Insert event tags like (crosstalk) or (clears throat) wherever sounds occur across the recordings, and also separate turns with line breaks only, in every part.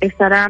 estará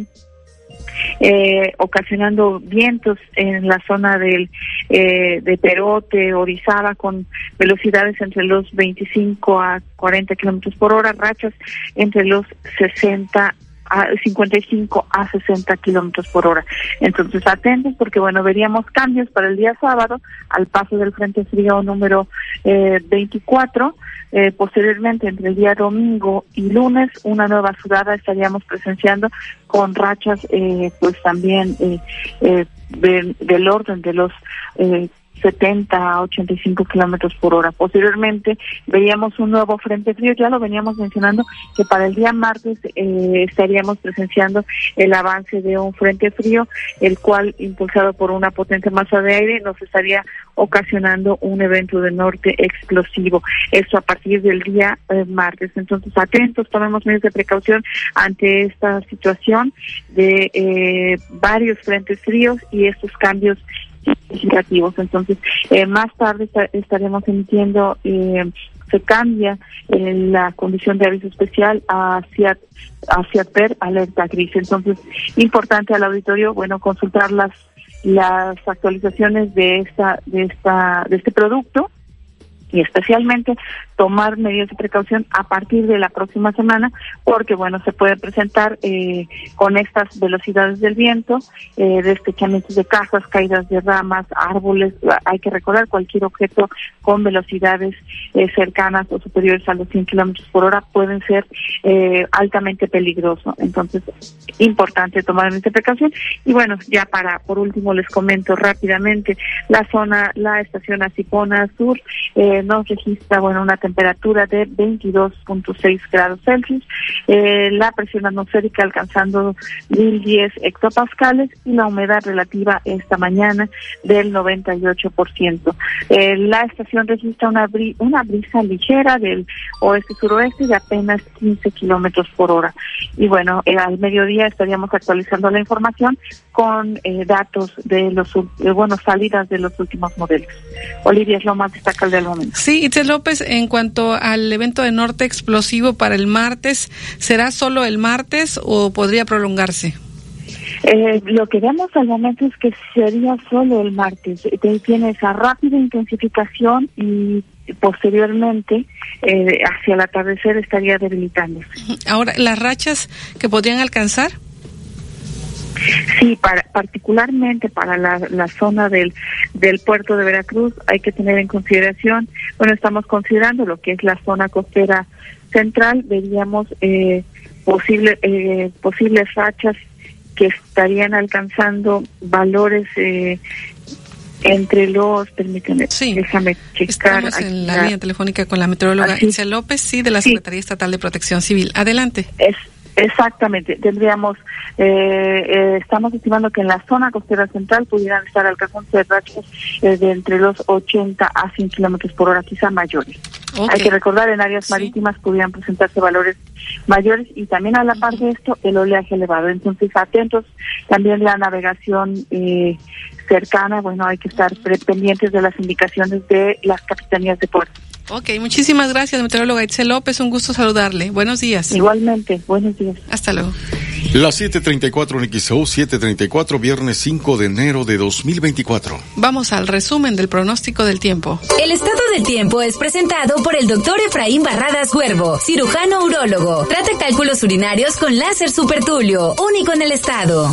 eh, ocasionando vientos en la zona del eh, de Perote, Orizaba, con velocidades entre los 25 a 40 kilómetros por hora, rachas entre los 60 a 55 a 60 kilómetros por hora. Entonces, atentos porque, bueno, veríamos cambios para el día sábado al paso del Frente Frío número eh, 24. Eh, posteriormente, entre el día domingo y lunes, una nueva sudada estaríamos presenciando con rachas, eh, pues también eh, eh, del orden de los eh, 70 a 85 kilómetros por hora. Posteriormente veíamos un nuevo frente frío, ya lo veníamos mencionando, que para el día martes eh, estaríamos presenciando el avance de un frente frío, el cual, impulsado por una potente masa de aire, nos estaría ocasionando un evento de norte explosivo. Esto a partir del día eh, martes. Entonces, atentos, tomemos medidas de precaución ante esta situación de eh, varios frentes fríos y estos cambios significativos. Entonces, eh, más tarde estaremos emitiendo, eh, se cambia eh, la condición de aviso especial hacia hacia PER alerta gris. Entonces, importante al auditorio, bueno, consultar las las actualizaciones de esta de esta de este producto y especialmente tomar medidas de precaución a partir de la próxima semana, porque bueno, se puede presentar eh, con estas velocidades del viento, eh, despechamientos de cajas, caídas de ramas, árboles, hay que recordar cualquier objeto con velocidades eh, cercanas o superiores a los 100 kilómetros por hora pueden ser eh, altamente peligrosos. Entonces, importante tomar esta precaución. Y bueno, ya para, por último, les comento rápidamente, la zona, la estación Asipona Sur eh, nos registra, bueno, una temperatura de 22.6 grados Celsius, eh, la presión atmosférica alcanzando 1010 hectopascales y la humedad relativa esta mañana del 98%. Eh, la estación registra una, una brisa ligera del oeste-suroeste de apenas 15 kilómetros por hora. Y bueno, eh, al mediodía estaríamos actualizando la información con eh, datos de los, eh, bueno, salidas de los últimos modelos. Olivia es lo más destacable del momento.
Sí, Itzel López, en cuanto al evento de norte explosivo para el martes, ¿será solo el martes o podría prolongarse?
Eh, lo que vemos al momento es que sería solo el martes. Tiene esa rápida intensificación y posteriormente eh, hacia el atardecer estaría debilitándose.
Ahora, ¿las rachas que podrían alcanzar?
Sí, para, particularmente para la, la zona del, del puerto de Veracruz hay que tener en consideración, bueno, estamos considerando lo que es la zona costera central, veríamos eh, posible, eh, posibles rachas que estarían alcanzando valores eh, entre los, permíteme,
Sí.
déjame checar.
Estamos en la línea telefónica con la meteoróloga
Así.
Itzel López, sí, de la
Sí.
Secretaría Estatal de Protección Civil. Adelante.
Es, exactamente, tendríamos, eh, eh, estamos estimando que en la zona costera central pudieran estar alcanzando rachas eh, de entre los 80 a 100 kilómetros por hora, quizá mayores. Hay que recordar, en áreas
Sí.
marítimas pudieran presentarse valores mayores y también a la par de esto, el oleaje elevado. Entonces, atentos también la navegación eh, cercana, bueno, hay que estar pendientes de las indicaciones de las capitanías de puerto.
Ok, muchísimas gracias, meteoróloga Itzel López. Un gusto saludarle. Buenos días.
Igualmente, buenos días.
Hasta luego.
Las 7:34 en XO, 7:34, viernes 5 de enero de 2024.
Vamos al resumen del pronóstico del tiempo.
El estado del tiempo es presentado por el doctor Efraín Barradas Huervo, cirujano urólogo. Trata cálculos urinarios con láser supertulio, único en el estado.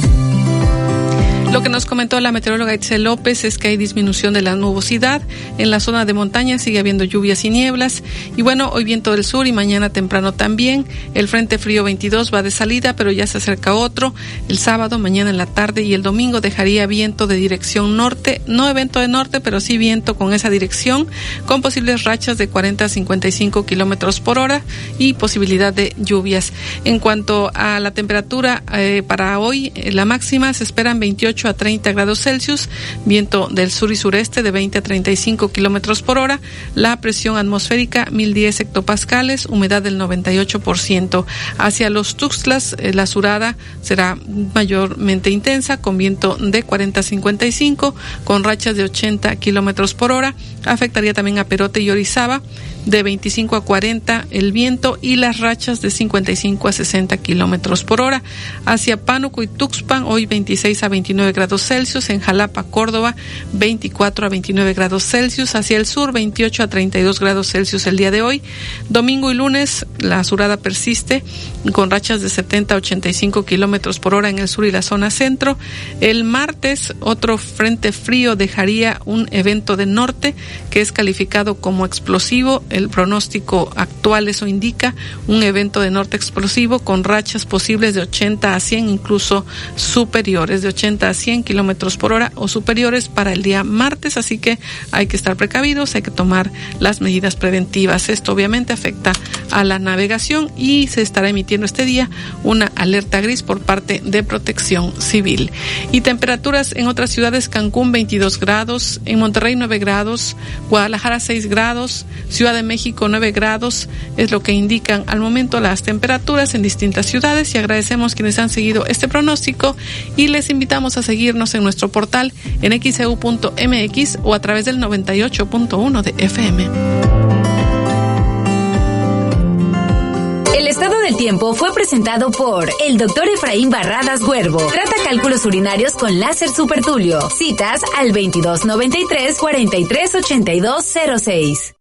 Lo que nos comentó la meteoróloga Itzel López es que hay disminución de la nubosidad. En la zona de montaña sigue habiendo lluvias y nieblas. Y bueno, hoy viento del sur y mañana temprano también. El Frente Frío 22 va de salida, pero ya se acerca otro. El sábado, mañana en la tarde y el domingo dejaría viento de dirección norte. No evento de norte, pero sí viento con esa dirección, con posibles rachas de 40 a 55 kilómetros por hora y posibilidad de lluvias. En cuanto a la temperatura eh, para hoy, eh, la máxima se esperan 28 a 30 grados Celsius, viento del sur y sureste de 20 a 35 kilómetros por hora, la presión atmosférica 1010 hectopascales, humedad del 98%. Hacia los Tuxtlas, eh, la surada será mayormente intensa, con viento de 40 a 55, con rachas de 80 kilómetros por hora. Afectaría también a Perote y Orizaba, de 25 a 40 el viento y las rachas de 55 a 60 kilómetros por hora. Hacia Pánuco y Tuxpan, hoy 26 a 29 grados Celsius. En Jalapa, Córdoba, 24 a 29 grados Celsius. Hacia el sur, 28 a 32 grados Celsius el día de hoy. Domingo y lunes, la surada persiste con rachas de 70 a 85 kilómetros por hora en el sur y la zona centro. El martes, otro frente frío dejaría un evento de norte que es calificado como explosivo. El pronóstico actual eso indica un evento de norte explosivo con rachas posibles de 80 a 100, incluso superiores, de 80 a 100 kilómetros por hora o superiores para el día martes. Así que hay que estar precavidos, hay que tomar las medidas preventivas. Esto obviamente afecta a la navegación y se estará emitiendo este día una alerta gris por parte de Protección Civil. Y temperaturas en otras ciudades, Cancún 22 grados, en Monterrey 9 grados, Guadalajara 6 grados, Ciudad de México 9 grados, es lo que indican al momento las temperaturas en distintas ciudades y agradecemos quienes han seguido este pronóstico y les invitamos a seguirnos en nuestro portal en xeu.mx o a través del 98.1 de FM.
El estado del tiempo fue presentado por el doctor Efraín Barradas Huervo. Trata cálculos urinarios con láser supertulio. Citas al 2293 438206.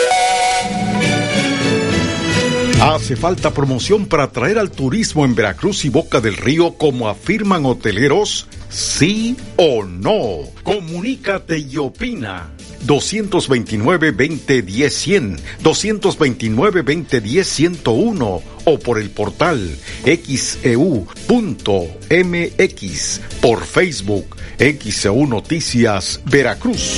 Hace falta promoción para atraer al turismo en Veracruz y Boca del Río, como afirman hoteleros. ¿Sí o no? Comunícate y opina. 229-2010-100, 229-2010-101 o por el portal xeu.mx, por Facebook XEU Noticias Veracruz.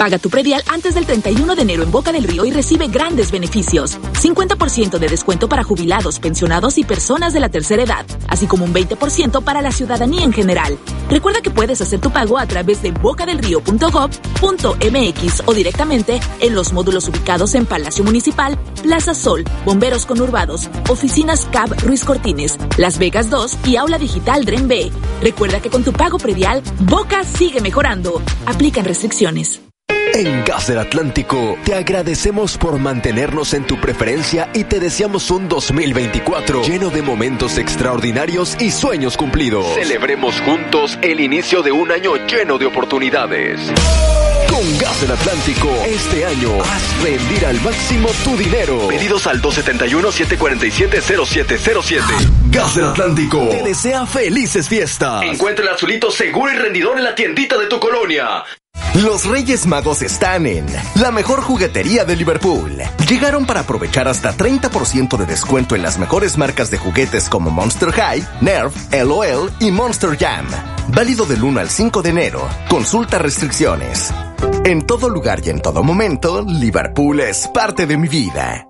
Paga tu predial antes del 31 de enero en Boca del Río y recibe grandes beneficios. 50% de descuento para jubilados, pensionados y personas de la tercera edad, así como un 20% para la ciudadanía en general. Recuerda que puedes hacer tu pago a través de bocadelrío.gov.mx o directamente en los módulos ubicados en Palacio Municipal, Plaza Sol, Bomberos Conurbados, Oficinas CAB Ruiz Cortines, Las Vegas 2 y Aula Digital Dren B. Recuerda que con tu pago predial, Boca sigue mejorando. Aplican restricciones.
En Gas del Atlántico te agradecemos por mantenernos en tu preferencia y te deseamos un 2024 lleno de momentos extraordinarios y sueños cumplidos. Celebremos juntos el inicio de un año lleno de oportunidades. Con Gas del Atlántico, este año haz rendir al máximo tu dinero. Pedidos al 271-747-0707. Gas del Atlántico te desea felices fiestas. Encuentra el azulito seguro y rendidor en la tiendita de tu colonia. Los Reyes Magos están en la mejor juguetería de Liverpool. Llegaron para aprovechar hasta 30% de descuento en las mejores marcas de juguetes como Monster High, Nerf, LOL y Monster Jam. Válido del 1 al 5 de enero. Consulta restricciones. En todo lugar y en todo momento, Liverpool es parte de mi vida.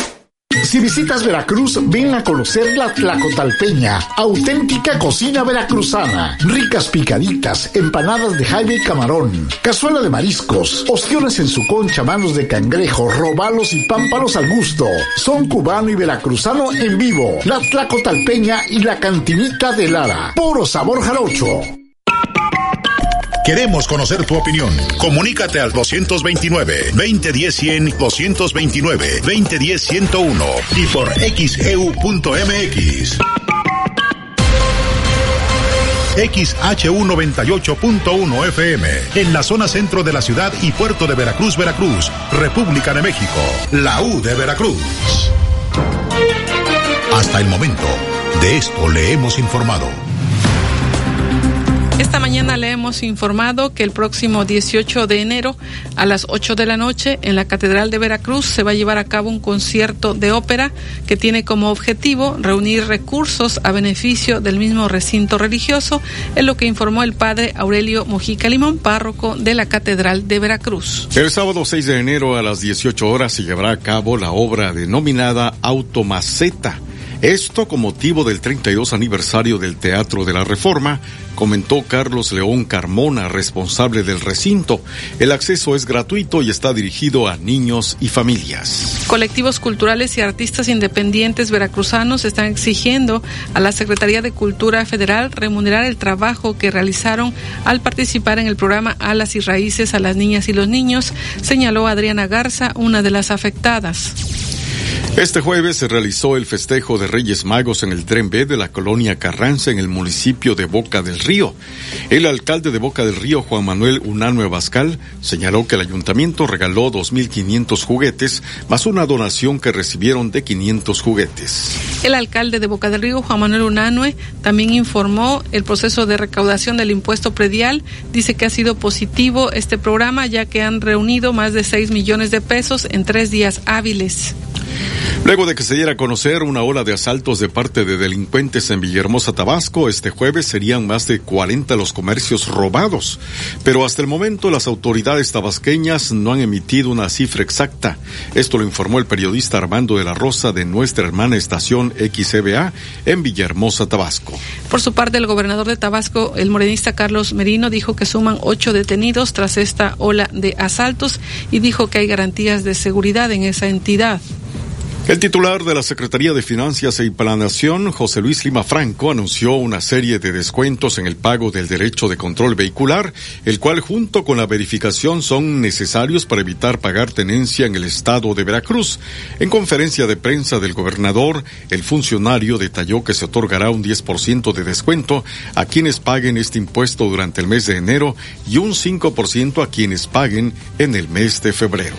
Si visitas Veracruz, ven a conocer la Tlacotalpeña, auténtica cocina veracruzana. Ricas picaditas, empanadas de jaime y camarón, cazuela de mariscos, ostiones en su concha, manos de cangrejo, robalos y pámpanos al gusto. Son cubano y veracruzano en vivo. La Tlacotalpeña y la cantinita de Lara. Puro sabor jarocho.
Queremos conocer tu opinión. Comunícate al 229-2010-100, 229-2010-101 y por xeu.mx. XHU 98.1 FM, en la zona centro de la ciudad y puerto de Veracruz, Veracruz, República de México, la U de Veracruz. Hasta el momento, de esto le hemos informado.
Esta mañana le hemos informado que el próximo 18 de enero a las 8 de la noche en la Catedral de Veracruz se va a llevar a cabo un concierto de ópera que tiene como objetivo reunir recursos a beneficio del mismo recinto religioso, es lo que informó el padre Aurelio Mojica Limón, párroco de la Catedral de Veracruz.
El sábado 6 de enero a las 18 horas se llevará a cabo la obra denominada Automaceta esto con motivo del 32 aniversario del Teatro de la Reforma, comentó Carlos León Carmona, responsable del recinto. El acceso es gratuito y está dirigido a niños y familias.
Colectivos culturales y artistas independientes veracruzanos están exigiendo a la Secretaría de Cultura Federal remunerar el trabajo que realizaron al participar en el programa Alas y Raíces a las Niñas y los Niños, señaló Adriana Garza, una de las afectadas.
Este jueves se realizó el festejo de Reyes Magos en el tren B de la colonia Carranza en el municipio de Boca del Río. El alcalde de Boca del Río, Juan Manuel Unanue Bascal, señaló que el ayuntamiento regaló 2.500 juguetes más una donación que recibieron de 500 juguetes.
El alcalde de Boca del Río, Juan Manuel Unanue, también informó el proceso de recaudación del impuesto predial. Dice que ha sido positivo este programa ya que han reunido más de 6 millones de pesos en tres días hábiles.
Luego de que se diera a conocer una ola de asaltos de parte de delincuentes en Villahermosa, Tabasco, este jueves serían más de 40 los comercios robados. Pero hasta el momento las autoridades tabasqueñas no han emitido una cifra exacta. Esto lo informó el periodista Armando de la Rosa de nuestra hermana estación XCBA en Villahermosa, Tabasco.
Por su parte, el gobernador de Tabasco, el morenista Carlos Merino, dijo que suman ocho detenidos tras esta ola de asaltos y dijo que hay garantías de seguridad en esa entidad.
El titular de la Secretaría de Finanzas e Planación, José Luis Lima Franco, anunció una serie de descuentos en el pago del derecho de control vehicular, el cual junto con la verificación son necesarios para evitar pagar tenencia en el estado de Veracruz. En conferencia de prensa del gobernador, el funcionario detalló que se otorgará un 10% de descuento a quienes paguen este impuesto durante el mes de enero y un 5% a quienes paguen en el mes de febrero.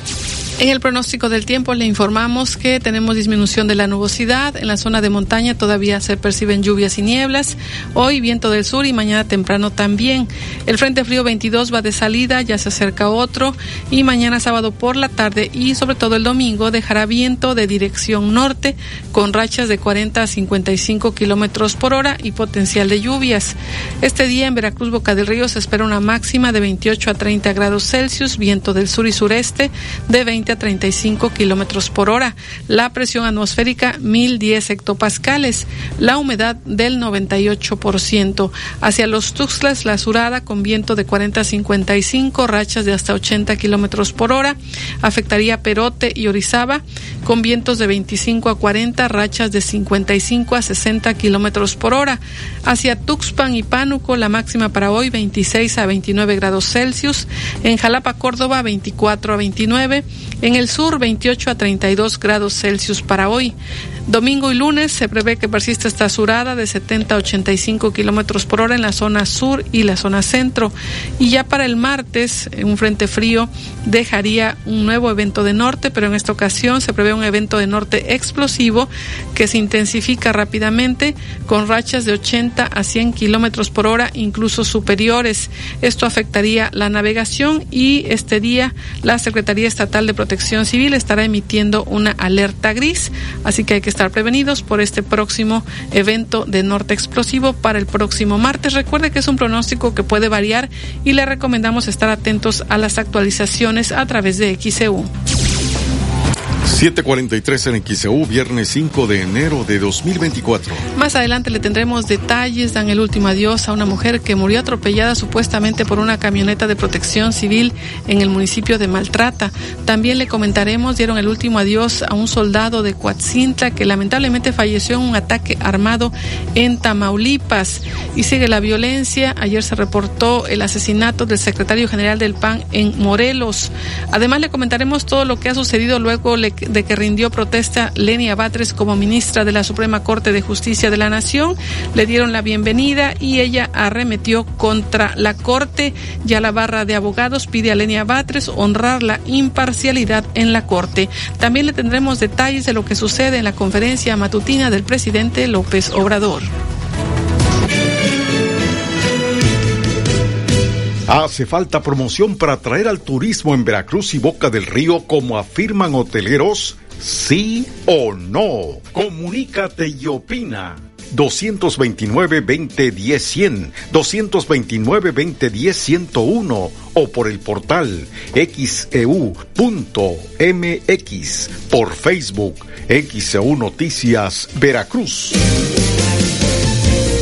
En el pronóstico del tiempo le informamos que tenemos disminución de la nubosidad. En la zona de montaña todavía se perciben lluvias y nieblas. Hoy viento del sur y mañana temprano también. El Frente Frío 22 va de salida, ya se acerca otro. Y mañana sábado por la tarde y sobre todo el domingo dejará viento de dirección norte con rachas de 40 a 55 kilómetros por hora y potencial de lluvias. Este día en Veracruz, Boca del Río, se espera una máxima de 28 a 30 grados Celsius, viento del sur y sureste de 20 a 35 kilómetros por hora. La presión atmosférica 1010 hectopascales. La humedad del 98%. Hacia los Tuxtlas, la surada con viento de 40 a 55, rachas de hasta 80 kilómetros por hora. Afectaría Perote y Orizaba con vientos de 25 a 40, rachas de 55 a 60 kilómetros por hora. Hacia Tuxpan y Pánuco, la máxima para hoy 26 a 29 grados Celsius. En Jalapa, Córdoba, 24 a 29. En el sur, 28 a 32 grados Celsius para hoy. Domingo y lunes se prevé que persista esta surada de 70 a 85 kilómetros por hora en la zona sur y la zona centro. Y ya para el martes, un frente frío dejaría un nuevo evento de norte, pero en esta ocasión se prevé un evento de norte explosivo que se intensifica rápidamente con rachas de 80 a 100 kilómetros por hora, incluso superiores. Esto afectaría la navegación y este día la Secretaría Estatal de Protección Civil estará emitiendo una alerta gris, así que hay que estar prevenidos por este próximo evento de norte explosivo para el próximo martes. Recuerde que es un pronóstico que puede variar y le recomendamos estar atentos a las actualizaciones a través de XEU.
743 en XEU, viernes 5 de enero de 2024.
Más adelante le tendremos detalles, dan el último adiós a una mujer que murió atropellada supuestamente por una camioneta de protección civil en el municipio de Maltrata. También le comentaremos, dieron el último adiós a un soldado de Coatzintla que lamentablemente falleció en un ataque armado en Tamaulipas. Y sigue la violencia. Ayer se reportó el asesinato del secretario general del PAN en Morelos. Además le comentaremos todo lo que ha sucedido luego le de que rindió protesta Lenia Batres como ministra de la Suprema Corte de Justicia de la Nación. Le dieron la bienvenida y ella arremetió contra la Corte. Ya la barra de abogados pide a Lenia Batres honrar la imparcialidad en la Corte. También le tendremos detalles de lo que sucede en la conferencia matutina del presidente López Obrador.
Hace falta promoción para atraer al turismo en Veracruz y Boca del Río como afirman hoteleros. ¿Sí o no? Comunícate y opina. 229-2010-100, 229-2010-101 o por el portal xeu.mx, por Facebook, XEU Noticias Veracruz.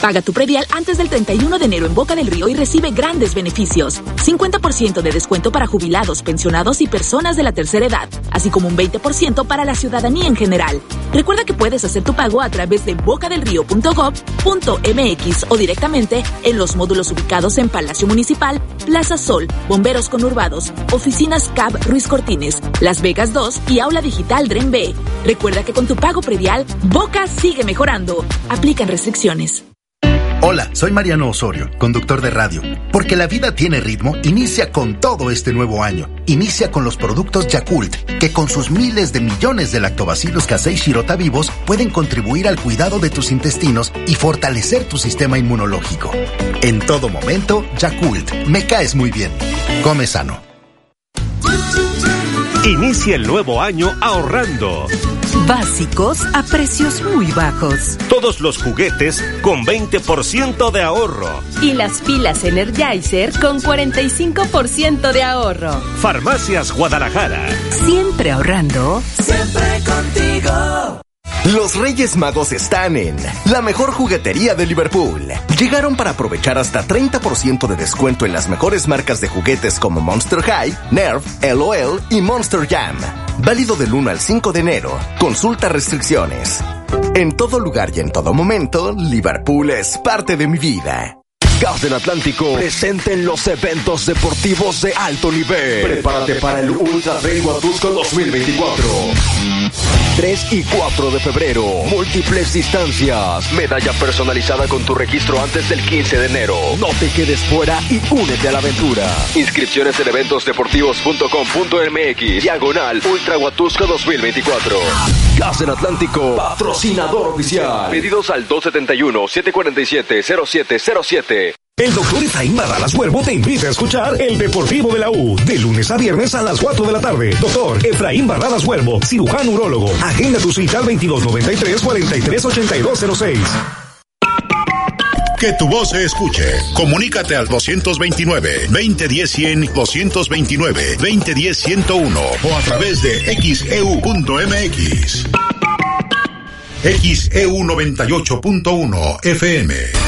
Paga tu predial antes del 31 de enero en Boca del Río y recibe grandes beneficios. 50% de descuento para jubilados, pensionados y personas de la tercera edad, así como un 20% para la ciudadanía en general. Recuerda que puedes hacer tu pago a través de bocadelrío.gov.mx o directamente en los módulos ubicados en Palacio Municipal, Plaza Sol, Bomberos Conurbados, Oficinas CAB Ruiz Cortines, Las Vegas 2 y Aula Digital Dren B. Recuerda que con tu pago predial, Boca sigue mejorando. Aplican restricciones.
Hola, soy Mariano Osorio, conductor de radio. Porque la vida tiene ritmo, inicia con todo este nuevo año. Inicia con los productos Yakult, que con sus miles de millones de lactobacilos casei shirota vivos pueden contribuir al cuidado de tus intestinos y fortalecer tu sistema inmunológico. En todo momento, Yakult, me caes muy bien. Come sano.
Inicia el nuevo año ahorrando.
Básicos a precios muy bajos.
Todos los juguetes con 20% de ahorro.
Y las pilas Energizer con 45% de ahorro.
Farmacias Guadalajara.
Siempre ahorrando.
Siempre contigo.
Los Reyes Magos están en la mejor juguetería de Liverpool. Llegaron para aprovechar hasta 30% de descuento en las mejores marcas de juguetes como Monster High, Nerf, LOL y Monster Jam. Válido del 1 al 5 de enero. Consulta restricciones. En todo lugar y en todo momento, Liverpool es parte de mi vida. Gas del Atlántico presente en los eventos deportivos de alto nivel. Prepárate para el Ultra Trail Huatusco 2024. 3 y 4 de febrero. Múltiples distancias. Medalla personalizada con tu registro antes del 15 de enero. No te quedes fuera y únete a la aventura. Inscripciones en eventosdeportivos.com.mx. Diagonal Ultra Huatusco 2024. Gas del Atlántico. Patrocinador oficial. Pedidos al 271-747-0707.
El doctor Efraín Barralas Huervo te invita a escuchar El Deportivo de la U, de lunes a viernes a las 4 de la tarde. Doctor Efraín Barradas Huervo, cirujano urólogo. Agenda tu cita al 2293-438206.
Que tu voz se escuche. Comunícate al 229-2010-100, 229-2010-101 o a través de xeu.mx. XEU 98.1 FM.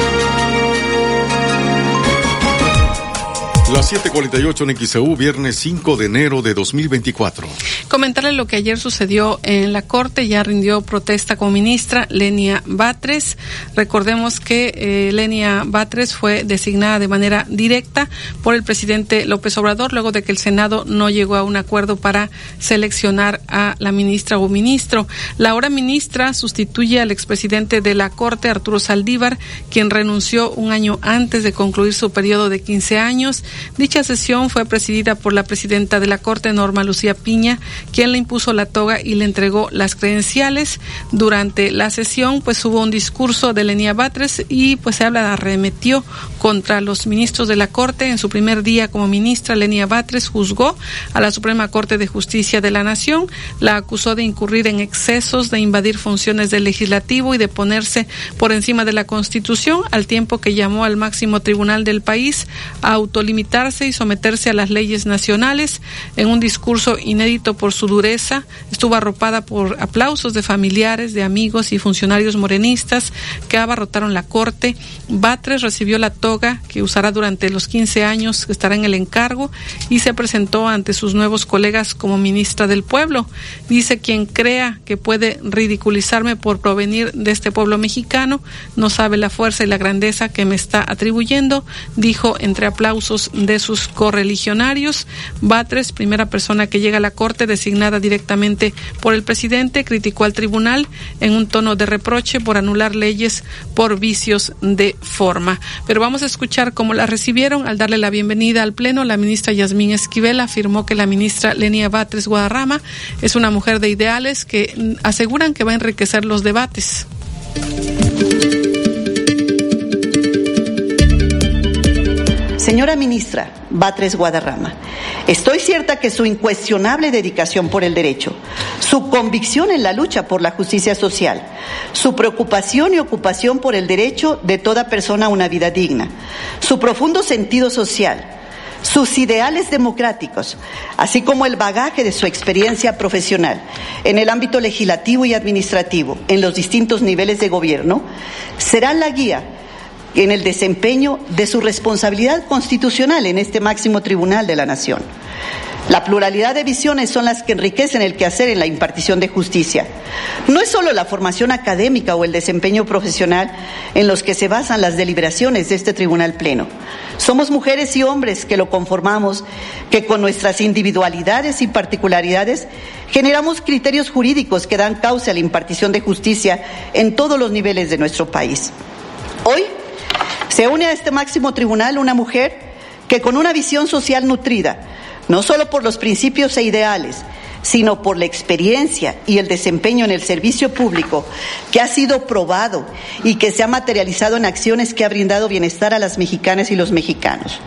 Las 7:48 en XEU, viernes 5 de enero de 2024.
Comentarle lo que ayer sucedió en la Corte. Ya rindió protesta como ministra Lenia Batres. Recordemos que eh, Lenia Batres fue designada de manera directa por el presidente López Obrador luego de que el Senado no llegó a un acuerdo para seleccionar a la ministra o ministro. La ahora ministra sustituye al expresidente de la Corte, Arturo Saldívar, quien renunció un año antes de concluir su periodo de 15 años. Dicha sesión fue presidida por la presidenta de la Corte, Norma Lucía Piña, quien le impuso la toga y le entregó las credenciales. Durante la sesión, pues hubo un discurso de Lenia Batres y pues se habla de arremetió contra los ministros de la Corte. En su primer día como ministra, Lenia Batres juzgó a la Suprema Corte de Justicia de la Nación, la acusó de incurrir en excesos, de invadir funciones del legislativo y de ponerse por encima de la Constitución, al tiempo que llamó al máximo tribunal del país a autolimitar y someterse a las leyes nacionales. En un discurso inédito por su dureza, estuvo arropada por aplausos de familiares, de amigos y funcionarios morenistas que abarrotaron la corte. Batres recibió la toga que usará durante los 15 años que estará en el encargo y se presentó ante sus nuevos colegas como ministra del pueblo. Dice quien crea que puede ridiculizarme por provenir de este pueblo mexicano, no sabe la fuerza y la grandeza que me está atribuyendo, dijo entre aplausos de sus correligionarios. Batres, primera persona que llega a la Corte designada directamente por el presidente, criticó al tribunal en un tono de reproche por anular leyes por vicios de forma. Pero vamos a escuchar cómo la recibieron al darle la bienvenida al Pleno. La ministra Yasmín Esquivel afirmó que la ministra Lenia Batres Guadarrama es una mujer de ideales que aseguran que va a enriquecer los debates.
Señora ministra Batres Guadarrama, estoy cierta que su incuestionable dedicación por el derecho, su convicción en la lucha por la justicia social, su preocupación y ocupación por el derecho de toda persona a una vida digna, su profundo sentido social, sus ideales democráticos, así como el bagaje de su experiencia profesional en el ámbito legislativo y administrativo, en los distintos niveles de gobierno, serán la guía en el desempeño de su responsabilidad constitucional en este máximo tribunal de la Nación. La pluralidad de visiones son las que enriquecen el quehacer en la impartición de justicia. No es solo la formación académica o el desempeño profesional en los que se basan las deliberaciones de este tribunal pleno. Somos mujeres y hombres que lo conformamos, que con nuestras individualidades y particularidades generamos criterios jurídicos que dan causa a la impartición de justicia en todos los niveles de nuestro país. Hoy se une a este máximo tribunal una mujer que con una visión social nutrida, no solo por los principios e ideales, sino por la experiencia y el desempeño en el servicio público que ha sido probado y que se ha materializado en acciones que ha brindado bienestar a las mexicanas y los mexicanos.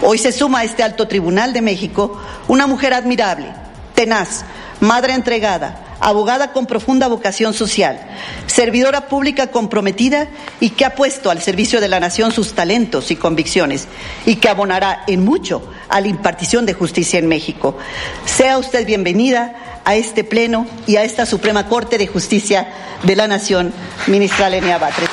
Hoy se suma a este alto tribunal de México una mujer admirable, tenaz, madre entregada, abogada con profunda vocación social, servidora pública comprometida y que ha puesto al servicio de la nación sus talentos y convicciones y que abonará en mucho a la impartición de justicia en México. Sea usted bienvenida a este pleno y a esta Suprema Corte de Justicia de la Nación, ministra Lenia Batres.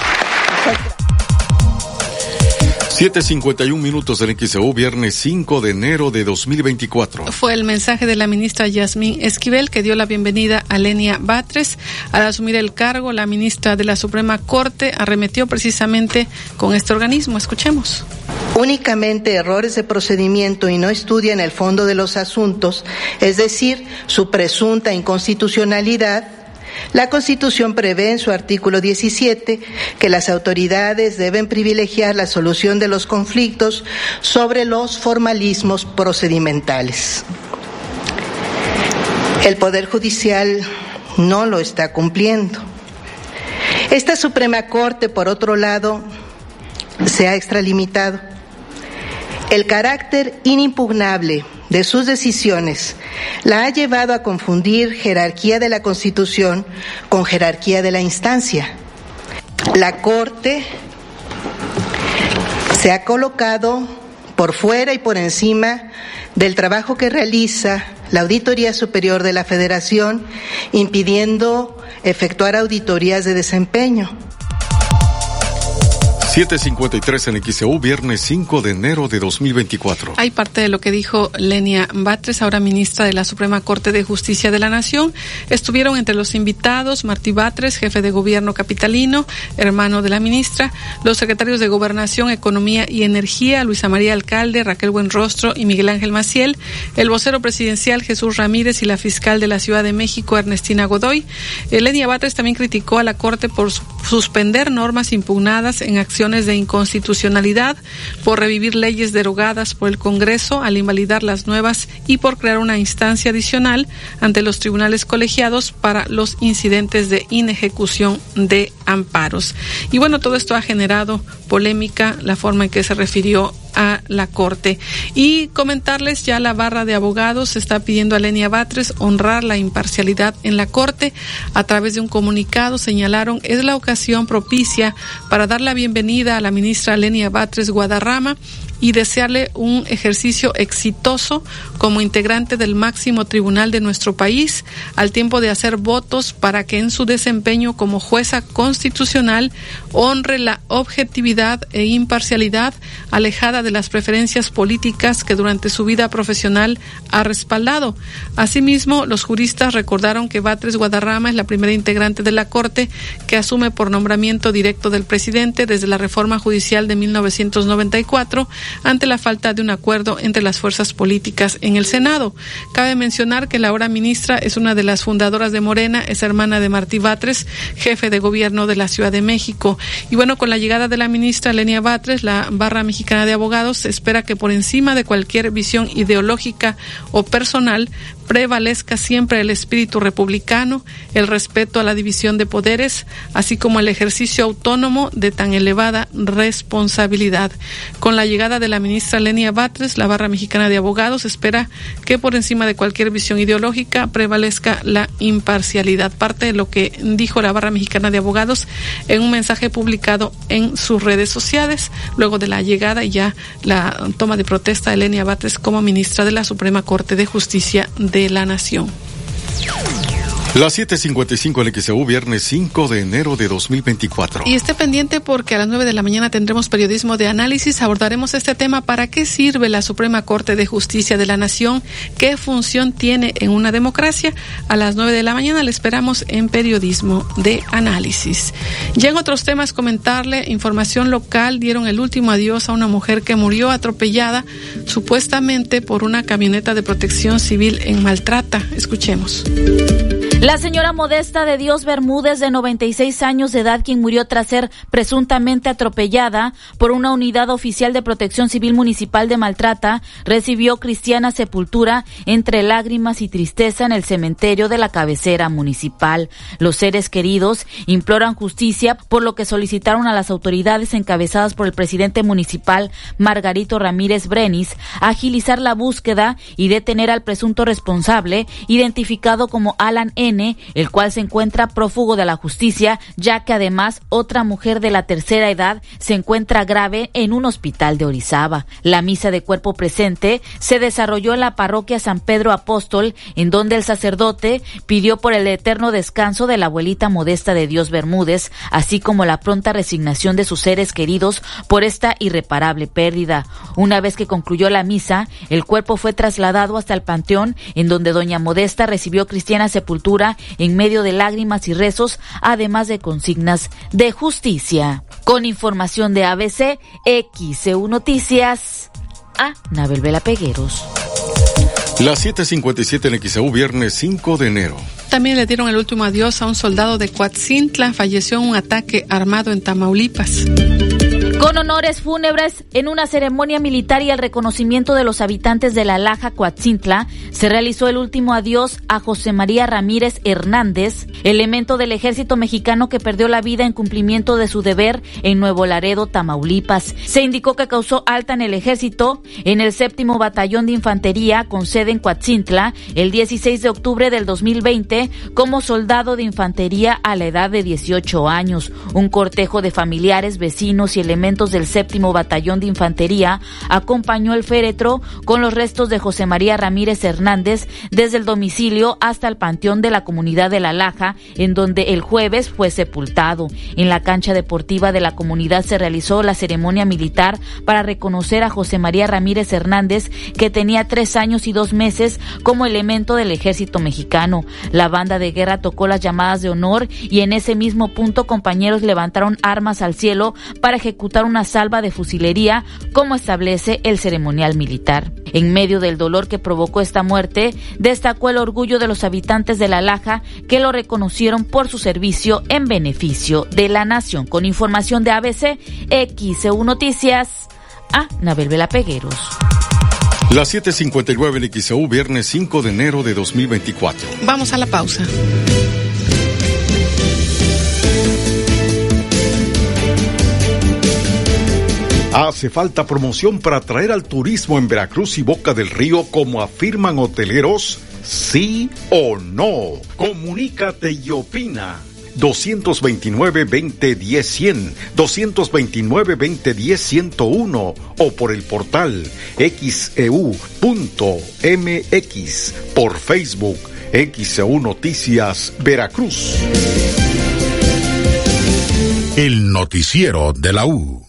7.51 minutos del XEU, viernes 5 de enero de 2024.
Fue el mensaje de la ministra Yasmín Esquivel que dio la bienvenida a Lenia Batres. Al asumir el cargo, la ministra de la Suprema Corte arremetió precisamente con este organismo. Escuchemos.
Únicamente errores de procedimiento y no estudian el fondo de los asuntos, es decir, su presunta inconstitucionalidad la Constitución prevé en su artículo 17 que las autoridades deben privilegiar la solución de los conflictos sobre los formalismos procedimentales. El Poder Judicial no lo está cumpliendo. Esta Suprema Corte, por otro lado, se ha extralimitado. El carácter inimpugnable de sus decisiones la ha llevado a confundir jerarquía de la Constitución con jerarquía de la instancia. La Corte se ha colocado por fuera y por encima del trabajo que realiza la Auditoría Superior de la Federación, impidiendo efectuar auditorías de desempeño.
753 en XEU, viernes 5 de enero de 2024.
Hay parte de lo que dijo Lenia Batres, ahora ministra de la Suprema Corte de Justicia de la Nación. Estuvieron entre los invitados Martí Batres, jefe de gobierno capitalino, hermano de la ministra, los secretarios de Gobernación, Economía y Energía, Luisa María Alcalde, Raquel Buenrostro y Miguel Ángel Maciel, el vocero presidencial Jesús Ramírez y la fiscal de la Ciudad de México, Ernestina Godoy. Eh, Lenia Batres también criticó a la Corte por suspender normas impugnadas en acción de inconstitucionalidad, por revivir leyes derogadas por el Congreso al invalidar las nuevas y por crear una instancia adicional ante los tribunales colegiados para los incidentes de inejecución de amparos. Y bueno, todo esto ha generado polémica, la forma en que se refirió a la Corte. Y comentarles ya la barra de abogados está pidiendo a Lenia Batres honrar la imparcialidad en la Corte. A través de un comunicado señalaron es la ocasión propicia para dar la bienvenida a la ministra Lenia Batres Guadarrama y desearle un ejercicio exitoso como integrante del máximo tribunal de nuestro país, al tiempo de hacer votos para que en su desempeño como jueza constitucional honre la objetividad e imparcialidad alejada de las preferencias políticas que durante su vida profesional ha respaldado. Asimismo, los juristas recordaron que Batres Guadarrama es la primera integrante de la Corte que asume por nombramiento directo del presidente desde la reforma judicial de 1994 ante la falta de un acuerdo entre las fuerzas políticas en el Senado. Cabe mencionar que la ahora ministra es una de las fundadoras de Morena, es hermana de Martí Batres, jefe de gobierno de la Ciudad de México. Y bueno, con la llegada de la ministra Lenia Batres, la barra mexicana de abogados espera que por encima de cualquier visión ideológica o personal prevalezca siempre el espíritu republicano, el respeto a la división de poderes, así como el ejercicio autónomo de tan elevada responsabilidad. Con la llegada de la ministra Lenia Batres, la barra mexicana de abogados espera que por encima de cualquier visión ideológica prevalezca la imparcialidad. Parte de lo que dijo la barra mexicana de abogados en un mensaje publicado en sus redes sociales, luego de la llegada y ya la toma de protesta de Lenia Batres como ministra de la Suprema Corte de Justicia de de la Nación.
Las 7:55 en viernes 5 de enero de 2024.
Y esté pendiente porque a las 9 de la mañana tendremos periodismo de análisis. Abordaremos este tema: ¿para qué sirve la Suprema Corte de Justicia de la Nación? ¿Qué función tiene en una democracia? A las 9 de la mañana le esperamos en periodismo de análisis. Ya en otros temas, comentarle: información local dieron el último adiós a una mujer que murió atropellada supuestamente por una camioneta de protección civil en Maltrata. Escuchemos.
La señora Modesta de Dios Bermúdez, de 96 años de edad, quien murió tras ser presuntamente atropellada por una unidad oficial de protección civil municipal de Maltrata, recibió cristiana sepultura entre lágrimas y tristeza en el cementerio de la cabecera municipal. Los seres queridos imploran justicia, por lo que solicitaron a las autoridades encabezadas por el presidente municipal, Margarito Ramírez Brenis, agilizar la búsqueda y detener al presunto responsable, identificado como Alan El cual se encuentra prófugo de la justicia, ya que además otra mujer de la tercera edad se encuentra grave en un hospital de Orizaba. La misa de cuerpo presente se desarrolló en la parroquia San Pedro Apóstol, en donde el sacerdote pidió por el eterno descanso de la abuelita modesta de Dios Bermúdez, así como la pronta resignación de sus seres queridos por esta irreparable pérdida. Una vez que concluyó la misa, el cuerpo fue trasladado hasta el panteón, en donde doña Modesta recibió cristiana sepultura en medio de lágrimas y rezos, además de consignas de justicia. Con información de ABC, XEU Noticias, a Nabel Vela Pegueros.
Las 7:57 en XEU, viernes 5 de enero.
También le dieron el último adiós a un soldado de Coatzintla, falleció en un ataque armado en Tamaulipas.
Con honores fúnebres, en una ceremonia militar y el reconocimiento de los habitantes de la Laja Coatzintla, se realizó el último adiós a José María Ramírez Hernández, elemento del ejército mexicano que perdió la vida en cumplimiento de su deber en Nuevo Laredo, Tamaulipas. Se indicó que causó alta en el ejército en el séptimo batallón de infantería con sede en Coatzintla el 16 de octubre del 2020 como soldado de infantería a la edad de 18 años. Un cortejo de familiares, vecinos y elementos del séptimo batallón de infantería acompañó el féretro con los restos de José María Ramírez Hernández desde el domicilio hasta el panteón de la comunidad de La Laja, en donde el jueves fue sepultado. En la cancha deportiva de la comunidad se realizó la ceremonia militar para reconocer a José María Ramírez Hernández, que tenía tres años y dos meses como elemento del ejército mexicano. La banda de guerra tocó las llamadas de honor y en ese mismo punto compañeros levantaron armas al cielo para ejecutar una salva de fusilería, como establece el ceremonial militar. En medio del dolor que provocó esta muerte, destacó el orgullo de los habitantes de La Laja que lo reconocieron por su servicio en beneficio de la nación. Con información de ABC, XEU Noticias, a Nabel Vela Pegueros.
Las 7:59 en XEU, viernes 5 de enero de 2024.
Vamos a la pausa.
Hace falta promoción para atraer al turismo en Veracruz y Boca del Río, como afirman hoteleros. ¿Sí o no? Comunícate y opina. 229-2010-100, 229-2010-101 o por el portal xeu.mx, por Facebook, XEU Noticias Veracruz.
El noticiero de la U.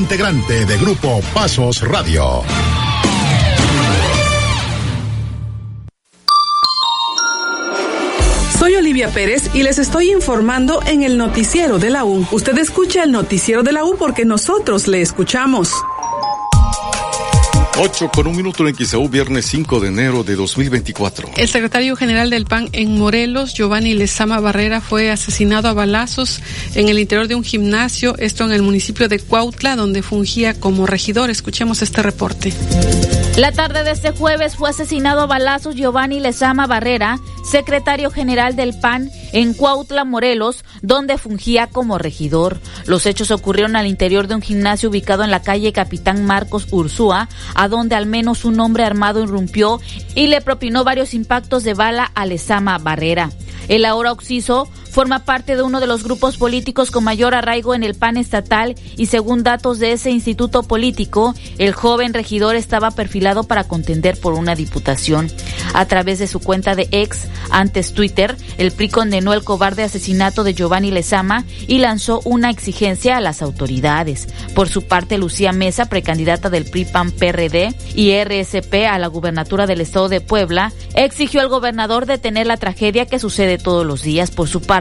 integrante de Grupo Pasos Radio.
Soy Olivia Pérez y les estoy informando en el noticiero de la U. Usted escucha el noticiero de la U porque nosotros le escuchamos.
8 con un minuto en XAU, viernes 5 de enero de 2024.
El secretario general del PAN en Morelos, Giovanni Lezama Barrera, fue asesinado a balazos en el interior de un gimnasio, esto en el municipio de Cuautla, donde fungía como regidor. Escuchemos este reporte.
La tarde de este jueves fue asesinado a balazos Giovanni Lezama Barrera, secretario general del PAN en Cuautla, Morelos, donde fungía como regidor. Los hechos ocurrieron al interior de un gimnasio ubicado en la calle Capitán Marcos Ursúa, a donde al menos un hombre armado irrumpió y le propinó varios impactos de bala a Lezama Barrera. El ahora occiso forma parte de uno de los grupos políticos con mayor arraigo en el PAN estatal y según datos de ese instituto político, el joven regidor estaba perfilado para contender por una diputación. A través de su cuenta de ex, antes Twitter, el PRI condenó el cobarde asesinato de Giovanni Lezama y lanzó una exigencia a las autoridades. Por su parte, Lucía Mesa, precandidata del PRI PAN PRD y RSP a la gubernatura del estado de Puebla, exigió al gobernador detener la tragedia que sucede todos los días. Por su parte,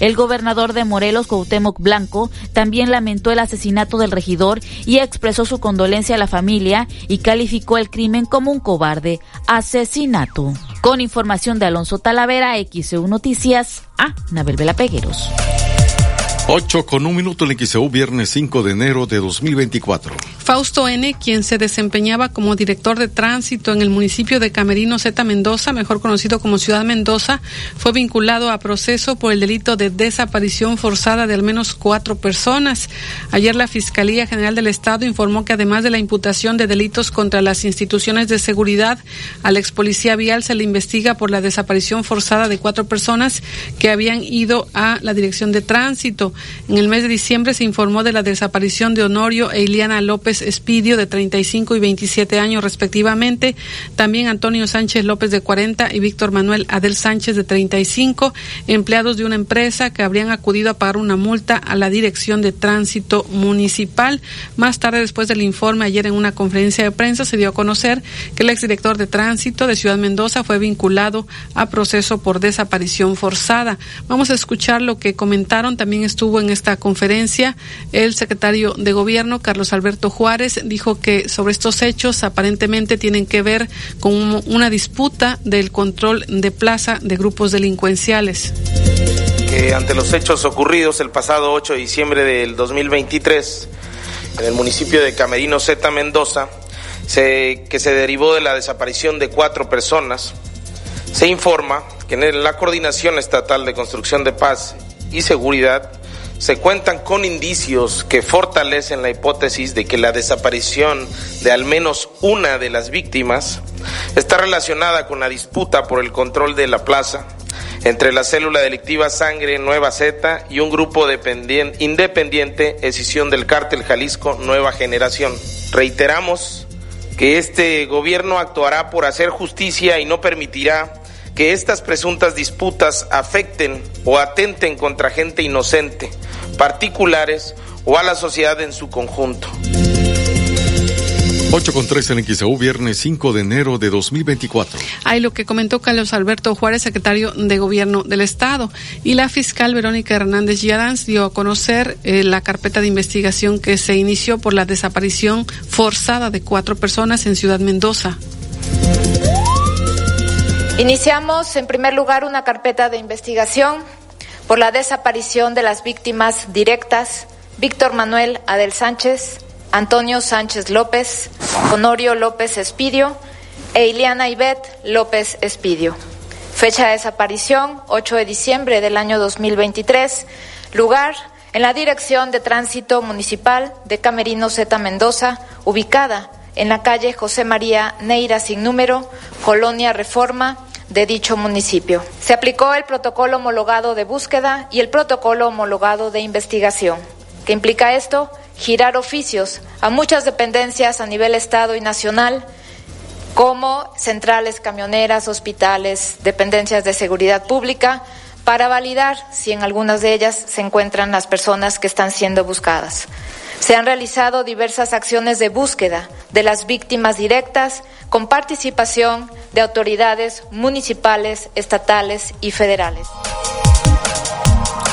el gobernador de Morelos, Cuauhtémoc Blanco, también lamentó el asesinato del regidor y expresó su condolencia a la familia y calificó el crimen como un cobarde asesinato. Con información de Alonso Talavera, XEU Noticias, a Nabel Vela Pegueros.
8 con un minuto en XEU, viernes 5 de enero de 2024.
Fausto N., quien se desempeñaba como director de tránsito en el municipio de Camerino Z Mendoza, mejor conocido como Ciudad Mendoza, fue vinculado a proceso por el delito de desaparición forzada de al menos cuatro personas. Ayer la Fiscalía General del Estado informó que además de la imputación de delitos contra las instituciones de seguridad, al ex policía vial se le investiga por la desaparición forzada de cuatro personas que habían ido a la dirección de tránsito. En el mes de diciembre se informó de la desaparición de Honorio e Iliana López Espidio, de 35 y 27 años respectivamente. También Antonio Sánchez López, de 40, y Víctor Manuel Adel Sánchez, de 35, empleados de una empresa que habrían acudido a pagar una multa a la Dirección de Tránsito Municipal. Más tarde, después del informe, ayer en una conferencia de prensa, se dio a conocer que el exdirector de Tránsito de Ciudad Mendoza fue vinculado a proceso por desaparición forzada. Vamos a escuchar lo que comentaron. También estuvo en esta conferencia el secretario de Gobierno, Carlos Alberto Juárez, dijo que sobre estos hechos aparentemente tienen que ver con una disputa del control de plaza de grupos delincuenciales.
Ante los hechos ocurridos el pasado 8 de diciembre del 2023 en el municipio de Camerino Z Mendoza, que se derivó de la desaparición de cuatro personas, se informa que en la Coordinación Estatal de Construcción de Paz y Seguridad se cuentan con indicios que fortalecen la hipótesis de que la desaparición de al menos una de las víctimas está relacionada con la disputa por el control de la plaza entre la célula delictiva Sangre Nueva Z y un grupo independiente, escisión del cártel Jalisco Nueva Generación. Reiteramos que este gobierno actuará por hacer justicia y no permitirá que estas presuntas disputas afecten o atenten contra gente inocente, particulares o a la sociedad en su conjunto.
8 con 3 en XAU, viernes 5 de enero de 2024.
Hay lo que comentó Carlos Alberto Juárez, secretario de Gobierno del Estado, y la fiscal Verónica Hernández Yadans dio a conocer eh, la carpeta de investigación que se inició por la desaparición forzada de cuatro personas en Ciudad Mendoza.
Iniciamos, en primer lugar, una carpeta de investigación por la desaparición de las víctimas directas Víctor Manuel Adel Sánchez, Antonio Sánchez López, Honorio López Espidio e Iliana Ibet López Espidio. Fecha de desaparición 8 de diciembre del año 2023. Lugar en la Dirección de Tránsito Municipal de Camerino Z Mendoza, ubicada en la calle José María Neira sin número, Colonia Reforma de dicho municipio. Se aplicó el protocolo homologado de búsqueda y el protocolo homologado de investigación. ¿Qué implica esto? Girar oficios a muchas dependencias a nivel Estado y nacional, como centrales camioneras, hospitales, dependencias de seguridad pública, para validar si en algunas de ellas se encuentran las personas que están siendo buscadas. Se han realizado diversas acciones de búsqueda de las víctimas directas con participación de autoridades municipales, estatales y federales.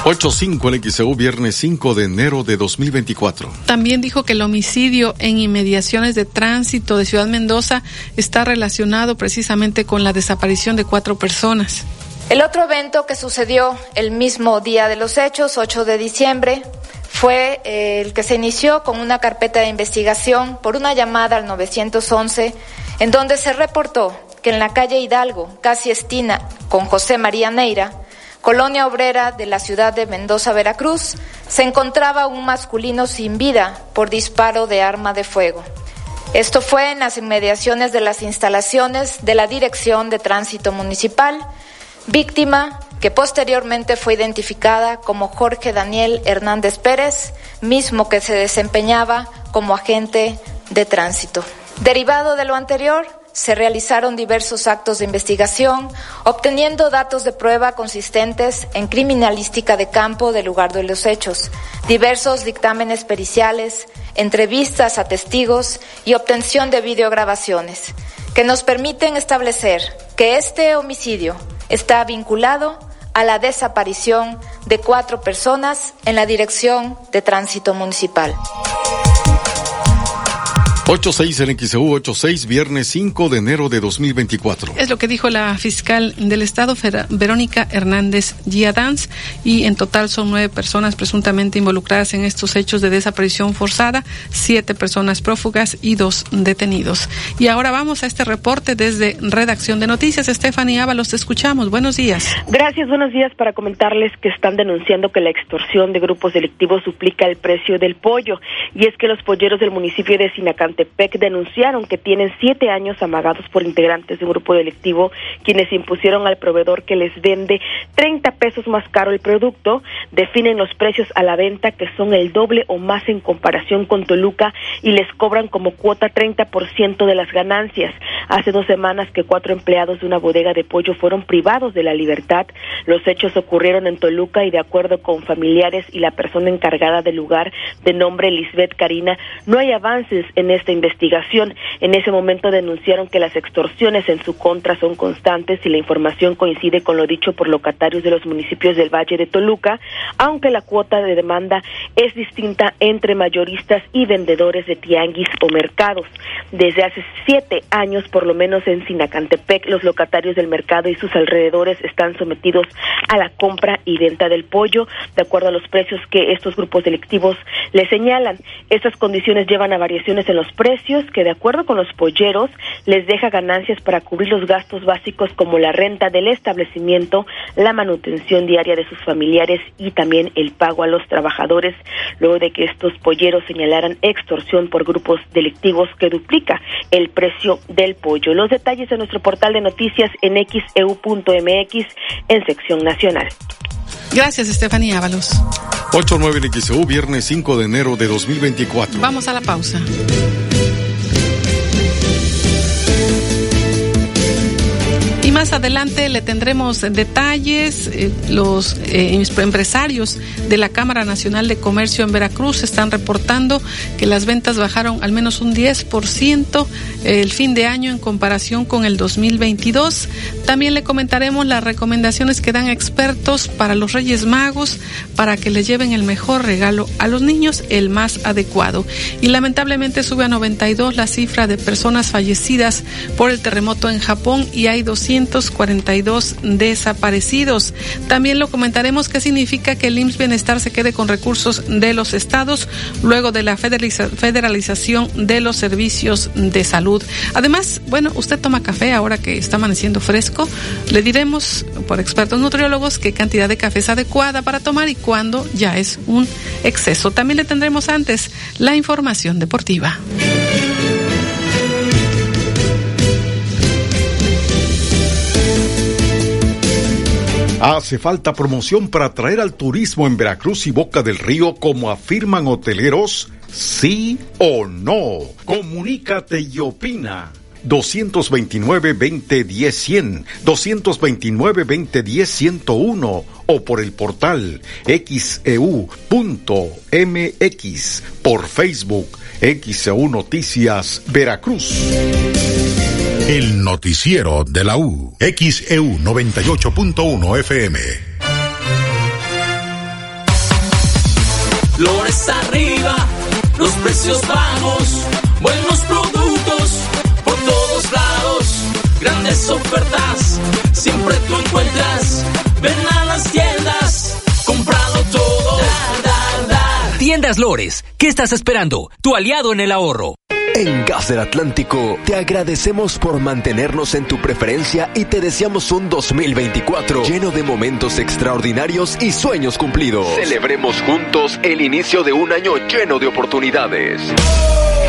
8.5 en XEU, viernes 5 de enero de 2024.
También dijo que el homicidio en inmediaciones de tránsito de Ciudad Mendoza está relacionado precisamente con la desaparición de cuatro personas.
El otro evento que sucedió el mismo día de los hechos, 8 de diciembre, fue eh, el que se inició con una carpeta de investigación por una llamada al 911 en donde se reportó que en la calle Hidalgo, casi estina con José María Neira, colonia obrera de la ciudad de Mendoza, Veracruz, se encontraba un masculino sin vida por disparo de arma de fuego. Esto fue en las inmediaciones de las instalaciones de la Dirección de Tránsito Municipal víctima que posteriormente fue identificada como Jorge Daniel Hernández Pérez, mismo que se desempeñaba como agente de tránsito. Derivado de lo anterior, se realizaron diversos actos de investigación, obteniendo datos de prueba consistentes en criminalística de campo del lugar de los hechos, diversos dictámenes periciales, entrevistas a testigos y obtención de videograbaciones, que nos permiten establecer que este homicidio está vinculado a la desaparición de cuatro personas en la Dirección de Tránsito Municipal.
86 en XEU 86, viernes 5 de enero de 2024.
Es lo que dijo la fiscal del Estado, Verónica Hernández Giadanz, y en total son nueve personas presuntamente involucradas en estos hechos de desaparición forzada, siete personas prófugas y dos detenidos. Y ahora vamos a este reporte desde Redacción de Noticias. Stephanie Ábalos, te escuchamos. Buenos días.
Gracias, buenos días para comentarles que están denunciando que la extorsión de grupos delictivos suplica el precio del pollo. Y es que los polleros del municipio de Sinacante PEC denunciaron que tienen siete años amagados por integrantes de un grupo delictivo quienes impusieron al proveedor que les vende 30 pesos más caro el producto, definen los precios a la venta que son el doble o más en comparación con Toluca y les cobran como cuota 30% de las ganancias. Hace dos semanas que cuatro empleados de una bodega de pollo fueron privados de la libertad. Los hechos ocurrieron en Toluca y de acuerdo con familiares y la persona encargada del lugar de nombre Lisbeth Karina, no hay avances en este investigación. En ese momento denunciaron que las extorsiones en su contra son constantes y la información coincide con lo dicho por locatarios de los municipios del Valle de Toluca, aunque la cuota de demanda es distinta entre mayoristas y vendedores de tianguis o mercados. Desde hace siete años, por lo menos en Sinacantepec, los locatarios del mercado y sus alrededores están sometidos a la compra y venta del pollo, de acuerdo a los precios que estos grupos delictivos le señalan. Estas condiciones llevan a variaciones en los precios que, de acuerdo con los polleros, les deja ganancias para cubrir los gastos básicos como la renta del establecimiento, la manutención diaria de sus familiares y también el pago a los trabajadores, luego de que estos polleros señalaran extorsión por grupos delictivos que duplica el precio del pollo. Los detalles en nuestro portal de noticias en xeu.mx en sección nacional.
Gracias, Estefanía Ábalos.
8-9 en XEU, viernes 5 de enero de 2024.
Vamos a la pausa. Más adelante le tendremos detalles. Eh, los eh, empresarios de la Cámara Nacional de Comercio en Veracruz están reportando que las ventas bajaron al menos un 10% el fin de año en comparación con el 2022. También le comentaremos las recomendaciones que dan expertos para los Reyes Magos para que les lleven el mejor regalo a los niños, el más adecuado. Y lamentablemente sube a 92 la cifra de personas fallecidas por el terremoto en Japón y hay 200 242 desaparecidos. También lo comentaremos qué significa que el IMSS Bienestar se quede con recursos de los estados luego de la federalización de los servicios de salud. Además, bueno, usted toma café ahora que está amaneciendo fresco. Le diremos por expertos nutriólogos qué cantidad de café es adecuada para tomar y cuándo ya es un exceso. También le tendremos antes la información deportiva.
Hace falta promoción para atraer al turismo en Veracruz y Boca del Río como afirman hoteleros, sí o no. Comunícate y opina. 229-2010-100, 229-2010-101 o por el portal xeu.mx, e por Facebook, XEU Noticias Veracruz.
El noticiero de la U. XEU 98.1 FM.
Flores arriba, los precios bajos, buenos productos por todos lados, grandes ofertas, siempre tú encuentras. Ven a las tiendas, comprado todo.
Tiendas Lores, ¿qué estás esperando? Tu aliado en el ahorro.
En Gas del Atlántico te agradecemos por mantenernos en tu preferencia y te deseamos un 2024 lleno de momentos extraordinarios y sueños cumplidos. Celebremos juntos el inicio de un año lleno de oportunidades.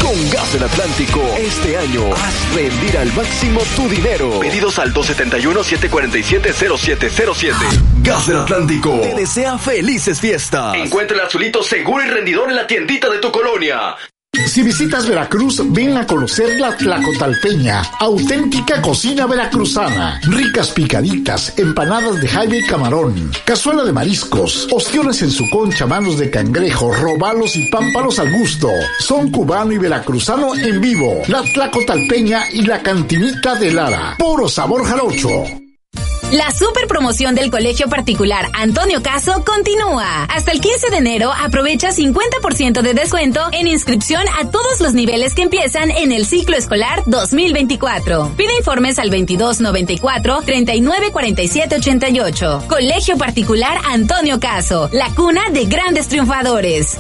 Con Gas del Atlántico, este año haz rendir al máximo tu dinero. Pedidos al 271-747-0707. Gas del Atlántico te desea felices fiestas. Encuentra el azulito seguro y rendidor en la tiendita de tu colonia.
Si visitas Veracruz, ven a conocer la Tlacotalpeña, auténtica cocina veracruzana. Ricas picaditas, empanadas de jaime y camarón, cazuela de mariscos, ostiones en su concha, manos de cangrejo, robalos y pámpanos al gusto. Son cubano y veracruzano en vivo. La Tlacotalpeña y la cantinita de Lara. Puro sabor jarocho.
La super promoción del Colegio Particular Antonio Caso continúa. Hasta el 15 de enero aprovecha 50% de descuento en inscripción a todos los niveles que empiezan en el ciclo escolar 2024. Pide informes al 2294 394788. Colegio Particular Antonio Caso, la cuna de grandes triunfadores.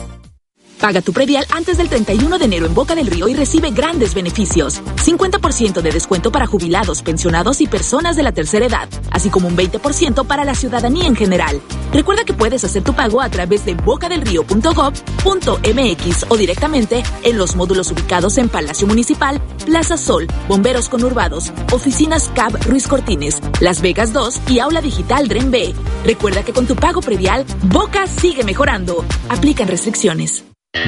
Paga tu predial antes del 31 de enero en Boca del Río y recibe grandes beneficios. 50% de descuento para jubilados, pensionados y personas de la tercera edad, así como un 20% para la ciudadanía en general. Recuerda que puedes hacer tu pago a través de bocadelrío.gov.mx o directamente en los módulos ubicados en Palacio Municipal, Plaza Sol, Bomberos Conurbados, Oficinas CAB Ruiz Cortines, Las Vegas 2 y Aula Digital Dren B. Recuerda que con tu pago predial, Boca sigue mejorando. Aplican restricciones.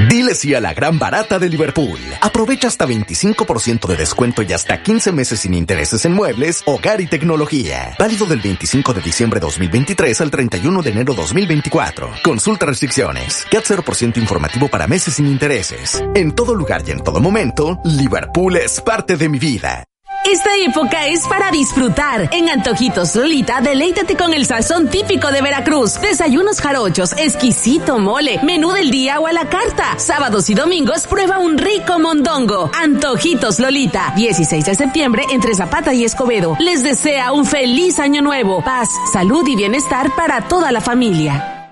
Dile sí a la gran barata de Liverpool. Aprovecha hasta 25% de descuento y hasta 15 meses sin intereses en muebles, hogar y tecnología. Válido del 25 de diciembre 2023 al 31 de enero 2024. Consulta restricciones. CAT 0% informativo para meses sin intereses. En todo lugar y en todo momento, Liverpool es parte de mi vida.
Esta época es para disfrutar. En Antojitos Lolita, deleítate con el sazón típico de Veracruz. Desayunos jarochos, exquisito mole, menú del día o a la carta. Sábados y domingos prueba un rico mondongo. Antojitos Lolita, 16 de septiembre entre Zapata y Escobedo. Les desea un feliz año nuevo, paz, salud y bienestar para toda la familia.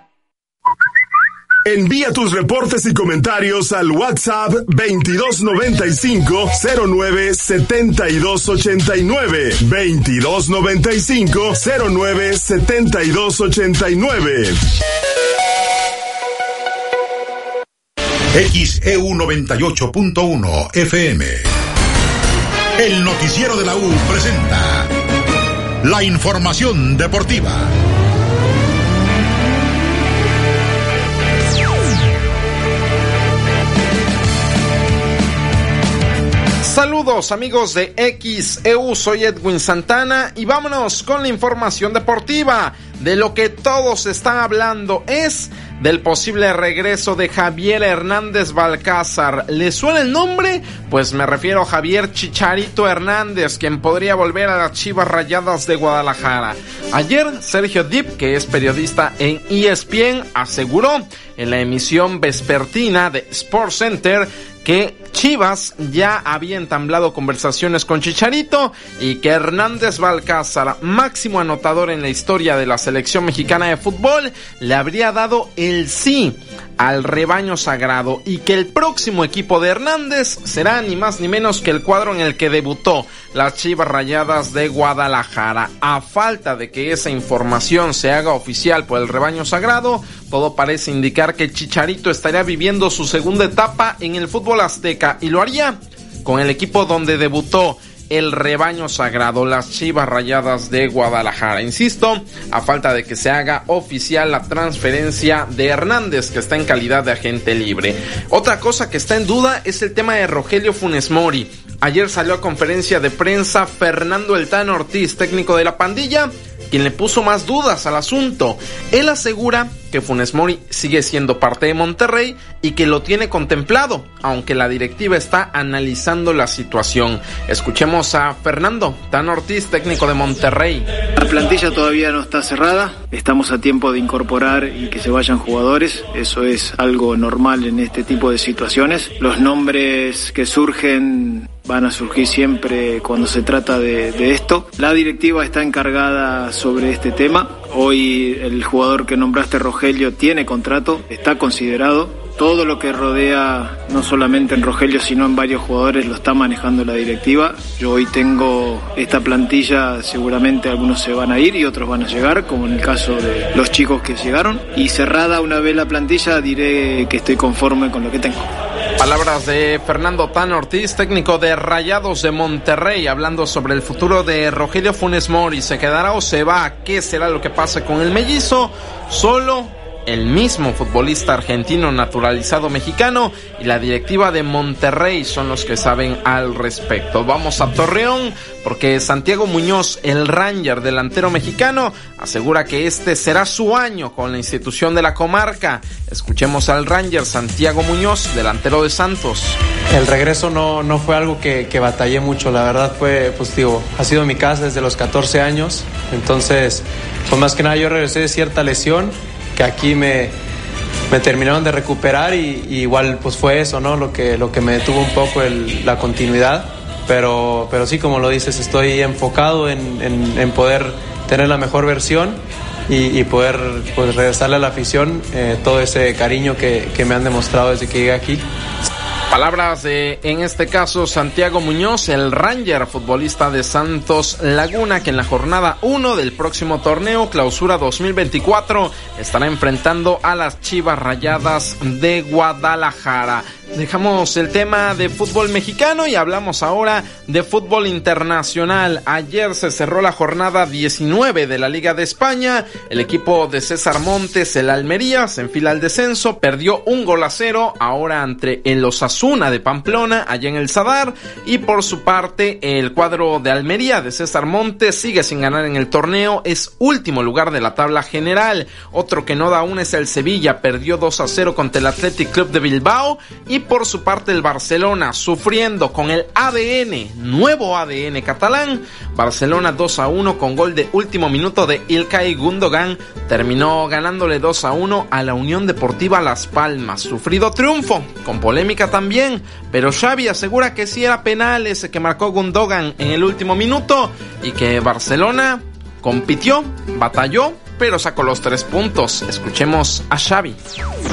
Envía tus reportes y comentarios al WhatsApp 2295 09 7289 2295 09 7289
XEU 98.1 FM. El noticiero de la U presenta la información deportiva.
Saludos amigos de XEU, soy Edwin Santana y vámonos con la información deportiva. De lo que todos están hablando es del posible regreso de Javier Hernández Balcázar. ¿Le suena el nombre? Pues me refiero a Javier Chicharito Hernández, quien podría volver a las Chivas Rayadas de Guadalajara. Ayer, Sergio Dip, que es periodista en ESPN, aseguró en la emisión vespertina de Sports Center que Chivas ya había entablado conversaciones con Chicharito y que Hernández Balcázar, máximo anotador en la historia de la selección mexicana de fútbol, le habría dado el sí al rebaño sagrado y que el próximo equipo de Hernández será ni más ni menos que el cuadro en el que debutó las Chivas Rayadas de Guadalajara. A falta de que esa información se haga oficial por el rebaño sagrado, todo parece indicar que Chicharito estaría viviendo su segunda etapa en el fútbol azteca y lo haría con el equipo donde debutó el rebaño sagrado, las Chivas Rayadas de Guadalajara. Insisto, a falta de que se haga oficial la transferencia de Hernández, que está en calidad de agente libre. Otra cosa que está en duda es el tema de Rogelio Funes Mori. Ayer salió a conferencia de prensa Fernando Eltano Ortiz, técnico de la pandilla, quien le puso más dudas al asunto. Él asegura que Funes Mori sigue siendo parte de Monterrey y que lo tiene contemplado, aunque la directiva está analizando la situación. Escuchemos a Fernando Tan Ortiz, técnico de Monterrey.
La plantilla todavía no está cerrada, estamos a tiempo de incorporar y que se vayan jugadores, eso es algo normal en este tipo de situaciones. Los nombres que surgen van a surgir siempre cuando se trata de, esto. La directiva está encargada sobre este tema. Hoy el jugador que nombraste, Rogelio, tiene contrato, está considerado. Todo lo que rodea, no solamente en Rogelio, sino en varios jugadores, lo está manejando la directiva. Yo hoy tengo esta plantilla, seguramente algunos se van a ir y otros van a llegar, como en el caso de los chicos que llegaron. Y cerrada una vez la plantilla, diré que estoy conforme con lo que tengo.
Palabras de Fernando Tan Ortiz, técnico de Rayados de Monterrey, hablando sobre el futuro de Rogelio Funes Mori. ¿Se quedará o se va? ¿Qué será lo que pase con el mellizo? Solo el mismo futbolista argentino naturalizado mexicano y la directiva de Monterrey son los que saben al respecto. Vamos a Torreón porque Santiago Muñoz, el Ranger delantero mexicano, asegura que este será su año con la institución de la comarca. Escuchemos al Ranger Santiago Muñoz, delantero de Santos.
El regreso no, no fue algo que, que batallé mucho, la verdad fue, pues digo, ha sido mi casa desde los 14 años, entonces, pues más que nada yo regresé de cierta lesión que aquí me, me terminaron de recuperar y, y, igual pues fue eso, ¿no? Lo que, lo que me detuvo un poco el, la continuidad. Pero, pero sí, como lo dices, estoy enfocado en, en, en poder tener la mejor versión y, y poder pues, regresarle a la afición eh, todo ese cariño que, que me han demostrado desde que llegué aquí.
Palabras de, en este caso, Santiago Muñoz, el Ranger, futbolista de Santos Laguna, que en la jornada 1 del próximo torneo, clausura 2024, estará enfrentando a las Chivas Rayadas de Guadalajara. Dejamos el tema de fútbol mexicano y hablamos ahora de fútbol internacional. Ayer se cerró la jornada 19 de la Liga de España. El equipo de César Montes, el Almería, se enfila al descenso, perdió un gol a cero ahora entre el Osasuna de Pamplona, allá en el Sadar. Y por su parte, el cuadro de Almería de César Montes sigue sin ganar en el torneo, es último lugar de la tabla general. Otro que no da aún es el Sevilla, perdió 2 a 0 contra el Athletic Club de Bilbao. Y por su parte el Barcelona sufriendo con el ADN, nuevo ADN catalán. Barcelona 2 a 1 con gol de último minuto de Ilkay Gundogan. Terminó ganándole 2 a 1 a la Unión Deportiva Las Palmas. Sufrido triunfo, con polémica también, pero Xavi asegura que sí era penal ese que marcó Gundogan en el último minuto y que Barcelona compitió, batalló pero sacó los tres puntos. Escuchemos a Xavi.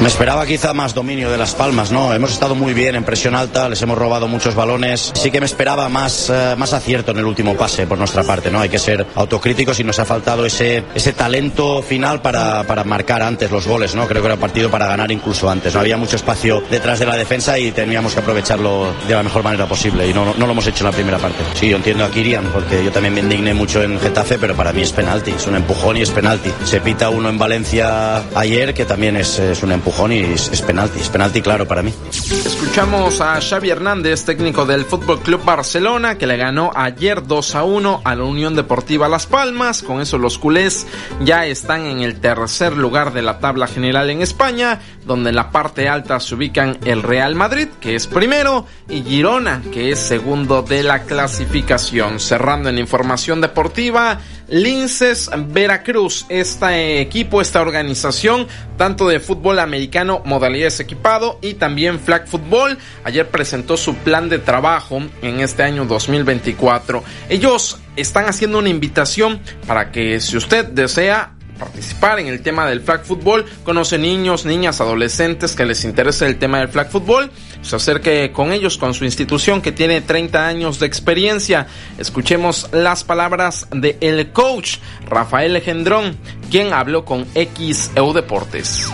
Me esperaba quizá más dominio de Las Palmas, ¿no? Hemos estado muy bien en presión alta, les hemos robado muchos balones. Sí que me esperaba más, uh, más acierto en el último pase por nuestra parte, ¿no? Hay que ser autocríticos y nos ha faltado ese, ese talento final para, para marcar antes los goles, ¿no? Creo que era partido para ganar incluso antes. No había mucho espacio detrás de la defensa y teníamos que aprovecharlo de la mejor manera posible y no, no lo hemos hecho en la primera parte. Sí, yo entiendo a Kirian porque yo también me indigné mucho en Getafe, pero para mí es penalti, es un empujón y es penalti se pita uno en Valencia ayer que también es, un empujón y es, es, penalti, es penalti claro para mí.
Escuchamos a Xavi Hernández, técnico del Fútbol Club Barcelona, que le ganó ayer 2 a 1 a la Unión Deportiva Las Palmas. Con eso los culés ya están en el tercer lugar de la tabla general en España, donde en la parte alta se ubican el Real Madrid, que es primero, y Girona, que es segundo de la clasificación. Cerrando en información deportiva, Linces Veracruz. Este equipo, esta organización, tanto de fútbol americano, modalidades equipado y también flag football, ayer presentó su plan de trabajo en este año 2024. Ellos están haciendo una invitación para que si usted desea participar en el tema del flag football, conoce niños, niñas, adolescentes que les interese el tema del flag football, se acerque con ellos, con su institución que tiene 30 años de experiencia. Escuchemos las palabras de el coach Rafael Gendrón, quien habló con XEU Deportes.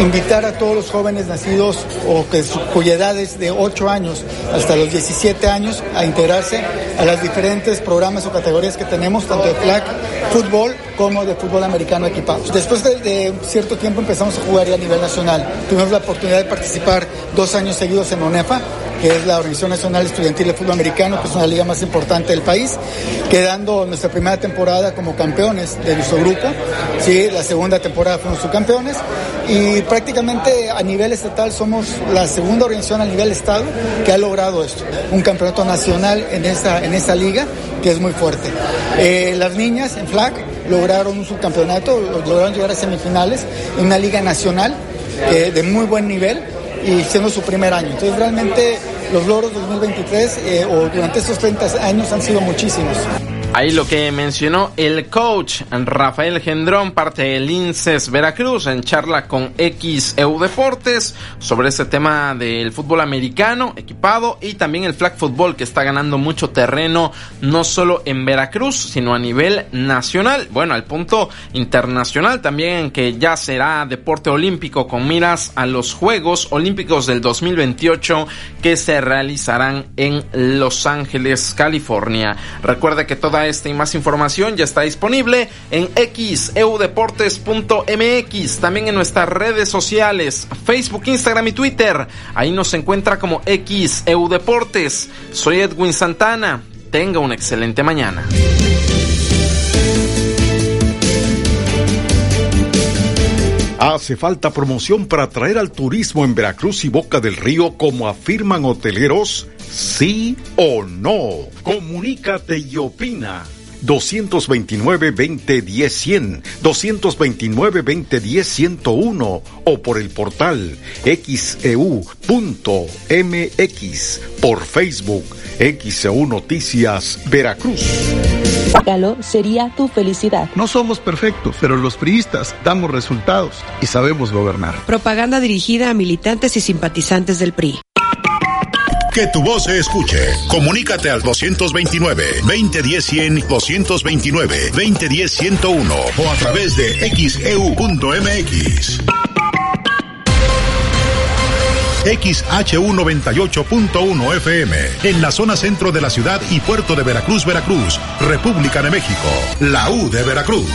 Invitar a todos los jóvenes nacidos o que su, cuya edad es de 8 años hasta los 17 años a integrarse a los diferentes programas o categorías que tenemos, tanto de flag, fútbol como de fútbol americano equipados. Después de, cierto tiempo empezamos a jugar a nivel nacional. Tuvimos la oportunidad de participar dos años seguidos en ONEFA, que es la Organización Nacional Estudiantil de Fútbol Americano, que es una liga más importante del país, quedando nuestra primera temporada como campeones de nuestro grupo. Sí, la segunda temporada fuimos subcampeones y prácticamente a nivel estatal somos la segunda organización a nivel estado que ha logrado esto, un campeonato nacional en esta, en esta liga que es muy fuerte. Eh, las niñas en flag lograron un subcampeonato, lograron llegar a semifinales en una liga nacional eh, de muy buen nivel y siendo su primer año. Entonces realmente los logros 2023 eh, o durante estos 30 años han sido muchísimos.
Ahí lo que mencionó el coach Rafael Gendrón, parte del INSES Veracruz, en charla con XEU Deportes sobre este tema del fútbol americano equipado y también el flag football que está ganando mucho terreno no solo en Veracruz, sino a nivel nacional, bueno, al punto internacional también que ya será deporte olímpico con miras a los Juegos Olímpicos del 2028 que se realizarán en Los Ángeles, California. Recuerde que toda esta y más información ya está disponible en xeudeportes.mx, también en nuestras redes sociales, Facebook, Instagram y Twitter. Ahí nos encuentra como xeudeportes. Soy Edwin Santana. Tenga una excelente mañana.
Hace falta promoción para atraer al turismo en Veracruz y Boca del Río como afirman hoteleros. ¿Sí o no? Comunícate y opina. 229-2010-100, 229-2010-101 o por el portal xeu.mx, por Facebook XEU Noticias Veracruz.
Galo sería tu felicidad.
No somos perfectos, pero los priistas damos resultados y sabemos gobernar.
Propaganda dirigida a militantes y simpatizantes del PRI.
Que tu voz se escuche. Comunícate al 229-2010-100, 229-2010-101 o a través de xeu.mx. XHU 98.1 FM, en la zona centro de la ciudad y puerto de Veracruz, Veracruz, República de México, la U de Veracruz.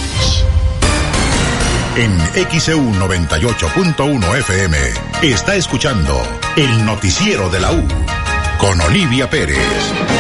En XEU 98.1 FM está escuchando el noticiero de la U con Olivia Pérez.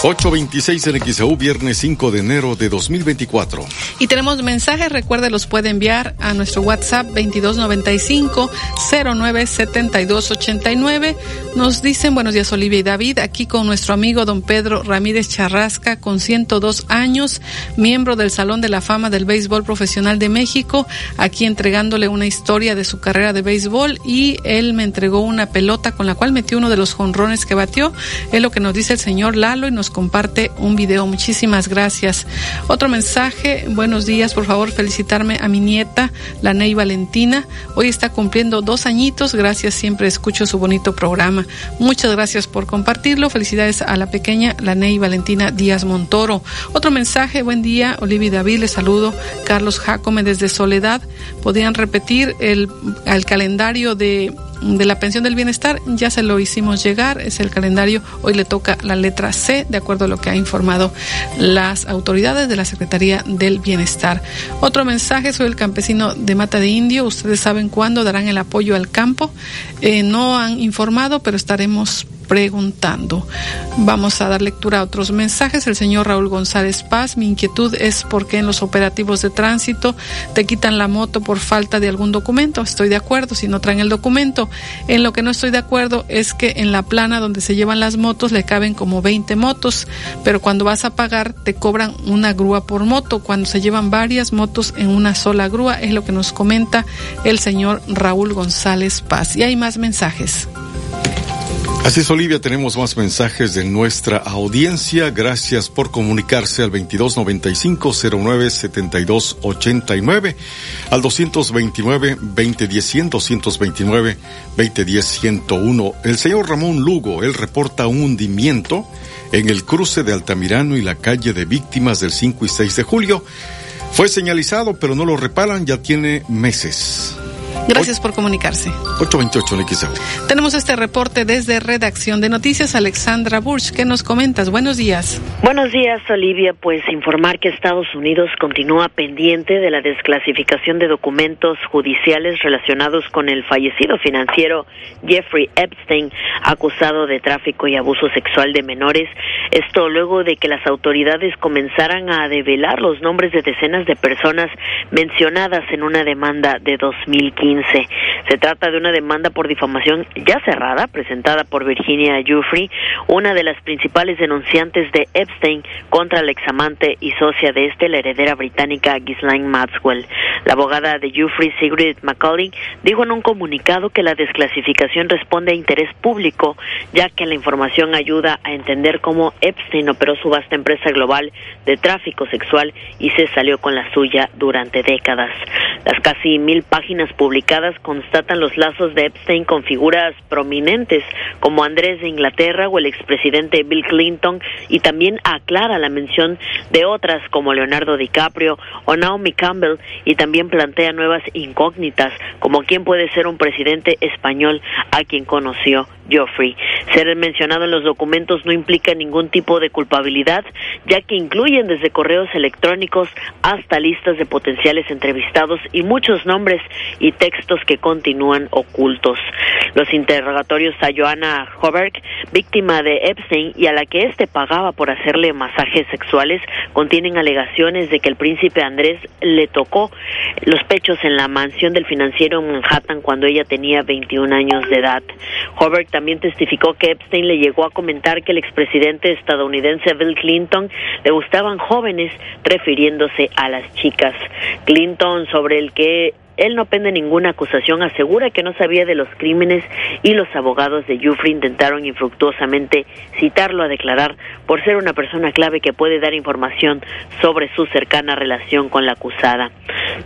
826 en XEU, viernes 5 de enero de 2024.
Y tenemos mensajes, recuerde, los puede enviar a nuestro WhatsApp 2295-097289. Nos dicen, buenos días Olivia y David, aquí con nuestro amigo don Pedro Ramírez Charrasca, con 102 años, miembro del Salón de la Fama del Béisbol Profesional de México, aquí entregándole una historia de su carrera de béisbol y él me entregó una pelota con la cual metió uno de los jonrones que batió. Es lo que nos dice el señor Lalo y nos comparte un video. Muchísimas gracias. Otro mensaje, buenos días, por favor felicitarme a mi nieta, la Ney Valentina. Hoy está cumpliendo dos añitos, gracias, siempre escucho su bonito programa. Muchas gracias por compartirlo. Felicidades a la pequeña, la Ney Valentina Díaz Montoro. Otro mensaje, buen día, Olivia David, les saludo. Carlos Jacome desde Soledad. ¿Podrían repetir el, el calendario de de la pensión del bienestar ya se lo hicimos llegar, es el calendario, hoy le toca la letra C, de acuerdo a lo que ha informado las autoridades de la Secretaría del Bienestar. Otro mensaje, soy el campesino de Mata de Indio, ustedes saben cuándo darán el apoyo al campo, eh, no han informado, pero estaremos preguntando. Vamos a dar lectura a otros mensajes. El señor Raúl González Paz, mi inquietud es por qué en los operativos de tránsito te quitan la moto por falta de algún documento. Estoy de acuerdo si no traen el documento. En lo que no estoy de acuerdo es que en la plana donde se llevan las motos le caben como 20 motos, pero cuando vas a pagar te cobran una grúa por moto. Cuando se llevan varias motos en una sola grúa es lo que nos comenta el señor Raúl González Paz. Y hay más mensajes.
Así es, Olivia, tenemos más mensajes de nuestra audiencia. Gracias por comunicarse al 2295-097289, al 229-2010-100, 229-2010-101. El señor Ramón Lugo, él reporta un hundimiento en el cruce de Altamirano y la calle de víctimas del 5 y 6 de julio. Fue señalizado, pero no lo reparan, ya tiene meses.
Gracias por comunicarse.
828 en
Tenemos este reporte desde Redacción de Noticias, Alexandra Burch. ¿Qué nos comentas? Buenos días.
Buenos días, Olivia. Pues informar que Estados Unidos continúa pendiente de la desclasificación de documentos judiciales relacionados con el fallecido financiero Jeffrey Epstein, acusado de tráfico y abuso sexual de menores. Esto luego de que las autoridades comenzaran a develar los nombres de decenas de personas mencionadas en una demanda de 2015. Se trata de una demanda por difamación ya cerrada, presentada por Virginia Giuffre, una de las principales denunciantes de Epstein contra el examante y socia de este, la heredera británica Ghislaine Maxwell. La abogada de Giuffre, Sigrid McCauley, dijo en un comunicado que la desclasificación responde a interés público, ya que la información ayuda a entender cómo Epstein operó su vasta empresa global de tráfico sexual y se salió con la suya durante décadas. Las casi mil páginas publicadas constatan los lazos de Epstein con figuras prominentes como Andrés de Inglaterra o el expresidente Bill Clinton y también aclara la mención de otras como Leonardo DiCaprio o Naomi Campbell y también plantea nuevas incógnitas como quién puede ser un presidente español a quien conoció Geoffrey. Ser mencionado en los documentos no implica ningún tipo de culpabilidad, ya que incluyen desde correos electrónicos hasta listas de potenciales entrevistados y muchos nombres y textos que continúan ocultos. Los interrogatorios a Joanna Hoberg, víctima de Epstein y a la que éste pagaba por hacerle masajes sexuales, contienen alegaciones de que el príncipe Andrés le tocó los pechos en la mansión del financiero en Manhattan cuando ella tenía 21 años de edad. Hoberg también testificó que Epstein le llegó a comentar que el expresidente estadounidense Bill Clinton le gustaban jóvenes, refiriéndose a las chicas. Clinton, sobre el que él no pende ninguna acusación, asegura que no sabía de los crímenes y los abogados de Jufrey intentaron infructuosamente citarlo a declarar por ser una persona clave que puede dar información sobre su cercana relación con la acusada.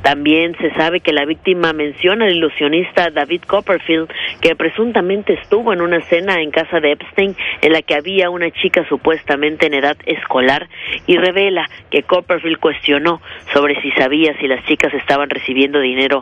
También se sabe que la víctima menciona al ilusionista David Copperfield, que presuntamente estuvo en una cena en casa de Epstein en la que había una chica supuestamente en edad escolar y revela que Copperfield cuestionó sobre si sabía si las chicas estaban recibiendo dinero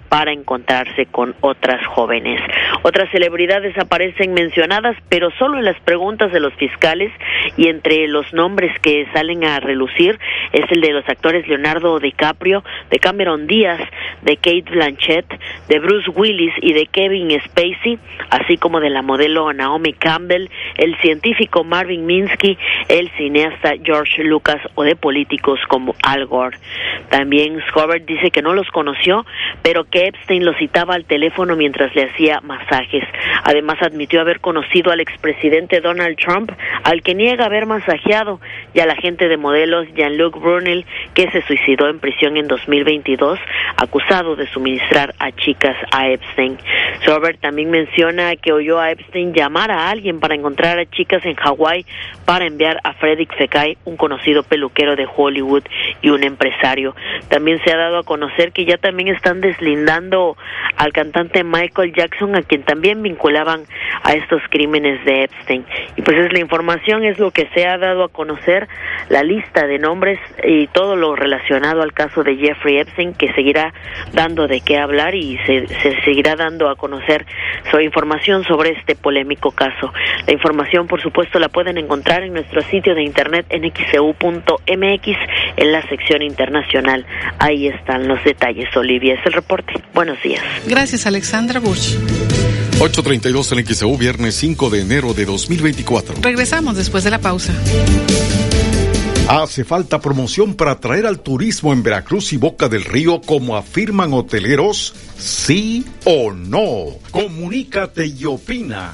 para encontrarse con otras jóvenes. Otras celebridades aparecen mencionadas, pero solo en las preguntas de los fiscales y entre los nombres que salen a relucir es el de los actores Leonardo DiCaprio, de Cameron Díaz, de Kate Blanchett, de Bruce Willis y de Kevin Spacey, así como de la modelo Naomi Campbell, el científico Marvin Minsky, el cineasta George Lucas o de políticos como Al Gore. También Scobert dice que no los conoció, pero que Epstein lo citaba al teléfono mientras le hacía masajes. Además admitió haber conocido al expresidente Donald Trump, al que niega haber masajeado, y al agente de modelos Jean-Luc Brunel, que se suicidó en prisión en 2022, acusado de suministrar a chicas a Epstein. Robert también menciona que oyó a Epstein llamar a alguien para encontrar a chicas en Hawái para enviar a Frederick Fekay, un conocido peluquero de Hollywood y un empresario. También se ha dado a conocer que ya también están deslindando al cantante Michael Jackson, a quien también vinculaban a estos crímenes de Epstein. Y pues es la información, es lo que se ha dado a conocer, la lista de nombres y todo lo relacionado al caso de Jeffrey Epstein, que seguirá dando de qué hablar y se, se seguirá dando a conocer su información sobre este polémico caso. La información, por supuesto, la pueden encontrar en nuestro sitio de internet en en la sección internacional. Ahí están los detalles, Olivia. Es el reporte. Buenos días.
Gracias, Alexandra Bush.
832 en XEU, viernes 5 de enero de 2024.
Regresamos después de la pausa.
Hace falta promoción para atraer al turismo en Veracruz y Boca del Río, como afirman hoteleros, sí o no. Comunícate y opina.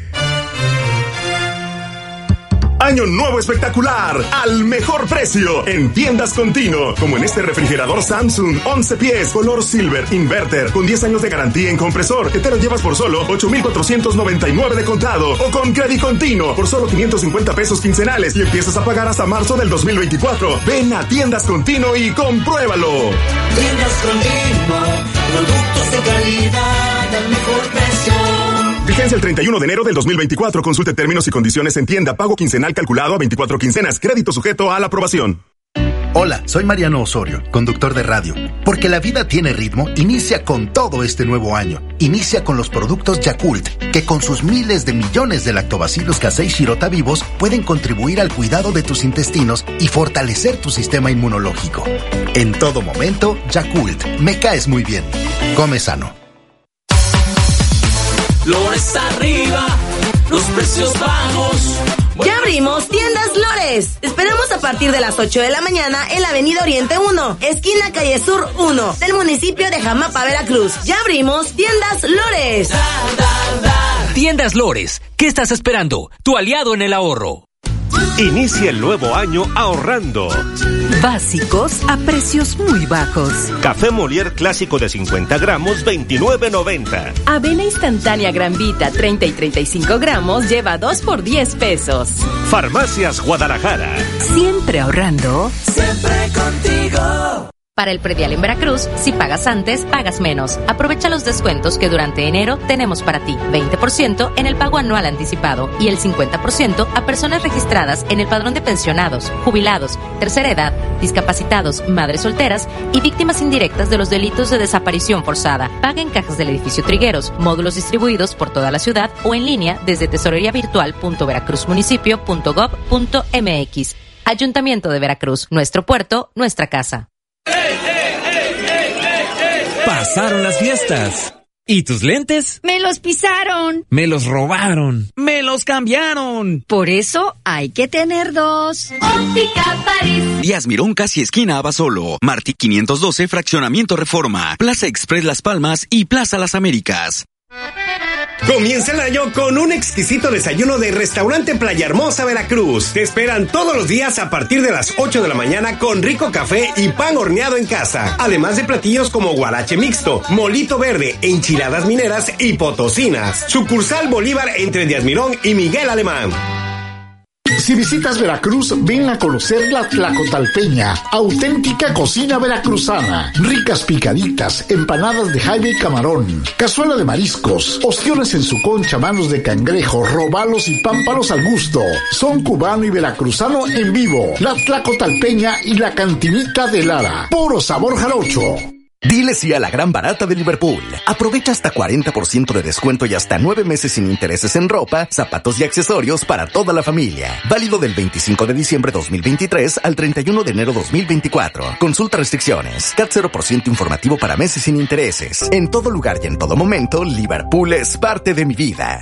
Año nuevo espectacular al mejor precio en tiendas continuo, como en este refrigerador Samsung 11 pies color silver inverter con 10 años de garantía en compresor que te lo llevas por solo 8,499 de contado o con crédito continuo por solo 550 pesos quincenales y empiezas a pagar hasta marzo del 2024. Ven a tiendas continuo y compruébalo.
Tiendas continuo, productos de calidad al mejor precio.
Vigencia el 31 de enero del 2024. Consulte términos y condiciones en tienda. Pago quincenal calculado a 24 quincenas. Crédito sujeto a la aprobación.
Hola, soy Mariano Osorio, conductor de radio. Porque la vida tiene ritmo, inicia con todo este nuevo año. Inicia con los productos Yakult, que con sus miles de millones de lactobacilos casei shirota vivos pueden contribuir al cuidado de tus intestinos y fortalecer tu sistema inmunológico. En todo momento, Yakult, me caes muy bien. Come sano.
Lores arriba, los precios bajos.
Ya abrimos Tiendas Lores. Esperamos a partir de las 8 de la mañana en la Avenida Oriente 1, esquina Calle Sur 1, del municipio de Jamapa, Veracruz. Ya abrimos Tiendas Lores.
Tiendas Lores, ¿qué estás esperando? Tu aliado en el ahorro.
Inicia el nuevo año ahorrando.
Básicos a precios muy bajos.
Café Molière clásico de 50 gramos, 29.90.
Avena instantánea Granvita, 30 y 35 gramos, lleva 2 por 10 pesos.
Farmacias Guadalajara.
Siempre ahorrando.
Siempre contigo.
Para el predial en Veracruz, si pagas antes, pagas menos. Aprovecha los descuentos que durante enero tenemos para ti. 20% en el pago anual anticipado y el 50% a personas registradas en el padrón de pensionados, jubilados, tercera edad, discapacitados, madres solteras y víctimas indirectas de los delitos de desaparición forzada. Paga en cajas del edificio Trigueros, módulos distribuidos por toda la ciudad o en línea desde tesoreriavirtual.veracruzmunicipio.gov.mx. Ayuntamiento de Veracruz, nuestro puerto, nuestra casa.
Pasaron las fiestas. ¿Y tus lentes?
Me los pisaron.
Me los robaron. Me los cambiaron.
Por eso hay que tener dos.
Óptica París.
Díaz Mirón, casi esquina Abasolo. Martí 512, Fraccionamiento Reforma. Plaza Express Las Palmas y Plaza Las Américas.
Comienza el año con un exquisito desayuno de Restaurante Playa Hermosa Veracruz. Te esperan todos los días a partir de las 8 de la mañana con rico café y pan horneado en casa. Además de platillos como guarache mixto, molito verde, enchiladas mineras y potosinas. Sucursal Bolívar entre Díaz Mirón y Miguel Alemán.
Si visitas Veracruz, ven a conocer la Tlacotalpeña, auténtica cocina veracruzana. Ricas picaditas, empanadas de jaime y camarón, cazuela de mariscos, ostiones en su concha, manos de cangrejo, robalos y pámpanos al gusto. Son cubano y veracruzano en vivo. La Tlacotalpeña y la cantinita de Lara. Puro sabor jarocho.
Dile sí a la gran barata de Liverpool. Aprovecha hasta 40% de descuento y hasta 9 meses sin intereses en ropa, zapatos y accesorios para toda la familia. Válido del 25 de diciembre 2023 al 31 de enero 2024. Consulta restricciones. CAT 0% informativo para meses sin intereses. En todo lugar y en todo momento, Liverpool es parte de mi vida.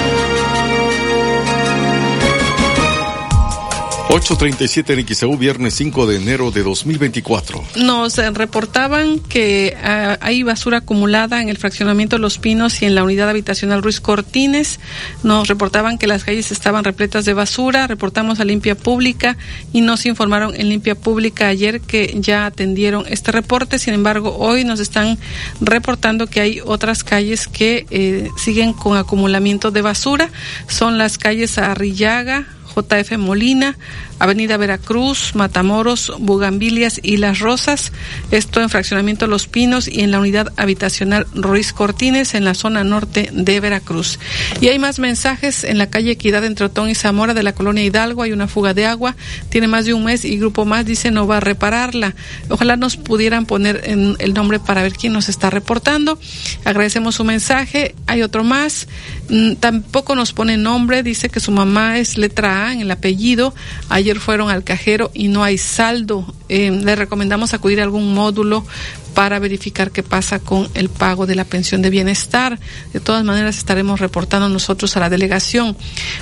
8.37 en XEU, viernes 5 de enero de 2024.
Nos eh, reportaban que uh, hay basura acumulada en el fraccionamiento Los Pinos y en la unidad habitacional Ruiz Cortines. Nos reportaban que las calles estaban repletas de basura. Reportamos a Limpia Pública y nos informaron en Limpia Pública ayer que ya atendieron este reporte. Sin embargo, hoy nos están reportando que hay otras calles que eh, siguen con acumulamiento de basura. Son las calles Arrillaga, JF Molina, Avenida Veracruz, Matamoros, Bugambilias y Las Rosas, esto en fraccionamiento Los Pinos y en la unidad habitacional Ruiz Cortines en la zona norte de Veracruz. Y hay más mensajes en la calle Equidad entre Otón y Zamora de la colonia Hidalgo, hay una fuga de agua, tiene más de un mes y Grupo Más dice no va a repararla. Ojalá nos pudieran poner en el nombre para ver quién nos está reportando. Agradecemos su mensaje. Hay otro más, mm, tampoco nos pone nombre, dice que su mamá es letra A en el apellido. Ayer fueron al cajero y no hay saldo. Eh, le recomendamos acudir a algún módulo para verificar qué pasa con el pago de la pensión de bienestar. De todas maneras, estaremos reportando nosotros a la delegación.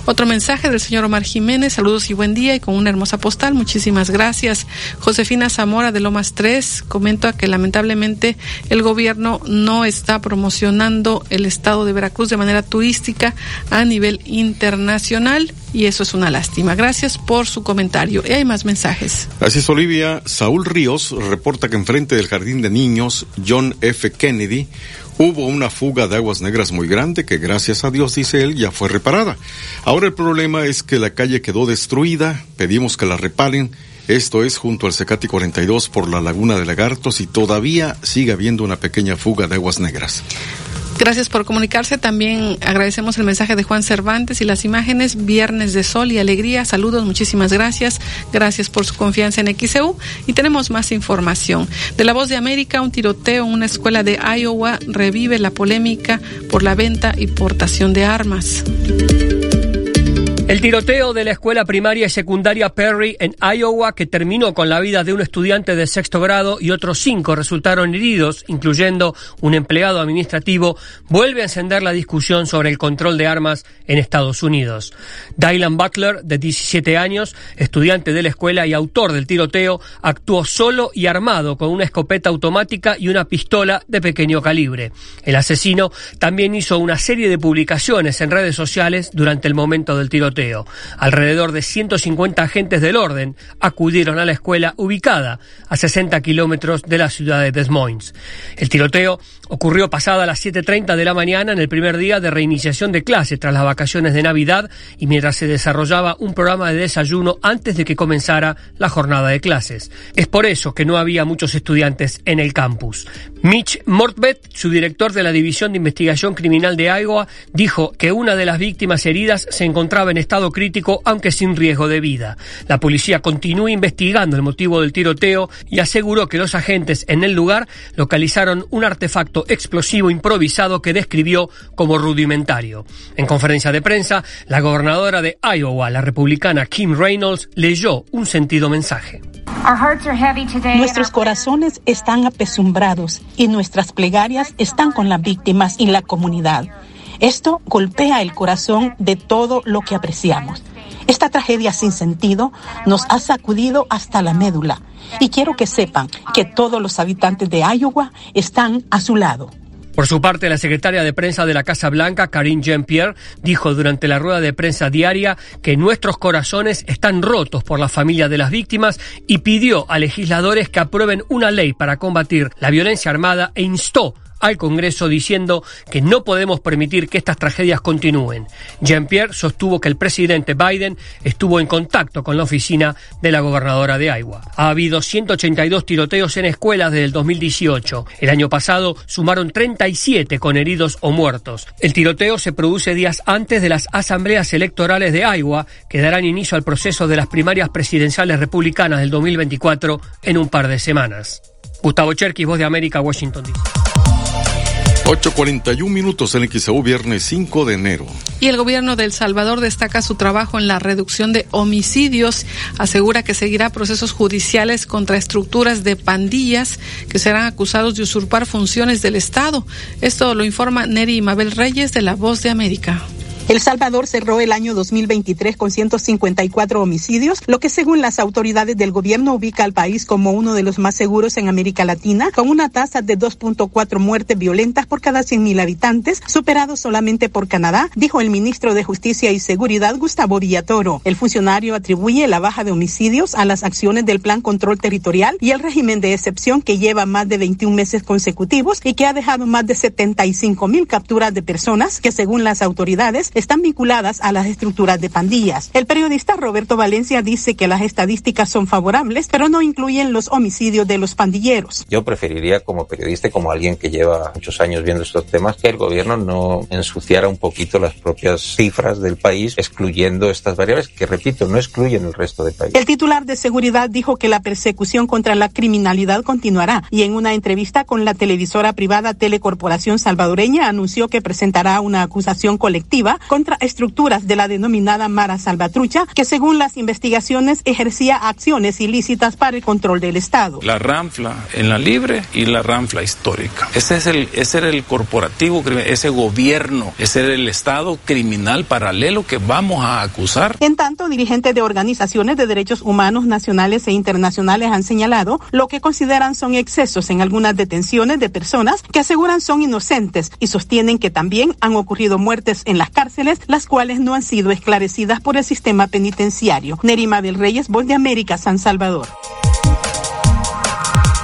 Otro mensaje del señor Omar Jiménez, saludos y buen día y con una hermosa postal. Muchísimas gracias. Josefina Zamora de Lomas 3 comenta que lamentablemente el gobierno no está promocionando el estado de Veracruz de manera turística a nivel internacional y eso es una lástima. Gracias por su comentario. Y hay más mensajes.
Es, Olivia. Saúl Ríos reporta que enfrente del jardín de niños John F. Kennedy hubo una fuga de aguas negras muy grande que gracias a Dios, dice él, ya fue reparada. Ahora el problema es que la calle quedó destruida, pedimos que la reparen. Esto es junto al Secati 42 por la Laguna de Lagartos y todavía sigue habiendo una pequeña fuga de aguas negras.
Gracias por comunicarse. También agradecemos el mensaje de Juan Cervantes y las imágenes. Viernes de sol y alegría. Saludos, muchísimas gracias. Gracias por su confianza en XEU. Y tenemos más información. De la Voz de América, un tiroteo en una escuela de Iowa revive la polémica por la venta y portación de armas.
El tiroteo de la escuela primaria y secundaria Perry en Iowa, que terminó con la vida de un estudiante de sexto grado y otros cinco resultaron heridos, incluyendo un empleado administrativo, vuelve a encender la discusión sobre el control de armas en Estados Unidos. Dylan Butler, de 17 años, estudiante de la escuela y autor del tiroteo, actuó solo y armado con una escopeta automática y una pistola de pequeño calibre. El asesino también hizo una serie de publicaciones en redes sociales durante el momento del tiroteo. Alrededor de 150 agentes del orden acudieron a la escuela ubicada a 60 kilómetros de la ciudad de Des Moines. El tiroteo ocurrió pasada las 7.30 de la mañana en el primer día de reiniciación de clase tras las vacaciones de Navidad y mientras se desarrollaba un programa de desayuno antes de que comenzara la jornada de clases. Es por eso que no había muchos estudiantes en el campus. Mitch Mortbet, su director de la División de Investigación Criminal de Iowa, dijo que una de las víctimas heridas se encontraba en estado crítico, aunque sin riesgo de vida. La policía continúa investigando el motivo del tiroteo y aseguró que los agentes en el lugar localizaron un artefacto explosivo improvisado que describió como rudimentario. En conferencia de prensa, la gobernadora de Iowa, la republicana Kim Reynolds, leyó un sentido mensaje.
Nuestros corazones están apesumbrados y nuestras plegarias están con las víctimas y la comunidad. Esto golpea el corazón de todo lo que apreciamos. Esta tragedia sin sentido nos ha sacudido hasta la médula y quiero que sepan que todos los habitantes de Iowa están a su lado.
Por su parte, la secretaria de prensa de la Casa Blanca, Karine Jean-Pierre, dijo durante la rueda de prensa diaria que nuestros corazones están rotos por la familia de las víctimas y pidió a legisladores que aprueben una ley para combatir la violencia armada e instó al Congreso diciendo que no podemos permitir que estas tragedias continúen. Jean-Pierre sostuvo que el presidente Biden estuvo en contacto con la oficina de la gobernadora de Iowa. Ha habido 182 tiroteos en escuelas desde el 2018. El año pasado sumaron 37 con heridos o muertos. El tiroteo se produce días antes de las asambleas electorales de Iowa que darán inicio al proceso de las primarias presidenciales republicanas del 2024 en un par de semanas. Gustavo Cherkis, Voz de América, Washington DC.
8.41 minutos en XEU, viernes 5 de enero.
Y el gobierno de El Salvador destaca su trabajo en la reducción de homicidios. Asegura que seguirá procesos judiciales contra estructuras de pandillas que serán acusados de usurpar funciones del Estado. Esto lo informa Neri Mabel Reyes de La Voz de América.
El Salvador cerró el año 2023 con 154 homicidios, lo que según las autoridades del gobierno ubica al país como uno de los más seguros en América Latina, con una tasa de 2.4 muertes violentas por cada 100.000 habitantes, superado solamente por Canadá, dijo el ministro de Justicia y Seguridad Gustavo Villatoro. El funcionario atribuye la baja de homicidios a las acciones del Plan Control Territorial y el régimen de excepción que lleva más de 21 meses consecutivos y que ha dejado más de 75 mil capturas de personas que según las autoridades están vinculadas a las estructuras de pandillas. El periodista Roberto Valencia dice que las estadísticas son favorables, pero no incluyen los homicidios de los pandilleros.
Yo preferiría como periodista, como alguien que lleva muchos años viendo estos temas, que el gobierno no ensuciara un poquito las propias cifras del país, excluyendo estas variables que, repito, no excluyen el resto del país.
El titular de seguridad dijo que la persecución contra la criminalidad continuará y en una entrevista con la televisora privada Telecorporación Salvadoreña anunció que presentará una acusación colectiva contra estructuras de la denominada Mara Salvatrucha, que según las investigaciones ejercía acciones ilícitas para el control del Estado.
La ranfla en la libre y la ranfla histórica. Ese es el, ese era el corporativo, ese gobierno, ese era el Estado criminal paralelo que vamos a acusar.
En tanto, dirigentes de organizaciones de derechos humanos nacionales e internacionales han señalado lo que consideran son excesos en algunas detenciones de personas que aseguran son inocentes y sostienen que también han ocurrido muertes en las cárceles las cuales no han sido esclarecidas por el sistema penitenciario. Nerima del Reyes, Voz de América, San Salvador.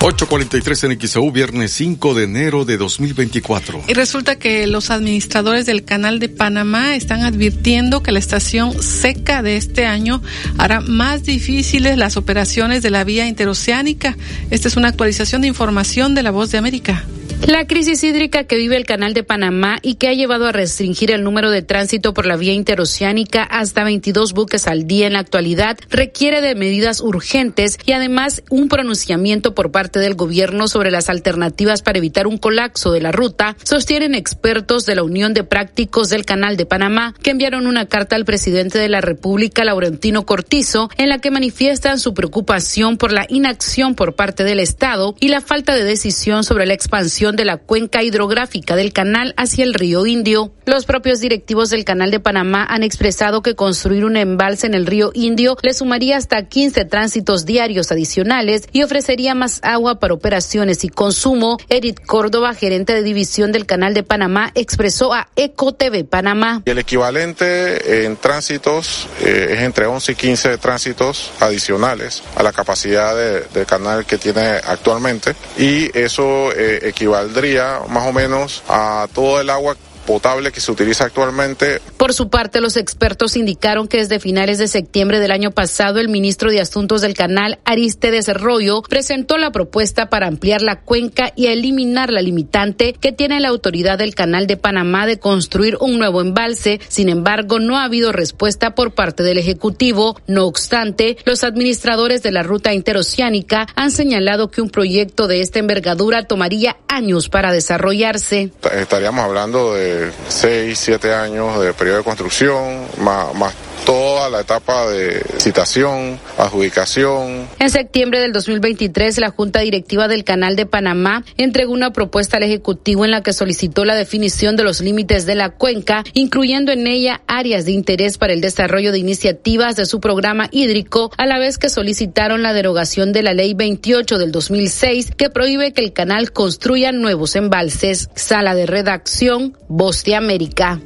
843 en XAU, viernes 5 de enero de 2024.
Y resulta que los administradores del canal de Panamá están advirtiendo que la estación seca de este año hará más difíciles las operaciones de la vía interoceánica. Esta es una actualización de información de la Voz de América.
La crisis hídrica que vive el canal de Panamá y que ha llevado a restringir el número de tránsito por la vía interoceánica hasta 22 buques al día en la actualidad requiere de medidas urgentes y además un pronunciamiento por parte del gobierno sobre las alternativas para evitar un colapso de la ruta, sostienen expertos de la Unión de Prácticos del Canal de Panamá que enviaron una carta al presidente de la República, Laurentino Cortizo, en la que manifiestan su preocupación por la inacción por parte del Estado y la falta de decisión sobre la expansión de la cuenca hidrográfica del canal hacia el río Indio. Los propios directivos del canal de Panamá han expresado que construir un embalse en el río Indio le sumaría hasta 15 tránsitos diarios adicionales y ofrecería más agua para operaciones y consumo. Edith Córdoba, gerente de división del canal de Panamá, expresó a EcoTV Panamá.
El equivalente en tránsitos eh, es entre 11 y 15 tránsitos adicionales a la capacidad del canal que tiene actualmente y eso eh, equivale valdría más o menos a todo el agua potable que se utiliza actualmente.
Por su parte, los expertos indicaron que desde finales de septiembre del año pasado, el ministro de Asuntos del Canal, Aristides Arroyo, presentó la propuesta para ampliar la cuenca y eliminar la limitante que tiene la autoridad del Canal de Panamá de construir un nuevo embalse. Sin embargo, no ha habido respuesta por parte del Ejecutivo. No obstante, los administradores de la ruta interoceánica han señalado que un proyecto de esta envergadura tomaría años para desarrollarse.
Estaríamos hablando de seis, siete años de periodo de construcción, más, más toda la etapa de citación, adjudicación.
En septiembre del 2023, la Junta Directiva del Canal de Panamá entregó una propuesta al Ejecutivo en la que solicitó la definición de los límites de la cuenca, incluyendo en ella áreas de interés para el desarrollo de iniciativas de su programa hídrico, a la vez que solicitaron la derogación de la Ley 28 del 2006, que prohíbe que el canal construya nuevos embalses. Sala de redacción, Voz de América.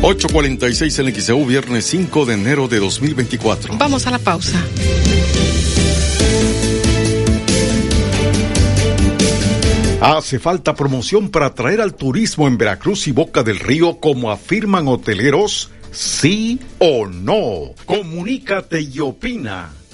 846 en XEU, viernes 5 de enero de 2024.
Vamos a la pausa.
Hace falta promoción para atraer al turismo en Veracruz y Boca del Río, como afirman hoteleros. ¿Sí o no? Comunícate y opina.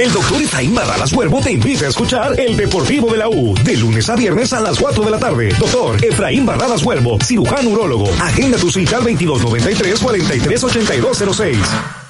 El doctor Efraín Barralas Huervo te invita a escuchar El Deportivo de la U, de lunes a viernes a las 4 de la tarde. Doctor Efraín Barralas Huervo, cirujano urólogo. Agenda tu cita al 2293-438206.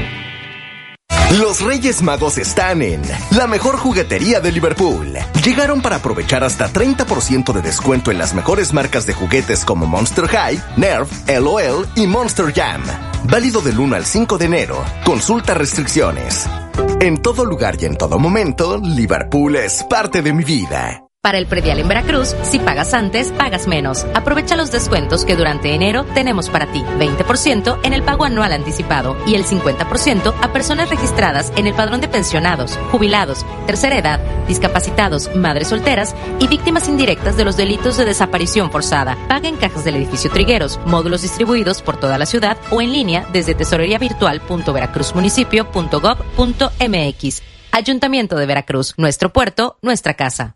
Los Reyes Magos están en la mejor juguetería de Liverpool. Llegaron para aprovechar hasta 30% de descuento en las mejores marcas de juguetes como Monster High, Nerf, LOL y Monster Jam. Válido del 1 al 5 de enero. Consulta restricciones. En todo lugar y en todo momento, Liverpool es parte de mi vida.
Para el predial en Veracruz, si pagas antes, pagas menos. Aprovecha los descuentos que durante enero tenemos para ti. 20% en el pago anual anticipado y el 50% a personas registradas en el padrón de pensionados, jubilados, tercera edad, discapacitados, madres solteras y víctimas indirectas de los delitos de desaparición forzada. Paga en cajas del edificio Trigueros, módulos distribuidos por toda la ciudad o en línea desde tesoreriavirtual.veracruzmunicipio.gov.mx. Ayuntamiento de Veracruz, nuestro puerto, nuestra casa.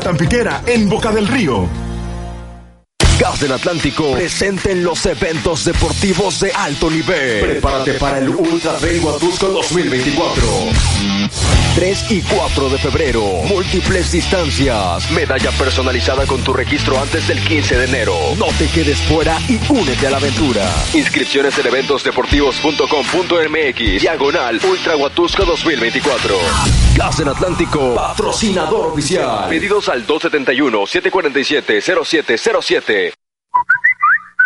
Tampiquera, en Boca del Río.
Gas del Atlántico presente en los eventos deportivos de alto nivel. Prepárate para el Ultra Trail Huatusco 2024. 3 y 4 de febrero. Múltiples distancias. Medalla personalizada con tu registro antes del 15 de enero. No te quedes fuera y únete a la aventura. Inscripciones en eventosdeportivos.com.mx. Diagonal Ultra Huatusco 2024. Gas del Atlántico. Patrocinador oficial. Pedidos al 271-747-0707.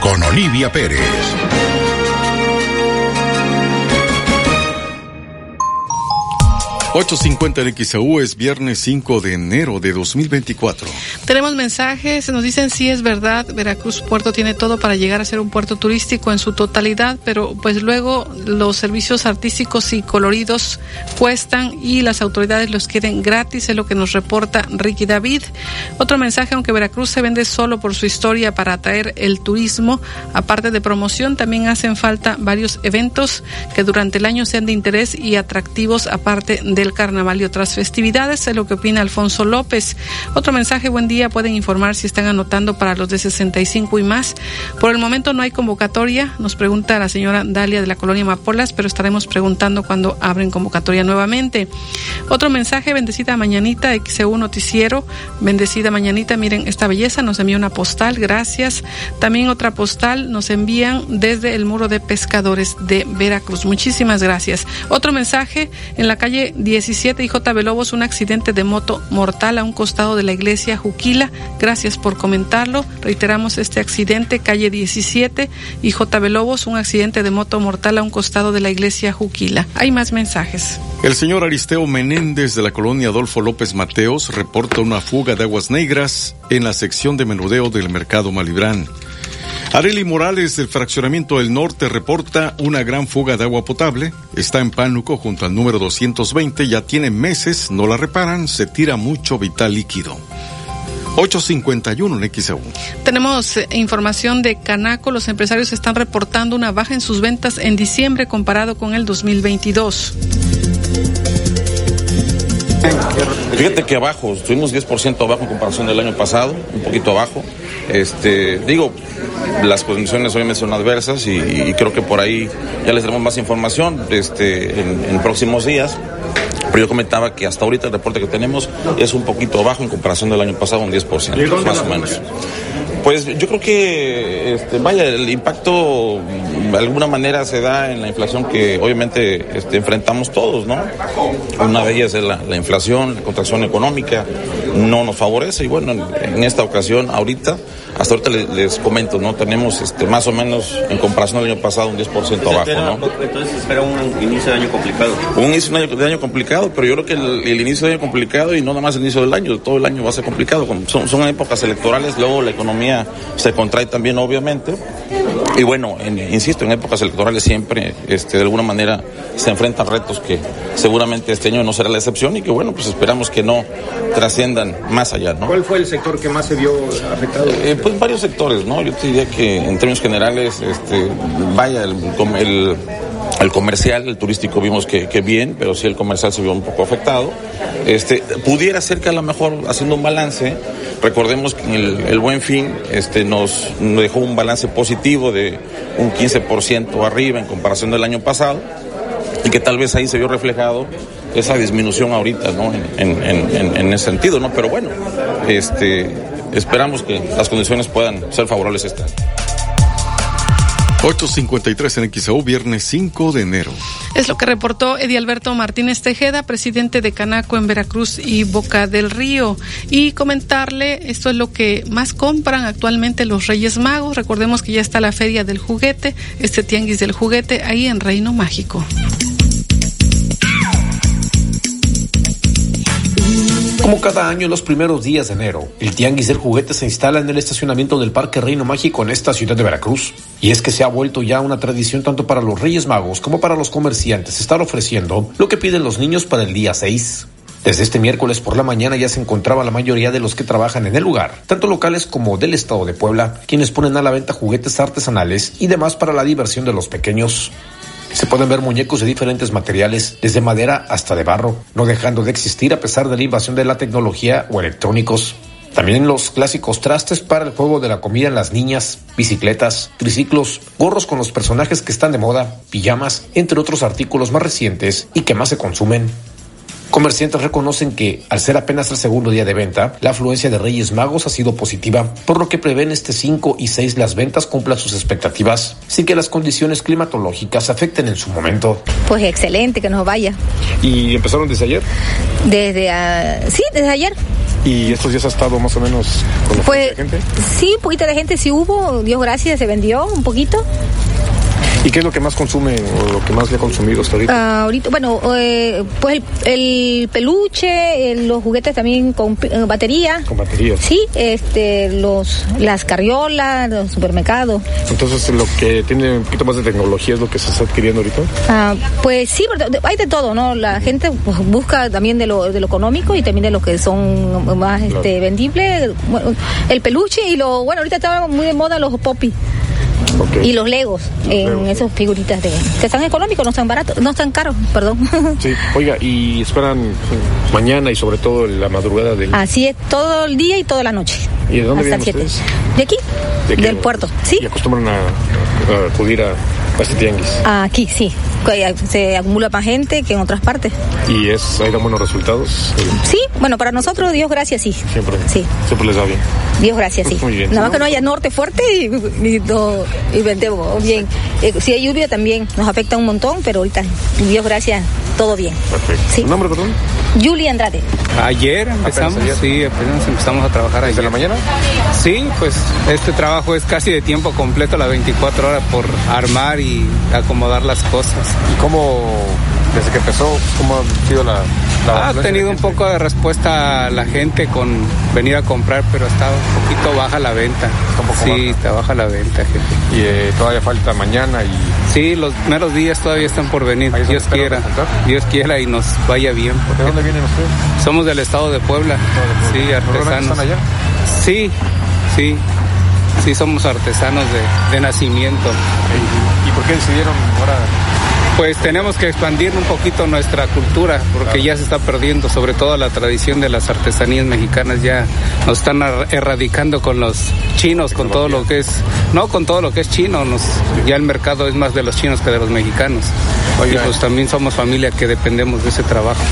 con Olivia Pérez.
8.50 en XAU es viernes 5 de enero de 2024.
Tenemos mensajes, nos dicen si es verdad, Veracruz Puerto tiene todo para llegar a ser un puerto turístico en su totalidad, pero pues luego los servicios artísticos y coloridos cuestan y las autoridades los quieren gratis, es lo que nos reporta Ricky David. Otro mensaje, aunque Veracruz se vende solo por su historia para atraer el turismo, aparte de promoción, también hacen falta varios eventos que durante el año sean de interés y atractivos aparte del carnaval y otras festividades, es lo que opina Alfonso López. Otro mensaje, buen día, pueden informar si están anotando para los de 65 y más. Por el momento no hay convocatoria, nos pregunta la señora Dalia de la colonia Mapolas, pero estaremos preguntando cuando abren convocatoria nuevamente. Otro mensaje, bendecida mañanita, XEU Noticiero, bendecida mañanita, miren esta belleza, nos envía una postal, gracias. También otra postal nos envían desde el muro de pescadores de Veracruz. Muchísimas gracias. Otro mensaje en la calle 17 y J. Lobos, un accidente de moto mortal a un costado de la iglesia Juquila. Gracias por comentarlo. Reiteramos este accidente, calle 17 y J. Lobos, un accidente de moto mortal a un costado de la iglesia Juquila. Hay más mensajes.
El señor Aristeo Menéndez de la colonia Adolfo López Mateos reporta una fuga de aguas negras en la sección de menudeo del mercado Malibrán. Areli Morales del Fraccionamiento del Norte reporta una gran fuga de agua potable. Está en Pánuco junto al número 220. Ya tiene meses, no la reparan, se tira mucho vital líquido. 851 en XAU.
Tenemos eh, información de Canaco. Los empresarios están reportando una baja en sus ventas en diciembre comparado con el 2022.
Fíjate que abajo, estuvimos 10% abajo en comparación del año pasado, un poquito abajo. Este, digo, las condiciones obviamente son adversas y, creo que por ahí ya les daremos más información este, en, en próximos días. Pero yo comentaba que hasta ahorita el reporte que tenemos es un poquito bajo en comparación del año pasado, un 10%, más o menos. Pues yo creo que, este, vaya, el impacto de alguna manera se da en la inflación que obviamente este, enfrentamos todos, ¿no? Una de ellas es la, inflación, la contracción económica, no nos favorece y bueno, en, esta ocasión, ahorita, hasta ahorita les, comento, ¿no? Tenemos este, más o menos en comparación al año pasado un 10% abajo, ¿no?
Entonces espera un inicio de año complicado.
Un inicio de año, complicado, pero yo creo que el, inicio de año complicado y no nada más el inicio del año, todo el año va a ser complicado. Son, son épocas electorales, luego la economía se contrae también, obviamente. Y bueno, insisto, en épocas electorales siempre, este, de alguna manera, se enfrentan retos que seguramente este año no será la excepción y que bueno, pues esperamos que no trasciendan más allá, ¿no?
¿Cuál fue el sector que más se vio afectado?
Eh, pues varios sectores, ¿no? Yo te diría que en términos generales, este, vaya, el, el comercial, el turístico vimos que, bien, pero sí el comercial se vio un poco afectado. Este, pudiera ser que a lo mejor haciendo un balance, recordemos que el, el buen fin este, nos, dejó un balance positivo de un 15% arriba en comparación del año pasado y que tal vez ahí se vio reflejado esa disminución ahorita, ¿no? En, en, ese sentido, ¿no? Pero bueno, este, esperamos que las condiciones puedan ser favorables este
8.53 en XAU, viernes 5 de enero.
Es lo que reportó Eddie Alberto Martínez Tejeda, presidente de Canaco en Veracruz y Boca del Río. Y comentarle, esto es lo que más compran actualmente los Reyes Magos. Recordemos que ya está la Feria del Juguete, este tianguis del juguete, ahí en Reino Mágico.
Como cada año en los primeros días de enero, el Tianguis del Juguete se instala en el estacionamiento del Parque Reino Mágico en esta ciudad de Veracruz. Y es que se ha vuelto ya una tradición tanto para los Reyes Magos como para los comerciantes estar ofreciendo lo que piden los niños para el día 6. Desde este miércoles por la mañana ya se encontraba la mayoría de los que trabajan en el lugar, tanto locales como del estado de Puebla, quienes ponen a la venta juguetes artesanales y demás para la diversión de los pequeños. Se pueden ver muñecos de diferentes materiales, desde madera hasta de barro, no dejando de existir a pesar de la invasión de la tecnología o electrónicos. También los clásicos trastes para el juego de la comida en las niñas, bicicletas, triciclos, gorros con los personajes que están de moda, pijamas, entre otros artículos más recientes y que más se consumen. Comerciantes reconocen que, al ser apenas el segundo día de venta, la afluencia de Reyes Magos ha sido positiva, por lo que prevén este 5 y 6 las ventas cumplan sus expectativas, sin que las condiciones climatológicas afecten en su momento.
Pues excelente, que nos vaya.
¿Y empezaron desde ayer?
Desde, uh, sí, desde ayer.
¿Y estos días ha estado más o menos con
pues, gente? Sí, un poquito de gente sí hubo, Dios gracias, se vendió un poquito.
¿Y qué es lo que más consume o lo que más le ha consumido hasta ahorita?
Ah, ahorita, bueno, eh, pues el, peluche, los juguetes también con eh, batería.
Con batería.
Sí, este, los, las carriolas, los supermercados.
Entonces, lo que tiene un poquito más de tecnología es lo que se está adquiriendo ahorita.
Ah, pues sí, hay de todo, ¿no? La gente pues, busca también de lo, de lo económico y también de lo que son más este, vendibles. el peluche y lo, bueno, ahorita está muy de moda los popis. Y los legos en esas figuritas de que están económicos, no están baratos, no están caros, perdón. (laughs)
Sí, oiga, y esperan mañana y sobre todo la madrugada del
Así es, todo el día y toda la noche.
¿Y de dónde vienen ustedes?
De aquí, del puerto, ¿sí?
¿Y acostumbran a, acudir a, este tianguis?
Aquí, sí. Se acumula más gente que en otras partes.
¿Y es, hay buenos resultados?
Sí, bueno, para nosotros, Dios gracias, sí.
Siempre.
Sí.
Siempre les va bien.
Dios gracias, sí. Muy bien. Nada más que no haya norte fuerte y, y, y vendemos bien. Eh, si hay lluvia también nos afecta un montón, pero ahorita, Dios gracias, todo bien.
Perfecto.
Sí.
¿Tu nombre, perdón?
Julie Andrade.
Ayer empezamos, sí, apenas empezamos a trabajar
¿Desde la mañana?
Sí, pues este trabajo es casi de tiempo completo, las 24 horas por armar y acomodar las cosas.
¿Y cómo, desde que empezó, cómo ha sido la,
ha tenido un poco de respuesta a la gente con venir a comprar, pero está un poquito baja la venta. sí, está baja la venta, gente.
Y eh, todavía falta mañana y...
Sí, los primeros días todavía están por venir. Dios quiera. Dios quiera y nos vaya bien.
¿De dónde vienen ustedes?
Somos del estado de Puebla. Sí, artesanos.
¿Están allá?
Sí, sí. Sí, somos artesanos de, de nacimiento.
¿Y por qué decidieron ahora
Pues tenemos que expandir un poquito nuestra cultura, porque ya se está perdiendo, sobre todo la tradición de las artesanías mexicanas, ya nos están erradicando con los chinos, con todo lo que es, no con todo lo que es chino, nos, ya el mercado es más de los chinos que de los mexicanos. Y pues también somos familia que dependemos de ese trabajo.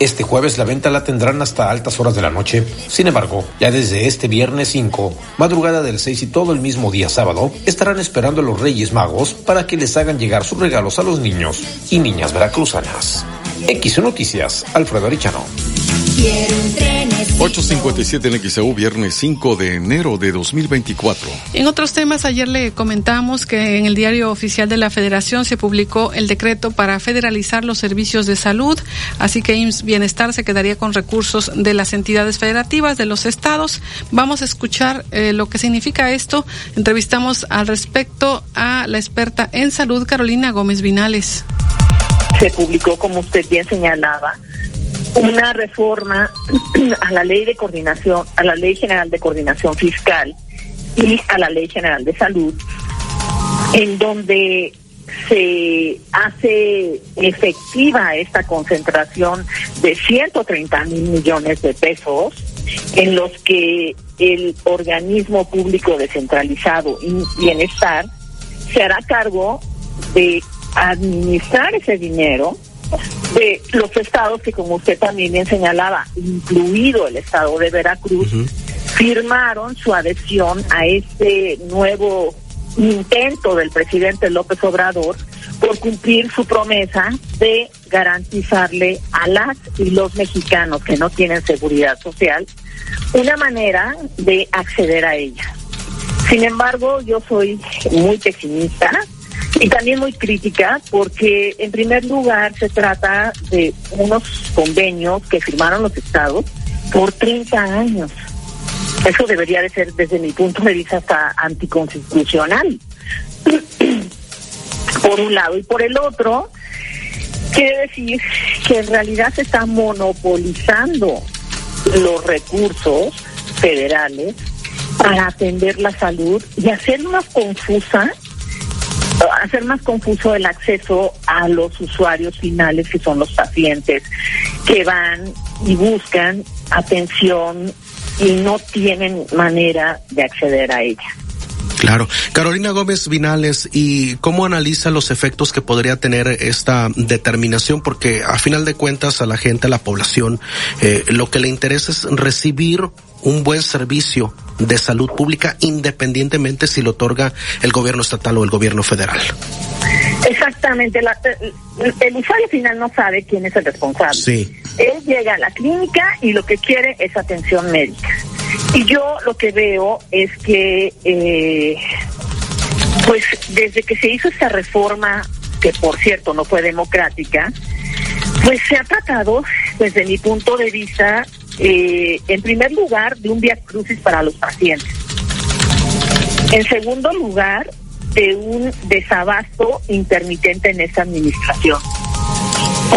Este jueves la venta la tendrán hasta altas horas de la noche. Sin embargo, ya desde este viernes 5, madrugada del 6 y todo el mismo día sábado, estarán esperando a los Reyes Magos para que les hagan llegar sus regalos a los niños y niñas veracruzanas. X Noticias, Alfredo Arichano.
857 en XEU, viernes 5 de enero de 2024.
En otros temas, ayer le comentamos que en el diario oficial de la Federación se publicó el decreto para federalizar los servicios de salud, así que IMSS Bienestar se quedaría con recursos de las entidades federativas de los estados. Vamos a escuchar eh, lo que significa esto. Entrevistamos al respecto a la experta en salud, Carolina Gómez Vinales.
Se publicó, como usted bien señalaba, una reforma (clears throat) a la ley de coordinación, a la ley general de coordinación fiscal y a la ley general de salud, en donde se hace efectiva esta concentración de 130 mil millones de pesos en los que el organismo público descentralizado y bienestar se hará cargo de administrar ese dinero de los estados que, como usted también bien señalaba, incluido el estado de Veracruz, firmaron su adhesión a este nuevo intento del presidente López Obrador por cumplir su promesa de garantizarle a las y los mexicanos que no tienen seguridad social una manera de acceder a ella. Sin embargo, yo soy muy pesimista y también muy crítica porque en primer lugar se trata de unos convenios que firmaron los estados por 30 años. Eso debería de ser desde mi punto de vista hasta anticonstitucional. (clears throat) por un lado y por el otro quiere decir que en realidad se están monopolizando los recursos federales para atender la salud y hacer más confusa hacer más confuso el acceso a los usuarios finales, que son los pacientes, que van y buscan atención y no tienen manera de acceder a ella.
Claro. Carolina Gómez Vinales, ¿y cómo analiza los efectos que podría tener esta determinación? Porque a final de cuentas a la gente, a la población, eh, lo que le interesa es recibir un buen servicio de salud pública independientemente si lo otorga el gobierno estatal o el gobierno federal.
Exactamente, el, usuario final no sabe quién es el responsable.
Sí.
Él llega a la clínica y lo que quiere es atención médica. Y yo lo que veo es que, eh, pues desde que se hizo esta reforma, que por cierto no fue democrática, pues se ha tratado, desde mi punto de vista, eh, en primer lugar, de un vía crucis para los pacientes. En segundo lugar, de un desabasto intermitente en esta administración.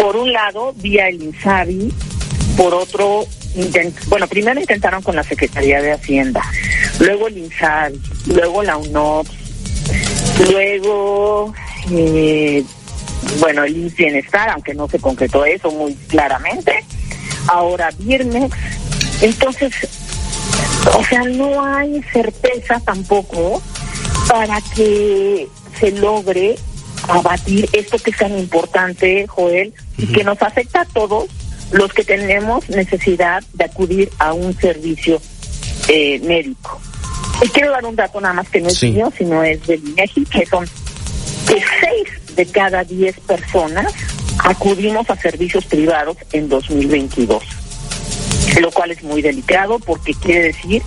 Por un lado, vía el INSABI, por otro, bueno, primero intentaron con la Secretaría de Hacienda, luego el INSABI, luego la UNOPS, luego, eh, bueno, el Bienestar, aunque no se concretó eso muy claramente, ahora viernes. Entonces, o sea, no hay certeza tampoco para que se logre abatir esto que es tan importante, Joel, y que nos afecta a todos los que tenemos necesidad de acudir a un servicio eh, médico. Y quiero dar un dato nada más que no es mío, sino es del INEGI, que son que seis de cada diez personas acudimos a servicios privados en 2022, lo cual es muy delicado porque quiere decir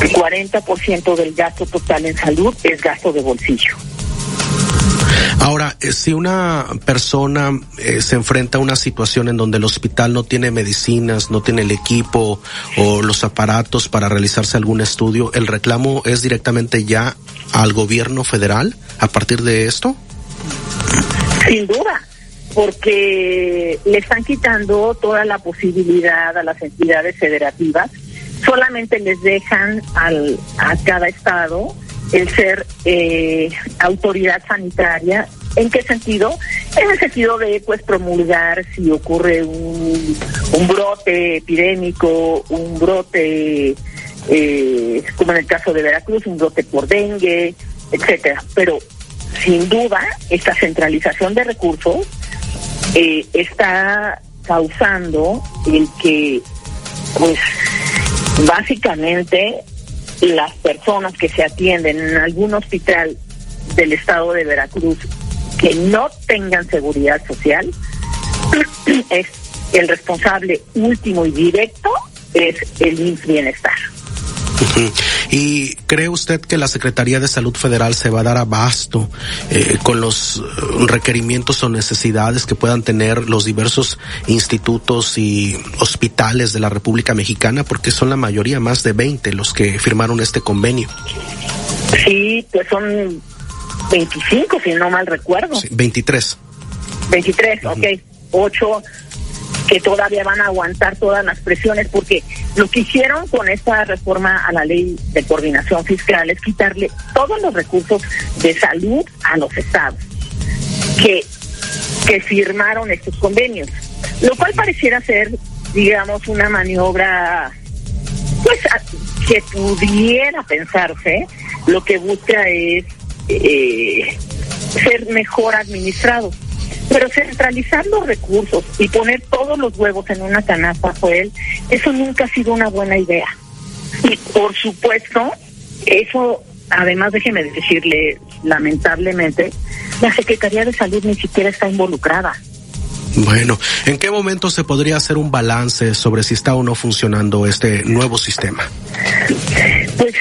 que el 40% del gasto total en salud es gasto de bolsillo.
Ahora, eh, si una persona eh, se enfrenta a una situación en donde el hospital no tiene medicinas, no tiene el equipo o los aparatos para realizarse algún estudio, ¿el reclamo es directamente ya al gobierno federal a partir de esto?
Sin duda, porque le están quitando toda la posibilidad a las entidades federativas, solamente les dejan al, a cada estado el ser eh, autoridad sanitaria. ¿En qué sentido? en el sentido de pues promulgar si ocurre un, un brote epidémico, un brote eh, como en el caso de Veracruz, un brote por dengue, etcétera. Pero sin duda esta centralización de recursos eh, está causando el que pues básicamente las personas que se atienden en algún hospital del estado de Veracruz que no tengan seguridad social, (clears throat) es el responsable último y directo es el Bienestar. (laughs)
¿Y cree usted que la Secretaría de Salud Federal se va a dar abasto eh, con los eh, requerimientos o necesidades que puedan tener los diversos institutos y hospitales de la República Mexicana? Porque son la mayoría, más de 20, los que firmaron este convenio.
Sí, pues son 25, si no mal recuerdo. Sí,
23.
23, ok. 8 que todavía van a aguantar todas las presiones, porque lo que hicieron con esta reforma a la ley de coordinación fiscal es quitarle todos los recursos de salud a los estados que, que firmaron estos convenios, lo cual pareciera ser, digamos, una maniobra pues que pudiera pensarse, lo que busca es eh, ser mejor administrado. Pero centralizar los recursos y poner todos los huevos en una canasta, él, eso nunca ha sido una buena idea. Y por supuesto, eso, además déjeme decirle, lamentablemente, la Secretaría de Salud ni siquiera está involucrada.
Bueno, ¿en qué momento se podría hacer un balance sobre si está o no funcionando este nuevo sistema?
Pues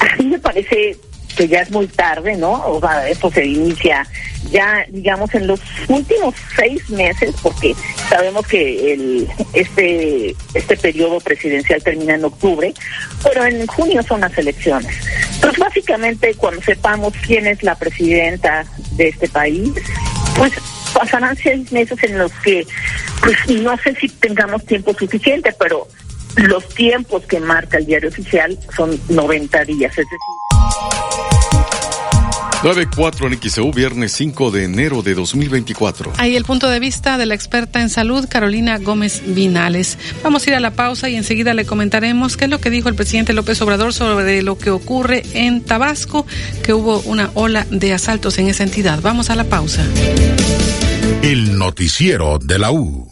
a mí me parece que ya es muy tarde, ¿no? O sea, esto se inicia ya, digamos, en los últimos seis meses, porque sabemos que el este este periodo presidencial termina en octubre, pero en junio son las elecciones. Entonces, básicamente, cuando sepamos quién es la presidenta de este país, pues pasarán seis meses en los que, pues no sé si tengamos tiempo suficiente, pero los tiempos que marca el diario oficial son 90 días, es decir,
9-4 en XEU, viernes 5 de enero de 2024.
Ahí el punto de vista de la experta en salud, Carolina Gómez Vinales. Vamos a ir a la pausa y enseguida le comentaremos qué es lo que dijo el presidente López Obrador sobre lo que ocurre en Tabasco, que hubo una ola de asaltos en esa entidad. Vamos a la pausa.
El noticiero de la U.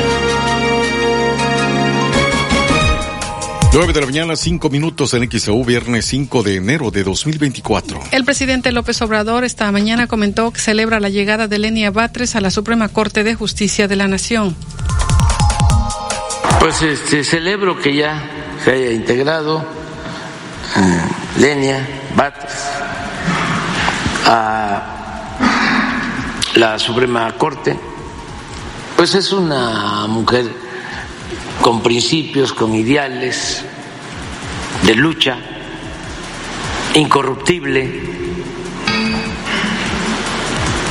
9 de la mañana, 5 minutos en XEU, viernes 5 de enero de 2024.
El presidente López Obrador esta mañana comentó que celebra la llegada de Lenia Batres a la Suprema Corte de Justicia de la Nación.
Pues este, celebro que ya se haya integrado eh, Lenia Batres a la Suprema Corte. Pues es una mujer con principios, con ideales de lucha, incorruptible,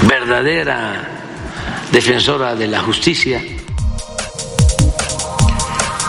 verdadera defensora de la justicia.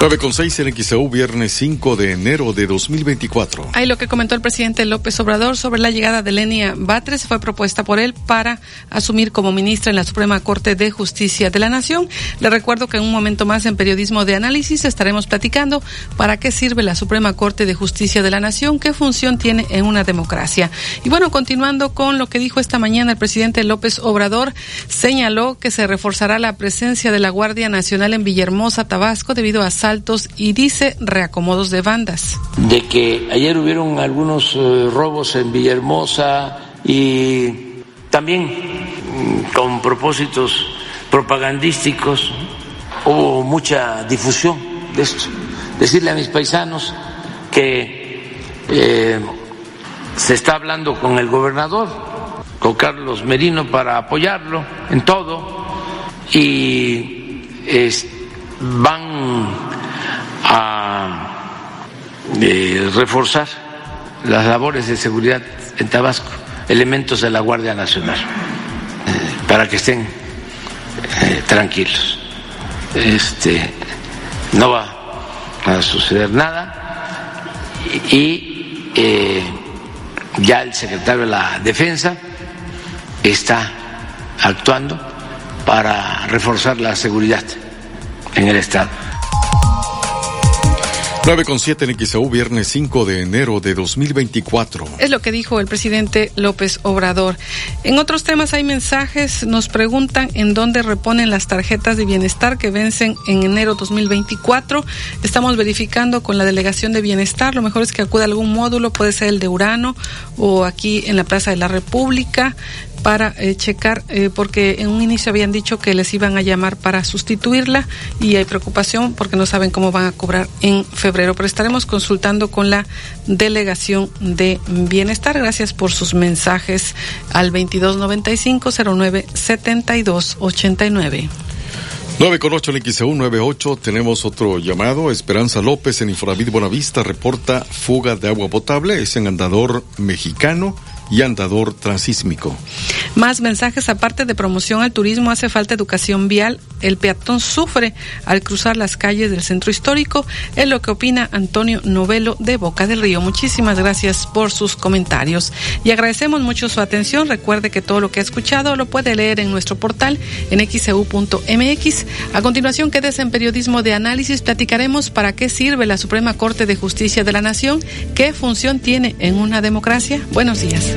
9 con 6 en XEU, viernes 5 de enero de 2024.
Ahí lo que comentó el presidente López Obrador sobre la llegada de Lenia Batres fue propuesta por él para asumir como ministra en la Suprema Corte de Justicia de la Nación. Le recuerdo que en un momento más en Periodismo de Análisis estaremos platicando para qué sirve la Suprema Corte de Justicia de la Nación, qué función tiene en una democracia. Y bueno, continuando con lo que dijo esta mañana el presidente López Obrador, señaló que se reforzará la presencia de la Guardia Nacional en Villahermosa, Tabasco, debido a y dice reacomodos de bandas.
De que ayer hubieron algunos eh, robos en Villahermosa y también mm, con propósitos propagandísticos hubo mucha difusión de esto. Decirle a mis paisanos que eh, se está hablando con el gobernador, con Carlos Merino, para apoyarlo en todo y van a eh, reforzar las labores de seguridad en Tabasco, elementos de la Guardia Nacional, eh, para que estén eh, tranquilos. Este, no va a suceder nada y ya el secretario de la Defensa está actuando para reforzar la seguridad en el Estado.
9 con 7 en XAU, viernes 5 de enero de 2024.
Es lo que dijo el presidente López Obrador. En otros temas hay mensajes, nos preguntan en dónde reponen las tarjetas de bienestar que vencen en enero 2024. Estamos verificando con la delegación de bienestar, lo mejor es que acuda a algún módulo, puede ser el de Urano o aquí en la Plaza de la República para eh, checar, eh, porque en un inicio habían dicho que les iban a llamar para sustituirla y hay preocupación porque no saben cómo van a cobrar en febrero. Pero estaremos consultando con la delegación de bienestar. Gracias por sus mensajes al 2295-097289.
9 con 8 en XEU 98 tenemos otro llamado. Esperanza López en Infonavit Buenavista reporta fuga de agua potable. Es en andador mexicano y andador transísmico.
Más mensajes aparte de promoción al turismo, hace falta educación vial. El peatón sufre al cruzar las calles del centro histórico. Es lo que opina Antonio Novelo de Boca del Río. Muchísimas gracias por sus comentarios y agradecemos mucho su atención. Recuerde que todo lo que ha escuchado lo puede leer en nuestro portal en xeu.mx. A continuación, quédese en periodismo de análisis. Platicaremos para qué sirve la Suprema Corte de Justicia de la Nación, qué función tiene en una democracia. Buenos días.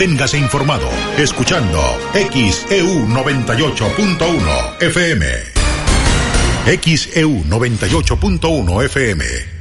Manténgase informado escuchando XEU 98.1 FM. XEU 98.1 FM.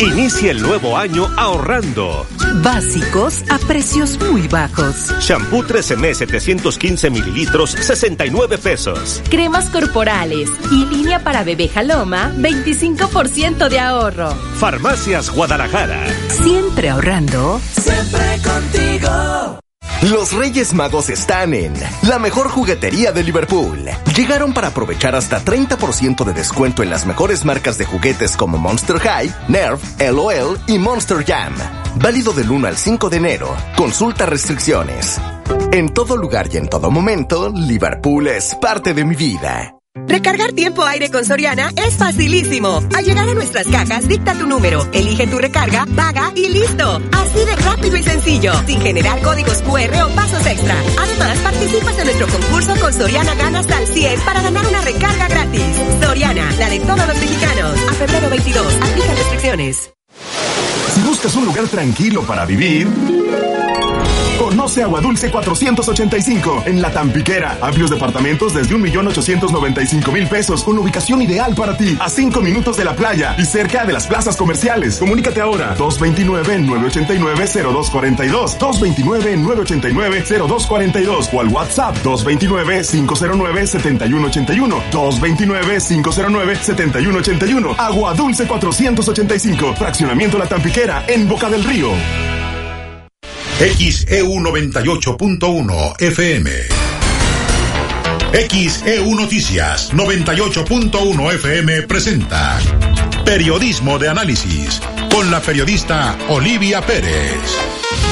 Inicia el nuevo año ahorrando.
Básicos a precios muy bajos.
Shampoo 13M 715 mililitros, 69 pesos.
Cremas corporales y línea para bebé Jaloma, 25% de ahorro.
Farmacias Guadalajara.
Siempre ahorrando.
Siempre contigo. Los Reyes Magos están en la mejor juguetería de Liverpool. Llegaron para aprovechar hasta 30% de descuento en las mejores marcas de juguetes como Monster High, Nerf, LOL y Monster Jam. Válido del 1 al 5 de enero. Consulta restricciones. En todo lugar y en todo momento, Liverpool es parte de mi vida.
Recargar tiempo aire con Soriana es facilísimo. Al llegar a nuestras cajas, dicta tu número, elige tu recarga, paga y listo. Así de rápido y sencillo, sin generar códigos QR o pasos extra. Además, participas en nuestro concurso con Soriana Gana hasta el 100 para ganar una recarga gratis. Soriana, la de todos los mexicanos. A febrero 22, aplica restricciones.
Si buscas un lugar tranquilo para vivir... Agua Dulce 485 en La Tampiquera. Amplios departamentos desde 1.895.000 pesos con ubicación ideal para ti. A 5 minutos de la playa y cerca de las plazas comerciales. Comunícate ahora. 229-989-0242. 229-989-0242 o al WhatsApp 229-509-7181. 229-509-7181. Agua Dulce 485. Fraccionamiento La Tampiquera en Boca del Río.
XEU 98.1 FM. XEU Noticias 98.1 FM presenta Periodismo de Análisis con la periodista Olivia Pérez.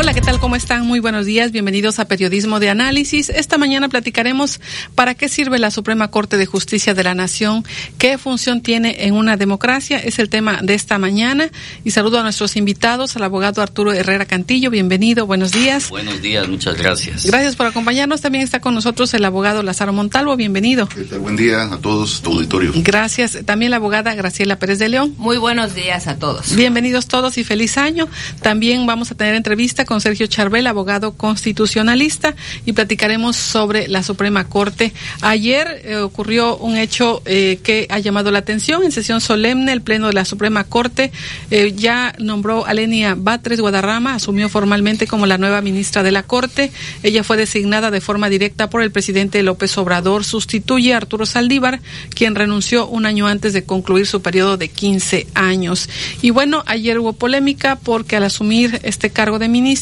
Hola, ¿qué tal? ¿Cómo están? Muy buenos días. Bienvenidos a Periodismo de Análisis. Esta mañana platicaremos para qué sirve la Suprema Corte de Justicia de la Nación, qué función tiene en una democracia. Es el tema de esta mañana. Y saludo a nuestros invitados, al abogado Arturo Herrera Cantillo. Bienvenido, buenos días.
Buenos días, muchas gracias.
Gracias por acompañarnos. También está con nosotros el abogado Lázaro Montalvo. Bienvenido.
Buen día a todos, tu auditorio.
Gracias. También la abogada Graciela Pérez de León.
Muy buenos días a todos.
Bienvenidos todos y feliz año. También vamos a tener entrevista con Sergio Charbel, abogado constitucionalista, y platicaremos sobre la Suprema Corte. Ayer eh, ocurrió un hecho eh, que ha llamado la atención. En sesión solemne, el Pleno de la Suprema Corte eh, ya nombró a Lenia Batres Guadarrama, asumió formalmente como la nueva ministra de la Corte. Ella fue designada de forma directa por el presidente López Obrador. Sustituye a Arturo Saldívar, quien renunció un año antes de concluir su periodo de 15 años. Y bueno, ayer hubo polémica porque al asumir este cargo de ministra,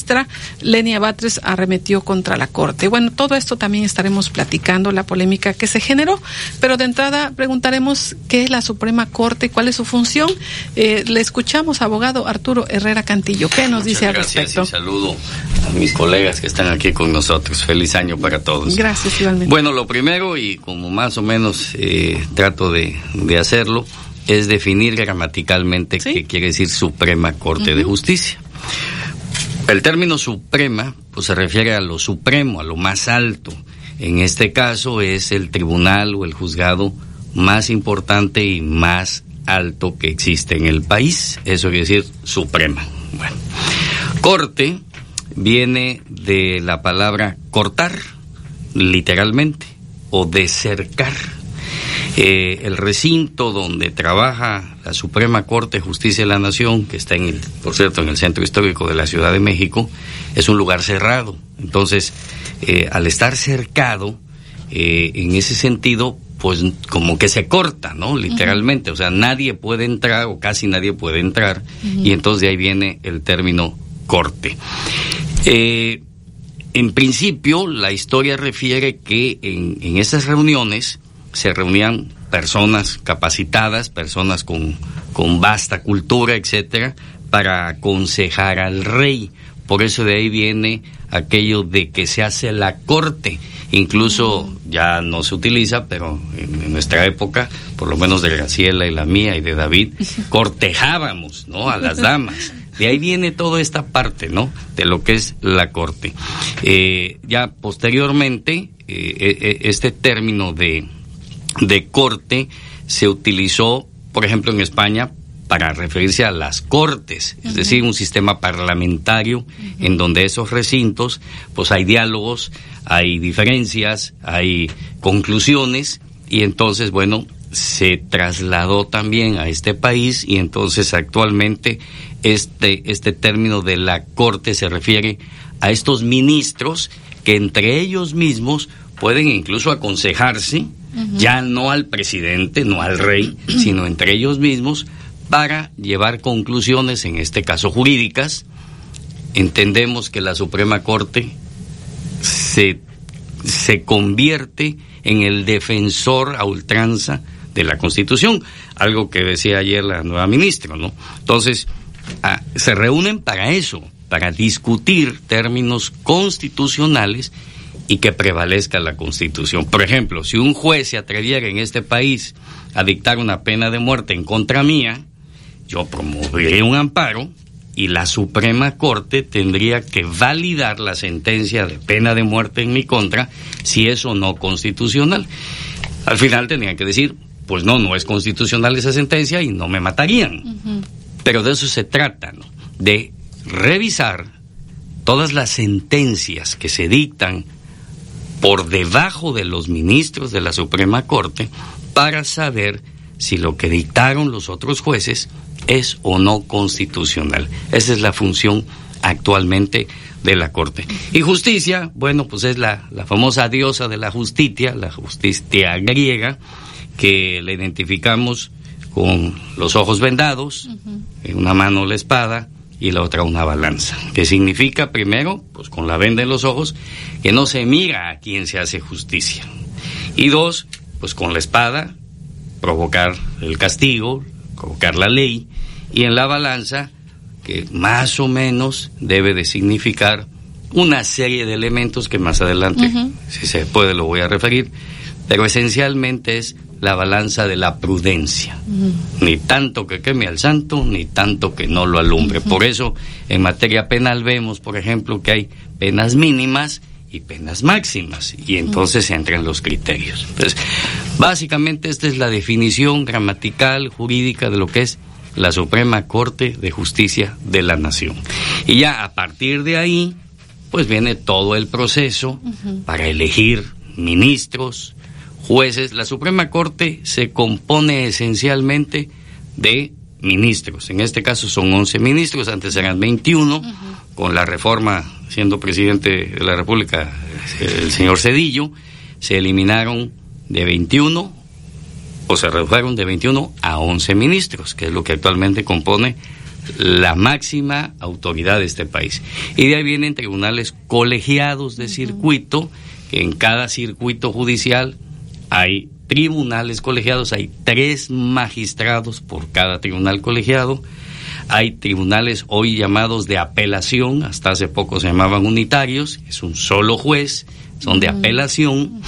Lenia Batres arremetió contra la Corte. Bueno, todo esto también estaremos platicando, la polémica que se generó, pero de entrada preguntaremos qué es la Suprema Corte, cuál es su función. Eh, le escuchamos, abogado Arturo Herrera Cantillo. ¿Qué nos dice al respecto?
Y saludo a mis colegas que están aquí con nosotros. Feliz año para todos.
Gracias, igualmente.
Bueno, lo primero, y como más o menos eh, trato de, de hacerlo, es definir gramaticalmente qué quiere decir Suprema Corte de Justicia. El término suprema pues, se refiere a lo supremo, a lo más alto. En este caso es el tribunal o el juzgado más importante y más alto que existe en el país. Eso quiere decir suprema. Bueno. Corte viene de la palabra cortar, literalmente, o decercar eh, el recinto donde trabaja la Suprema Corte de Justicia de la Nación, que está en el, por cierto, en el centro histórico de la Ciudad de México, es un lugar cerrado. Entonces, eh, al estar cercado, eh, en ese sentido, pues como que se corta, ¿no? Literalmente, o sea, nadie puede entrar o casi nadie puede entrar, y entonces de ahí viene el término corte. en principio, la historia refiere que en, en esas reuniones, se reunían personas capacitadas, personas con, con vasta cultura, etcétera, para aconsejar al rey. Por eso de ahí viene aquello de que se hace la corte. Incluso ya no se utiliza, pero en, nuestra época, por lo menos de Graciela y la mía y de David, (laughs) cortejábamos, ¿no? A las damas. De ahí viene toda esta parte, ¿no? De lo que es la corte. Eh, ya posteriormente, eh, este término de, de corte se utilizó, por ejemplo, en España para referirse a las cortes, es decir, un sistema parlamentario en donde esos recintos, pues hay diálogos, hay diferencias, hay conclusiones y entonces, bueno, se trasladó también a este país y entonces actualmente este, este término de la corte se refiere a estos ministros que entre ellos mismos pueden incluso aconsejarse, ya no al presidente, no al rey, (clears throat) sino entre ellos mismos, para llevar conclusiones, en este caso jurídicas. Entendemos que la Suprema Corte se, se convierte en el defensor a ultranza de la Constitución, algo que decía ayer la nueva ministra, ¿no? Entonces, ah, se reúnen para eso, para discutir términos constitucionales y que prevalezca la Constitución. Por ejemplo, si un juez se atreviera en este país a dictar una pena de muerte en contra mía, yo promovería un amparo y la Suprema Corte tendría que validar la sentencia de pena de muerte en mi contra si es o no constitucional. Al final tendrían que decir, pues no, no es constitucional esa sentencia y no me matarían. Pero de eso se trata, ¿no? De revisar todas las sentencias que se dictan por debajo de los ministros de la Suprema Corte para saber si lo que dictaron los otros jueces es o no constitucional. Esa es la función actualmente de la Corte. Y justicia, bueno, pues es la, la famosa diosa de la justicia, la justicia griega, que la identificamos con los ojos vendados, en una mano la espada, y la otra una balanza, que significa primero, pues con la venda en los ojos, que no se mira a quien se hace justicia. Y dos, pues con la espada, provocar el castigo, provocar la ley, y en la balanza, que más o menos debe de significar una serie de elementos que más adelante, si se puede, lo voy a referir, pero esencialmente es la balanza de la prudencia. Ni tanto que queme al santo, ni tanto que no lo alumbre. Por eso, en materia penal vemos, por ejemplo, que hay penas mínimas y penas máximas, y entonces entran los criterios. Entonces, básicamente esta es la definición gramatical, jurídica de lo que es la Suprema Corte de Justicia de la Nación. Y ya a partir de ahí, pues viene todo el proceso para elegir ministros, jueces. La Suprema Corte se compone esencialmente de ministros. En este caso son 11 ministros, antes eran 21, con la reforma, siendo presidente de la República el señor Cedillo, se eliminaron de 21 o se redujeron de 21 a 11 ministros, que es lo que actualmente compone la máxima autoridad de este país. Y de ahí vienen tribunales colegiados de circuito, que en cada circuito judicial hay tribunales colegiados, hay tres magistrados por cada tribunal colegiado, hay tribunales hoy llamados de apelación, hasta hace poco se llamaban unitarios, es un solo juez, son de apelación,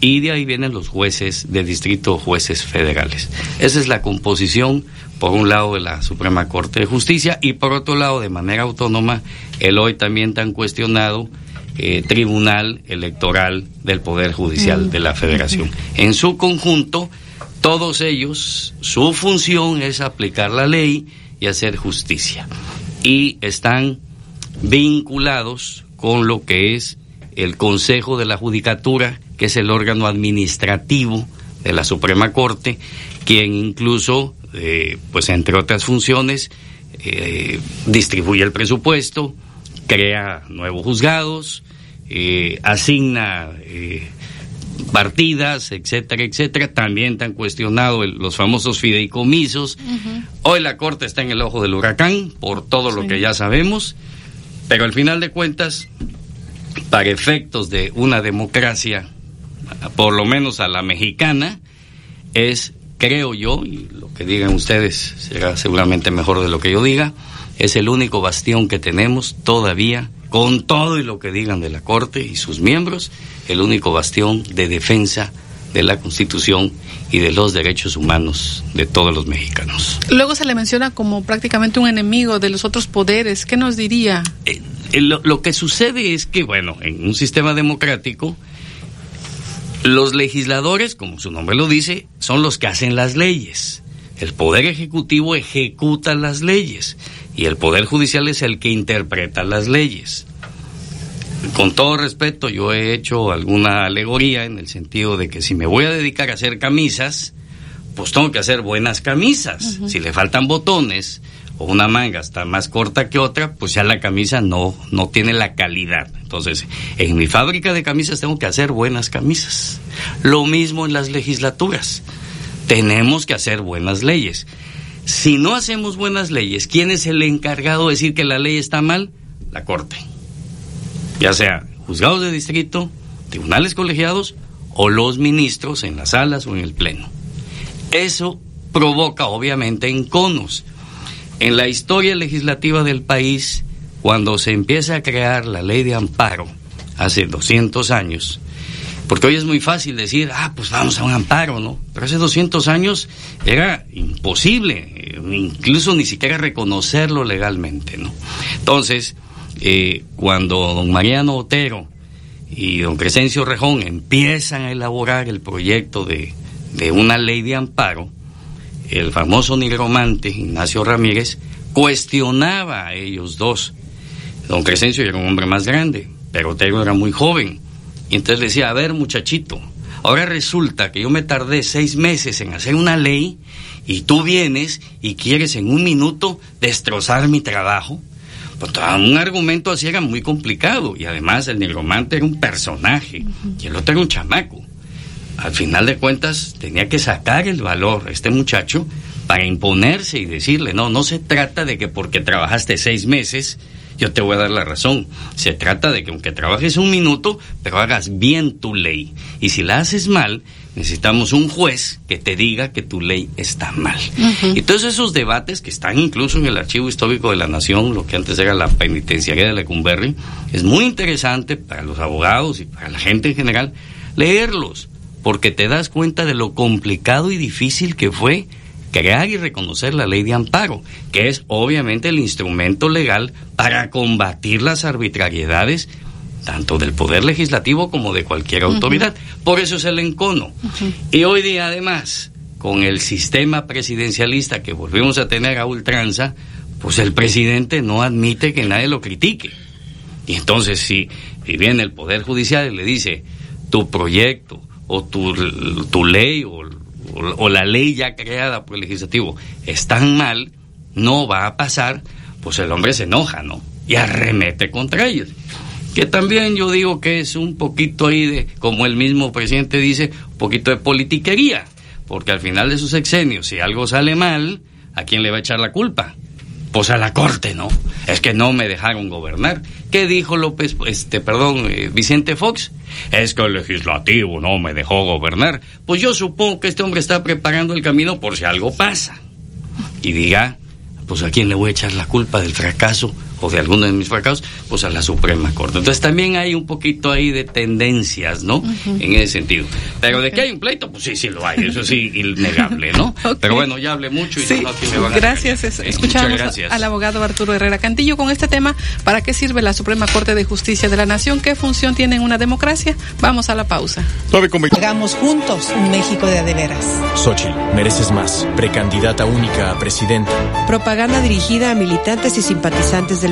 y de ahí vienen los jueces de distrito, jueces federales. Esa es la composición, por un lado, de la Suprema Corte de Justicia, y por otro lado, de manera autónoma, el hoy también tan cuestionado eh, Tribunal Electoral del Poder Judicial de la Federación. En su conjunto, todos ellos, su función es aplicar la ley y hacer justicia. Y están vinculados con lo que es el Consejo de la Judicatura, que es el órgano administrativo de la Suprema Corte, quien incluso, eh, pues entre otras funciones, eh, distribuye el presupuesto, crea nuevos juzgados, eh, asigna partidas, etcétera, etcétera. También han cuestionado los famosos fideicomisos. Hoy la Corte está en el ojo del huracán por todo lo que ya sabemos, pero al final de cuentas, para efectos de una democracia, por lo menos a la mexicana, es, creo yo, y lo que digan ustedes será seguramente mejor de lo que yo diga, es el único bastión que tenemos todavía, con todo y lo que digan de la Corte y sus miembros, el único bastión de defensa de la Constitución y de los derechos humanos de todos los mexicanos.
Luego se le menciona como prácticamente un enemigo de los otros poderes. ¿Qué nos diría?
Eh, eh, lo, lo, que sucede es que, bueno, en un sistema democrático, los legisladores, como su nombre lo dice, son los que hacen las leyes. El Poder Ejecutivo ejecuta las leyes y el Poder Judicial es el que interpreta las leyes. Con todo respeto, yo he hecho alguna alegoría en el sentido de que si me voy a dedicar a hacer camisas, pues tengo que hacer buenas camisas. Si le faltan botones o una manga está más corta que otra, pues ya la camisa no, no tiene la calidad. Entonces, en mi fábrica de camisas tengo que hacer buenas camisas. Lo mismo en las legislaturas. Tenemos que hacer buenas leyes. Si no hacemos buenas leyes, ¿quién es el encargado de decir que la ley está mal? La Corte. Ya sea juzgados de distrito, tribunales colegiados o los ministros en las salas o en el pleno. Eso provoca obviamente enconos. En la historia legislativa del país, cuando se empieza a crear la ley de amparo, hace 200 años, porque hoy es muy fácil decir, ah, pues vamos a un amparo, ¿no? Pero hace 200 años era imposible, eh, incluso ni siquiera reconocerlo legalmente, ¿no? Entonces, eh, cuando don Mariano Otero y don Crescencio Rejón empiezan a elaborar el proyecto de, de una ley de amparo, el famoso nigromante Ignacio Ramírez cuestionaba a ellos dos. Don Crescencio era un hombre más grande, pero Otero era muy joven y entonces le decía, a ver muchachito, ahora resulta que yo me tardé seis meses en hacer una ley y tú vienes y quieres en un minuto destrozar mi trabajo. Pues un argumento así era muy complicado y además el negromante era un personaje y el otro era un chamaco. Al final de cuentas tenía que sacar el valor este muchacho para imponerse y decirle, no, no se trata de que porque trabajaste seis meses yo te voy a dar la razón. Se trata de que aunque trabajes un minuto, pero hagas bien tu ley. Y si la haces mal, necesitamos un juez que te diga que tu ley está mal. Y todos esos debates que están incluso en el archivo histórico de la nación, lo que antes era la penitenciaría de Lecumberri, es muy interesante para los abogados y para la gente en general leerlos, porque te das cuenta de lo complicado y difícil que fue crear y reconocer la ley de amparo, que es obviamente el instrumento legal para combatir las arbitrariedades tanto del poder legislativo como de cualquier autoridad. Por eso es el encono. Y hoy día además, con el sistema presidencialista que volvemos a tener a ultranza, pues el presidente no admite que nadie lo critique. Y entonces si, viene el Poder Judicial y le dice, tu proyecto o tu, tu ley o, o la ley ya creada por el legislativo es tan mal, no va a pasar, pues el hombre se enoja, ¿no? Y arremete contra ellos que también yo digo que es un poquito ahí de, como el mismo presidente dice, un poquito de politiquería, porque al final de sus sexenios, si algo sale mal, ¿a quién le va a echar la culpa? Pues a la corte, ¿no? Es que no me dejaron gobernar. ¿Qué dijo López, este, perdón, eh, Vicente Fox? Es que el legislativo no me dejó gobernar. Pues yo supongo que este hombre está preparando el camino por si algo pasa. Y diga, pues a quién le voy a echar la culpa del fracaso o de alguno de mis fracasos, pues a la Suprema Corte. Entonces también hay un poquito ahí de tendencias, ¿no? En ese sentido. Pero de que hay un pleito, pues sí, sí lo hay, eso sí, (laughs) innegable, ¿no? Pero bueno, ya hablé mucho y no, aquí me van a
Gracias, escuchamos al abogado Arturo Herrera Cantillo con este tema. ¿Para qué sirve la Suprema Corte de Justicia de la Nación? ¿Qué función tiene en una democracia? Vamos a la pausa.
Hagamos juntos un México de adeveras.
Xochitl, mereces más. Precandidata única a presidenta.
Propaganda dirigida a militantes y simpatizantes del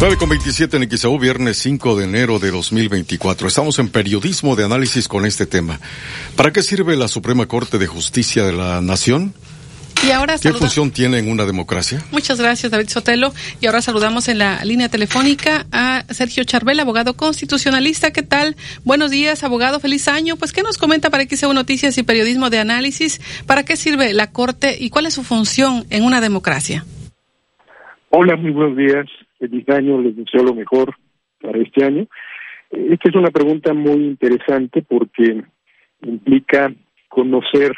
9 con 27 en XAU, viernes 5 de enero de 2024. Estamos en periodismo de análisis con este tema. ¿Para qué sirve la Suprema Corte de Justicia de la Nación?
Y ahora
¿Qué función tiene en una democracia?
Muchas gracias, David Sotelo. Y ahora saludamos en la línea telefónica a Sergio Charbel, abogado constitucionalista. ¿Qué tal? Buenos días, abogado. Feliz año. Pues, ¿qué nos comenta para XEU Noticias y Periodismo de Análisis? ¿Para qué sirve la Corte y cuál es su función en una democracia?
Hola, muy buenos días feliz año, les deseo lo mejor para este año. Esta es una pregunta muy interesante porque implica conocer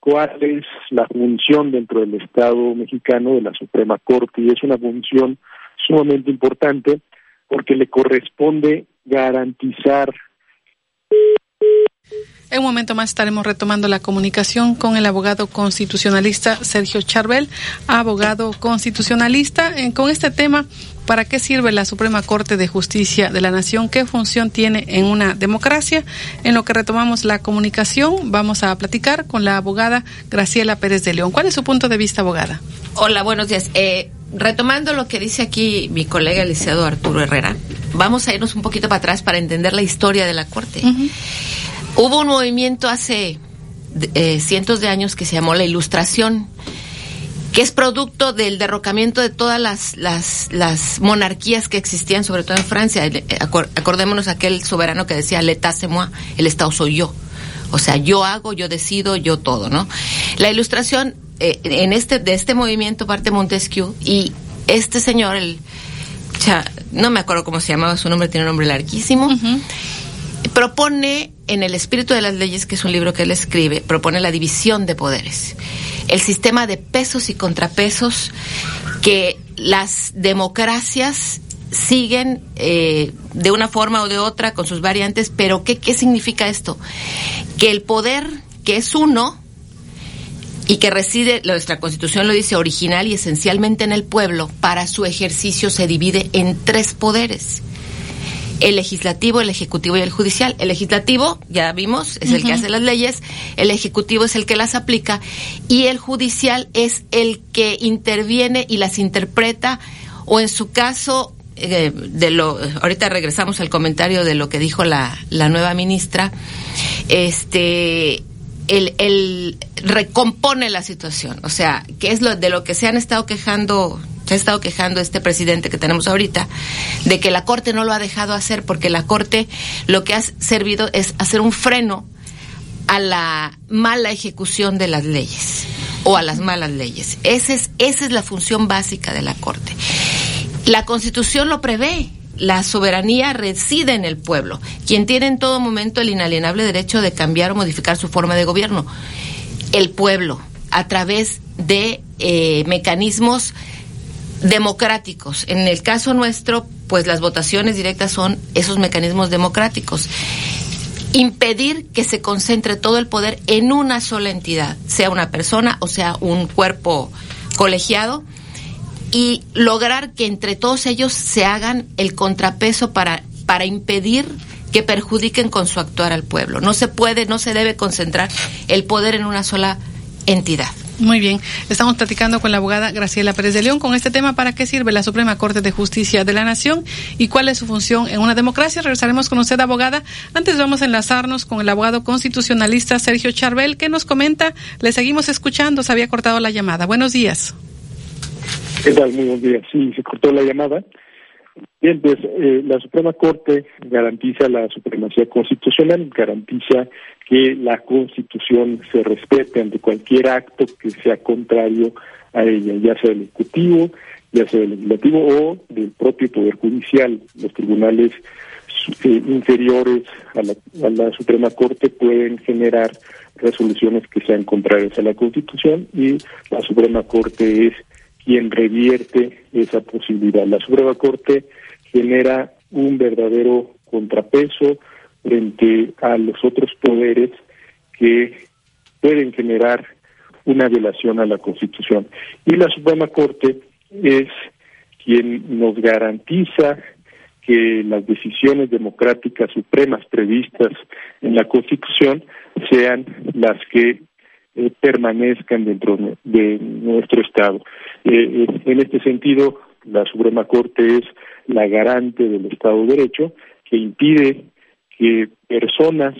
cuál es la función dentro del Estado mexicano de la Suprema Corte y es una función sumamente importante porque le corresponde garantizar
en un momento más estaremos retomando la comunicación con el abogado constitucionalista Sergio Charbel, abogado constitucionalista, con este tema, ¿para qué sirve la Suprema Corte de Justicia de la Nación? ¿Qué función tiene en una democracia? En lo que retomamos la comunicación, vamos a platicar con la abogada Graciela Pérez de León. ¿Cuál es su punto de vista, abogada?
Hola, buenos días. Eh, retomando lo que dice aquí mi colega el licenciado Arturo Herrera, vamos a irnos un poquito para atrás para entender la historia de la Corte. Hubo un movimiento hace eh, cientos de años que se llamó la Ilustración, que es producto del derrocamiento de todas las, las, monarquías que existían, sobre todo en Francia. Eh, acordémonos aquel soberano que decía, l'état c'est moi, el Estado soy yo. O sea, yo hago, yo decido, yo todo, ¿no? La ilustración eh, en este de este movimiento parte Montesquieu y este señor, el no me acuerdo cómo se llamaba su nombre, tiene un nombre larguísimo propone en el espíritu de las leyes, que es un libro que él escribe, propone la división de poderes, el sistema de pesos y contrapesos que las democracias siguen eh, de una forma o de otra con sus variantes, pero ¿qué, ¿qué significa esto? Que el poder, que es uno, y que reside, nuestra constitución lo dice, original y esencialmente en el pueblo, para su ejercicio se divide en tres poderes el legislativo, el ejecutivo y el judicial. El legislativo, ya vimos, es el que hace las leyes, el ejecutivo es el que las aplica y el judicial es el que interviene y las interpreta o en su caso eh, de lo ahorita regresamos al comentario de lo que dijo la, la nueva ministra este el, el recompone la situación. O sea, que es lo de lo que se han estado quejando, se ha estado quejando este presidente que tenemos ahorita, de que la Corte no lo ha dejado hacer, porque la Corte lo que ha servido es hacer un freno a la mala ejecución de las leyes o a las malas leyes. Esa es, esa es la función básica de la Corte. La Constitución lo prevé. La soberanía reside en el pueblo, quien tiene en todo momento el inalienable derecho de cambiar o modificar su forma de gobierno. El pueblo, a través de eh, mecanismos democráticos. En el caso nuestro, pues las votaciones directas son esos mecanismos democráticos impedir que se concentre todo el poder en una sola entidad, sea una persona o sea un cuerpo colegiado, y lograr que entre todos ellos se hagan el contrapeso para, para impedir que perjudiquen con su actuar al pueblo. No se puede, no se debe concentrar el poder en una sola entidad.
Muy bien, estamos platicando con la abogada Graciela Pérez de León con este tema, ¿para qué sirve la Suprema Corte de Justicia de la Nación y cuál es su función en una democracia? Regresaremos con usted, abogada. Antes vamos a enlazarnos con el abogado constitucionalista Sergio Charbel, que nos comenta, le seguimos escuchando, se había cortado la llamada. Buenos días.
¿Qué tal? Muy buenos días. Sí, se cortó la llamada. Bien, eh, la Suprema Corte garantiza la supremacía constitucional, garantiza que la Constitución se respete ante cualquier acto que sea contrario a ella, ya sea del Ejecutivo, ya sea del Legislativo o del propio Poder Judicial. Los tribunales eh, inferiores a la, a la Suprema Corte pueden generar resoluciones que sean contrarias a la Constitución y la Suprema Corte es quien revierte esa posibilidad. La Suprema Corte genera un verdadero contrapeso frente a los otros poderes que pueden generar una violación a la Constitución. Y la Suprema Corte es quien nos garantiza que las decisiones democráticas supremas previstas en la Constitución sean las que eh, permanezcan dentro de nuestro Estado. Eh, eh, en este sentido, la Suprema Corte es la garante del Estado de Derecho que impide que personas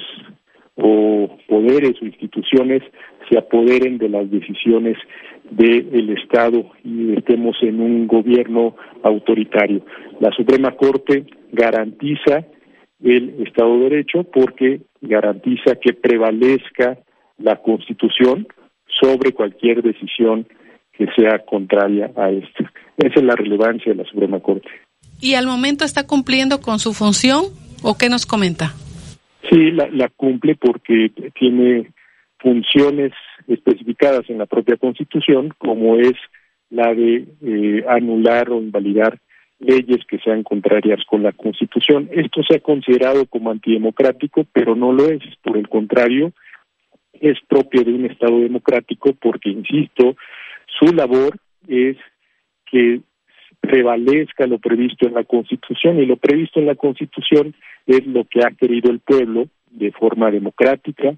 o poderes o instituciones se apoderen de las decisiones del Estado y estemos en un gobierno autoritario. La Suprema Corte garantiza el Estado de Derecho porque garantiza que prevalezca la Constitución sobre cualquier decisión que sea contraria a esto. Esa es la relevancia de la Suprema Corte.
¿Y al momento está cumpliendo con su función o qué nos comenta?
Sí, la, cumple porque tiene funciones especificadas en la propia Constitución, como es la de eh, anular o invalidar leyes que sean contrarias con la Constitución. Esto se ha considerado como antidemocrático, pero no lo es. Por el contrario, es propio de un Estado democrático porque, insisto, su labor es que prevalezca lo previsto en la Constitución y lo previsto en la Constitución es lo que ha querido el pueblo de forma democrática,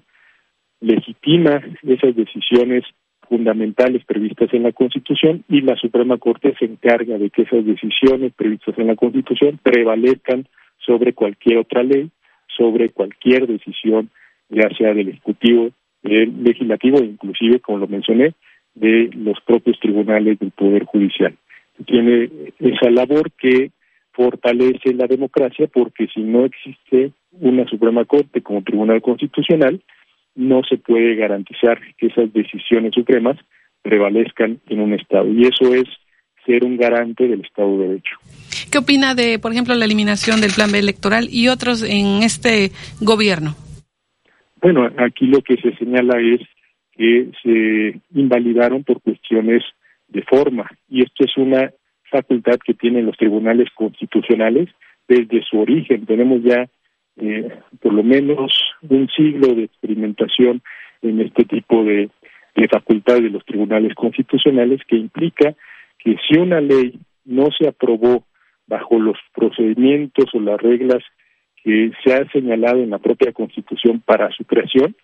legitima esas decisiones fundamentales previstas en la Constitución y la Suprema Corte se encarga de que esas decisiones previstas en la Constitución prevalezcan sobre cualquier otra ley, sobre cualquier decisión, ya sea del Ejecutivo, del Legislativo, inclusive, como lo mencioné, de los propios tribunales del Poder Judicial tiene esa labor que fortalece la democracia porque si no existe una Suprema Corte como Tribunal Constitucional, no se puede garantizar que esas decisiones supremas prevalezcan en un Estado. Y eso es ser un garante del Estado de Derecho.
¿Qué opina de, por ejemplo, la eliminación del plan B electoral y otros en este gobierno?
Bueno, aquí lo que se señala es que se invalidaron por cuestiones de forma. Y esto es una facultad que tienen los tribunales constitucionales desde su origen. Tenemos ya eh, por lo menos un siglo de experimentación en este tipo de, de facultades de los tribunales constitucionales que implica que si una ley no se aprobó bajo los procedimientos o las reglas que se ha señalado en la propia Constitución para su creación,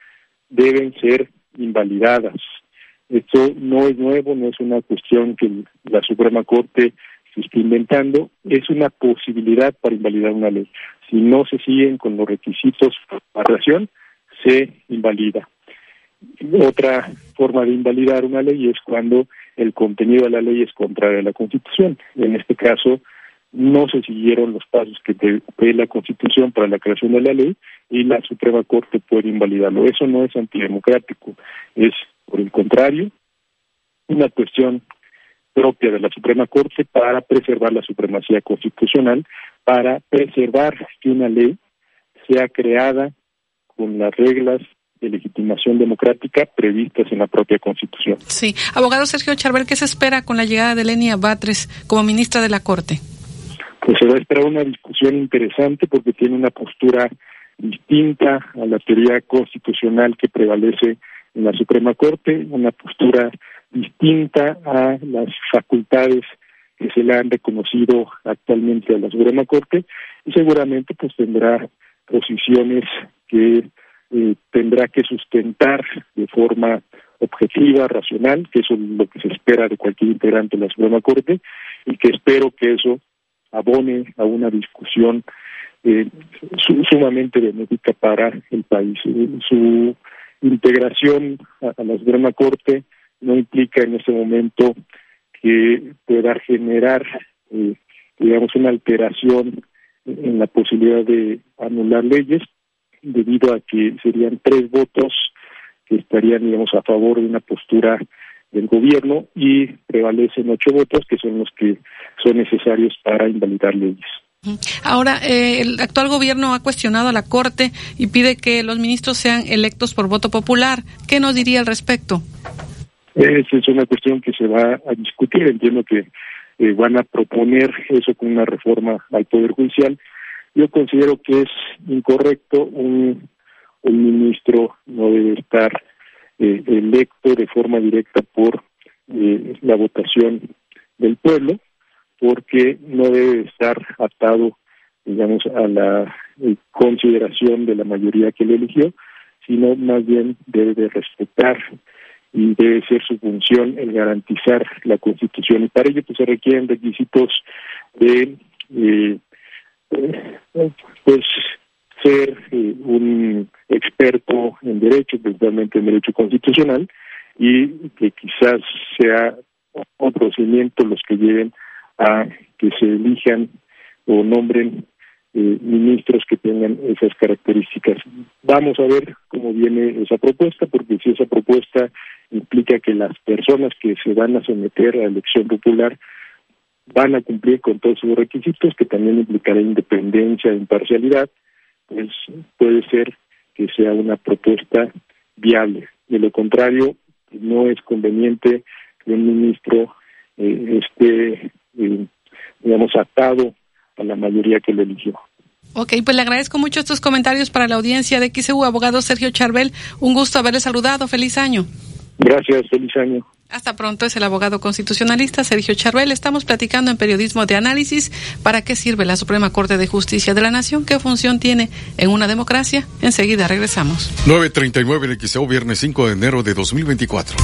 deben ser invalidadas. Esto no es nuevo, no es una cuestión que la Suprema Corte se esté inventando, es una posibilidad para invalidar una ley. Si no se siguen con los requisitos para la se invalida. otra forma de invalidar una ley es cuando el contenido de la ley es contrario a la Constitución. En este caso, no se siguieron los pasos que ve la Constitución para la creación de la ley y la Suprema Corte puede invalidarlo. Eso no es antidemocrático, es, por el contrario, una cuestión propia de la Suprema Corte para preservar la supremacía constitucional, para preservar que una ley sea creada con las reglas de legitimación democrática previstas en la propia Constitución.
Sí. Abogado Sergio Charbel, ¿qué se espera con la llegada de Lenia Batres como ministra de la Corte?
Pues se va a esperar una discusión interesante porque tiene una postura distinta a la teoría constitucional que prevalece en la Suprema Corte, una postura distinta a las facultades que se le han reconocido actualmente a la Suprema Corte y seguramente pues tendrá posiciones que eh, tendrá que sustentar de forma objetiva, racional, que eso es lo que se espera de cualquier integrante de la Suprema Corte y que espero que eso abone a una discusión eh, sumamente benéfica para el país. Su integración a, la Suprema Corte no implica en ese momento que pueda generar, eh, digamos, una alteración en la posibilidad de anular leyes, debido a que serían tres votos que estarían, digamos, a favor de una postura del gobierno y prevalecen ocho votos que son los que son necesarios para invalidar leyes.
Ahora, eh, el actual gobierno ha cuestionado a la Corte y pide que los ministros sean electos por voto popular. ¿Qué nos diría al respecto?
Esa es una cuestión que se va a discutir. Entiendo que eh, van a proponer eso con una reforma al Poder Judicial. Yo considero que es incorrecto un, ministro no debe estar eh, electo de forma directa por eh, la votación del pueblo, porque no debe estar atado, digamos, a la eh, consideración de la mayoría que le eligió, sino más bien debe de respetar y debe ser su función el garantizar la Constitución. Y para ello pues, se requieren requisitos de, pues, ser eh, un experto en derecho, principalmente en derecho constitucional, y que quizás sea un procedimiento los que lleven a que se elijan o nombren eh, ministros que tengan esas características. Vamos a ver cómo viene esa propuesta, porque si esa propuesta implica que las personas que se van a someter a elección popular van a cumplir con todos sus requisitos, que también implicará independencia e imparcialidad, pues puede ser que sea una propuesta viable. De lo contrario, no es conveniente que un ministro eh, esté, eh, digamos, atado a la mayoría que lo eligió.
Ok, pues le agradezco mucho estos comentarios para la audiencia de XEU, abogado Sergio Charbel. Un gusto haberle saludado. Feliz año.
Gracias, feliz año.
Hasta pronto es el abogado constitucionalista Sergio Charbel. Estamos platicando en periodismo de análisis para qué sirve la Suprema Corte de Justicia de la Nación, qué función tiene en una democracia. Enseguida regresamos.
939 en XEU, viernes 5 de enero de 2024.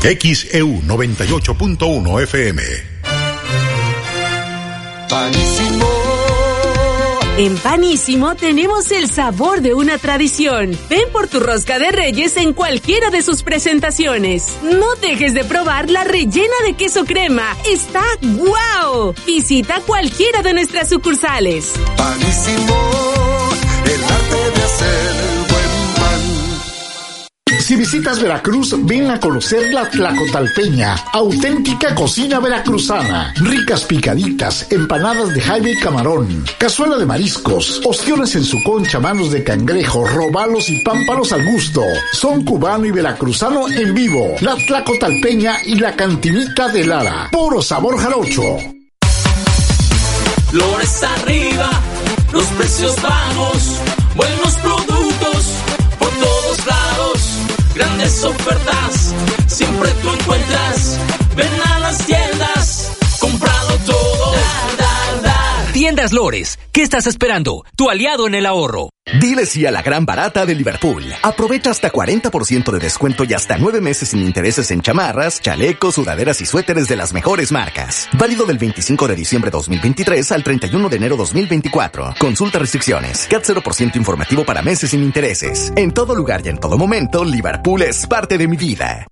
XEU 98.1 FM.
En Panísimo tenemos el sabor de una tradición. Ven por tu rosca de reyes en cualquiera de sus presentaciones. No dejes de probar la rellena de queso crema. Está guau. Visita cualquiera de nuestras sucursales.
Panísimo, el arte de hacer
si visitas Veracruz, ven a conocer la Tlacotalpeña, auténtica cocina veracruzana. Ricas picaditas, empanadas de jaime y camarón, cazuela de mariscos, ostiones en su concha, manos de cangrejo, robalos y pámpanos al gusto. Son cubano y veracruzano en vivo. La Tlacotalpeña y la cantinita de Lara. Puro sabor jarocho.
Flores arriba, los precios bajos, buenos grandes ofertas, siempre tú encuentras. Ven a las tiendas,
Tiendas Lores, ¿qué estás esperando? Tu aliado en el ahorro.
Dile sí a la gran barata de Liverpool. Aprovecha hasta 40% de descuento y hasta 9 meses sin intereses en chamarras, chalecos, sudaderas y suéteres de las mejores marcas. Válido del 25 de diciembre 2023 al 31 de enero 2024. Consulta restricciones. CAT 0% informativo para meses sin intereses. En todo lugar y en todo momento, Liverpool es parte de mi vida.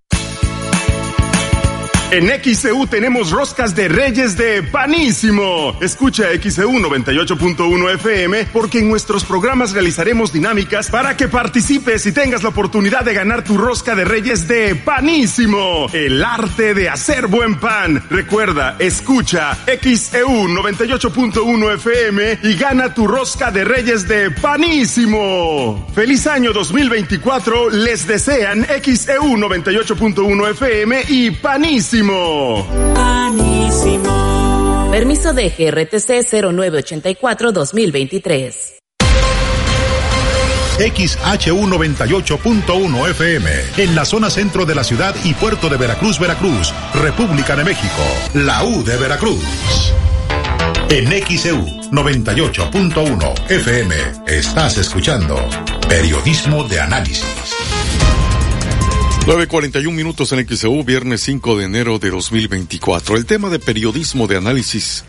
En XCU tenemos roscas de reyes de panísimo. Escucha XCU 98.1 FM porque en nuestros programas realizaremos dinámicas para que participes y tengas la oportunidad de ganar tu rosca de reyes de panísimo. El arte de hacer buen pan. Recuerda, escucha XEU 98.1 FM y gana tu rosca de reyes de panísimo. Feliz año 2024. Les desean XEU 98.1 FM y panísimo.
Panísimo. Permiso de GRTC 0984-2023.
XHU 98.1 FM, en la zona centro de la ciudad y puerto de Veracruz, Veracruz, República de México, la U de Veracruz. En XEU 98.1 FM estás escuchando Periodismo de Análisis.
9.41 minutos en XEU, viernes 5 de enero de 2024. El tema de periodismo de análisis.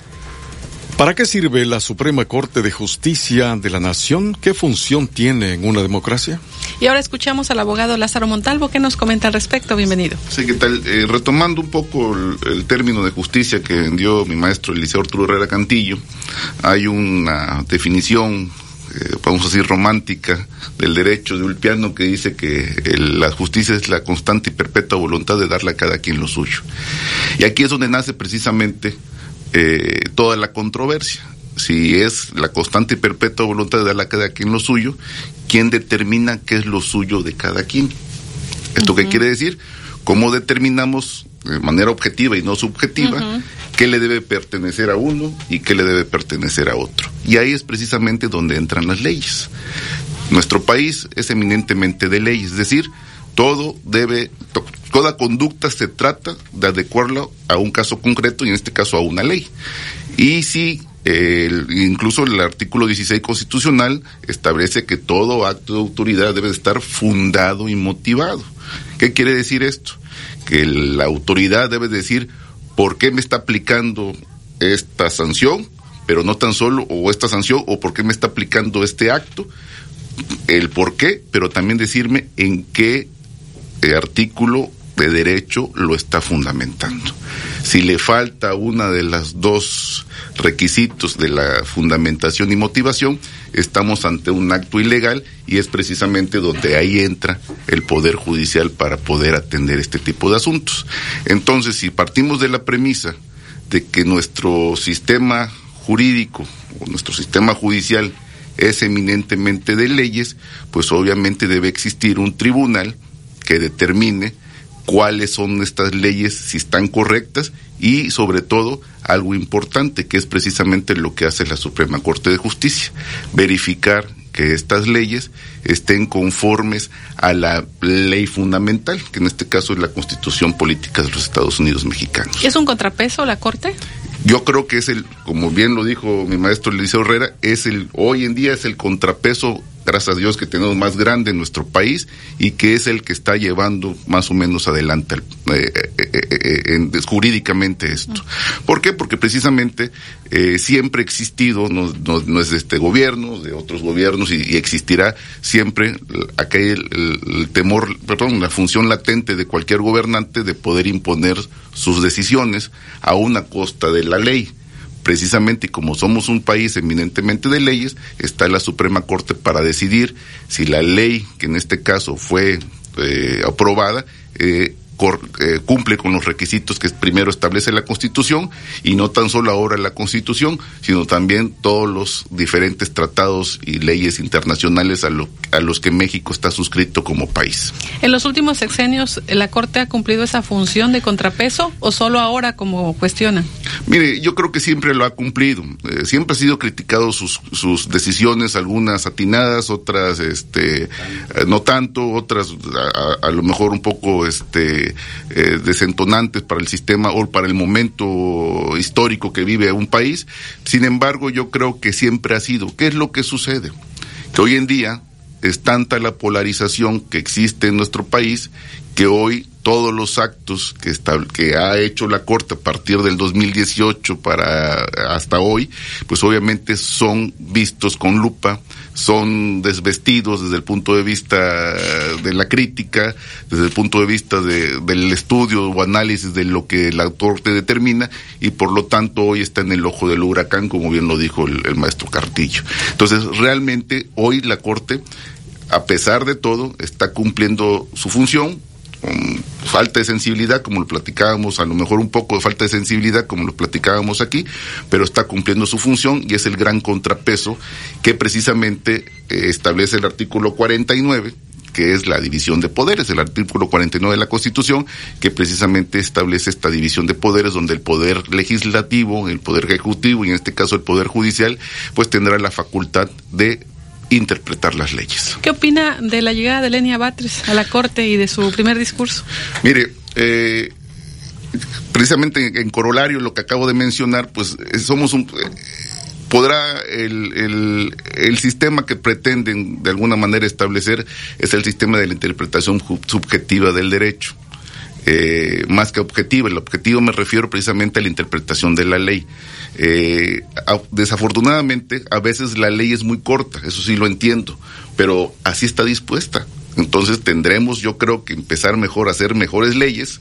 ¿Para qué sirve la Suprema Corte de Justicia de la Nación? ¿Qué función tiene en una democracia?
Y ahora escuchamos al abogado Lázaro Montalvo que nos comenta al respecto. Bienvenido.
Sí, ¿qué tal? Eh, retomando un poco el, el, término de justicia que dio mi maestro Eliseo Arturo Herrera Cantillo, hay una definición vamos a decir, romántica del derecho de Ulpiano que dice que el, la justicia es la constante y perpetua voluntad de darle a cada quien lo suyo. Y aquí es donde nace precisamente eh, toda la controversia. Si es la constante y perpetua voluntad de darle a cada quien lo suyo, ¿quién determina qué es lo suyo de cada quien? ¿Esto uh -huh. qué quiere decir? ¿Cómo determinamos de manera objetiva y no subjetiva uh -huh. qué le debe pertenecer a uno y qué le debe pertenecer a otro? Y ahí es precisamente donde entran las leyes. Nuestro país es eminentemente de leyes, es decir, todo debe, to, toda conducta se trata de adecuarlo a un caso concreto y en este caso a una ley. Y si el, incluso el artículo 16 constitucional establece que todo acto de autoridad debe estar fundado y motivado. ¿Qué quiere decir esto? Que la autoridad debe decir por qué me está aplicando esta sanción, pero no tan solo o esta sanción o por qué me está aplicando este acto, el por qué, pero también decirme en qué eh, artículo de derecho lo está fundamentando. Si le falta una de las dos requisitos de la fundamentación y motivación, estamos ante un acto ilegal y es precisamente donde ahí entra el Poder Judicial para poder atender este tipo de asuntos. Entonces, si partimos de la premisa de que nuestro sistema jurídico o nuestro sistema judicial es eminentemente de leyes, pues obviamente debe existir un tribunal que determine cuáles son estas leyes, si están correctas y sobre todo algo importante que es precisamente lo que hace la Suprema Corte de Justicia, verificar que estas leyes estén conformes a la ley fundamental, que en este caso es la Constitución Política de los Estados Unidos Mexicanos.
¿Es un contrapeso la Corte?
Yo creo que es el, como bien lo dijo mi maestro Eliseo Herrera, es el, hoy en día es el contrapeso gracias a Dios que tenemos más grande en nuestro país y que es el que está llevando más o menos adelante eh, eh, eh, en, jurídicamente esto. ¿Por qué? Porque precisamente siempre ha existido, no, no, no, es de este gobierno, de otros gobiernos y, existirá siempre acá el, el, el, temor, perdón, la función latente de cualquier gobernante de poder imponer sus decisiones a una costa de la ley precisamente como somos un país eminentemente de leyes, está la Suprema Corte para decidir si la ley, que en este caso fue eh, aprobada, eh, cor, eh, cumple con los requisitos que primero establece la Constitución y no tan solo ahora la Constitución, sino también todos los diferentes tratados y leyes internacionales a, lo, a los que México está suscrito como país.
En los últimos sexenios, ¿la Corte ha cumplido esa función de contrapeso o solo ahora como cuestiona?
Mire, yo creo que siempre lo ha cumplido. Eh, siempre ha sido criticado sus, sus decisiones, algunas atinadas, otras este, eh, no tanto, otras a, a, lo mejor un poco este, eh, desentonantes para el sistema o para el momento histórico que vive un país. Sin embargo, yo creo que siempre ha sido. ¿Qué es lo que sucede? que hoy en día es tanta la polarización que existe en nuestro país que hoy todos los actos que, que ha hecho la Corte a partir del 2018 para hasta hoy, pues obviamente son vistos con lupa, son desvestidos desde el punto de vista de la crítica, desde el punto de vista del estudio o análisis de lo que el autor te determina y por lo tanto hoy está en el ojo del huracán, como bien lo dijo el, el maestro Cartillo. Entonces, realmente hoy la Corte, a pesar de todo, está cumpliendo su función, falta de sensibilidad, como lo platicábamos, a lo mejor un poco de falta de sensibilidad, como lo platicábamos aquí, pero está cumpliendo su función y es el gran contrapeso que precisamente eh, establece el artículo 49 que es la división de poderes, el artículo 49 de la Constitución, que precisamente establece esta división de poderes donde el poder legislativo, el poder ejecutivo y en este caso el poder judicial, pues tendrá la facultad de interpretar las leyes.
¿Qué opina de la llegada de Lenia Batres a la Corte y de su primer discurso?
Mire, eh, precisamente en corolario lo que acabo de mencionar, pues eh, somos un... Eh, podrá el, el, el, sistema que pretenden de alguna manera establecer es el sistema de la interpretación subjetiva del derecho. Eh, más que objetivo. El objetivo me refiero precisamente a la interpretación de la ley. Eh, desafortunadamente, a veces la ley es muy corta, eso sí lo entiendo, pero así está dispuesta. Entonces tendremos, yo creo, que empezar mejor a hacer mejores leyes,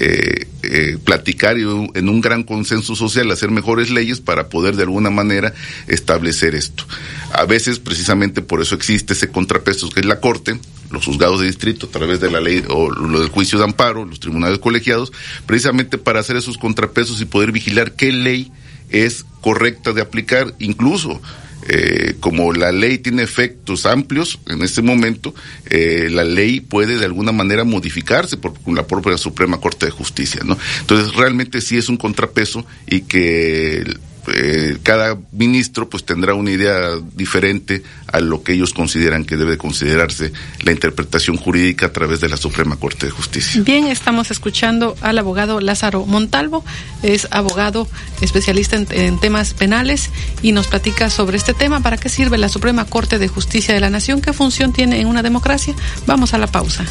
eh, eh, platicar en un gran consenso social, hacer mejores leyes para poder de alguna manera establecer esto. A veces, precisamente por eso existe ese contrapeso que es la Corte, los juzgados de distrito a través de la ley o lo del juicio de amparo, los tribunales colegiados, precisamente para hacer esos contrapesos y poder vigilar qué ley es correcta de aplicar, incluso eh, como la ley tiene efectos amplios en este momento, eh, la ley puede de alguna manera modificarse por la propia Suprema Corte de Justicia, ¿no? Entonces realmente sí es un contrapeso y que eh, cada ministro pues tendrá una idea diferente a lo que ellos consideran que debe considerarse la interpretación jurídica a través de la Suprema Corte de Justicia.
Bien, estamos escuchando al abogado Lázaro Montalvo, es abogado especialista en, en temas penales y nos platica sobre este tema, para qué sirve la Suprema Corte de Justicia de la Nación, qué función tiene en una democracia. Vamos a la pausa.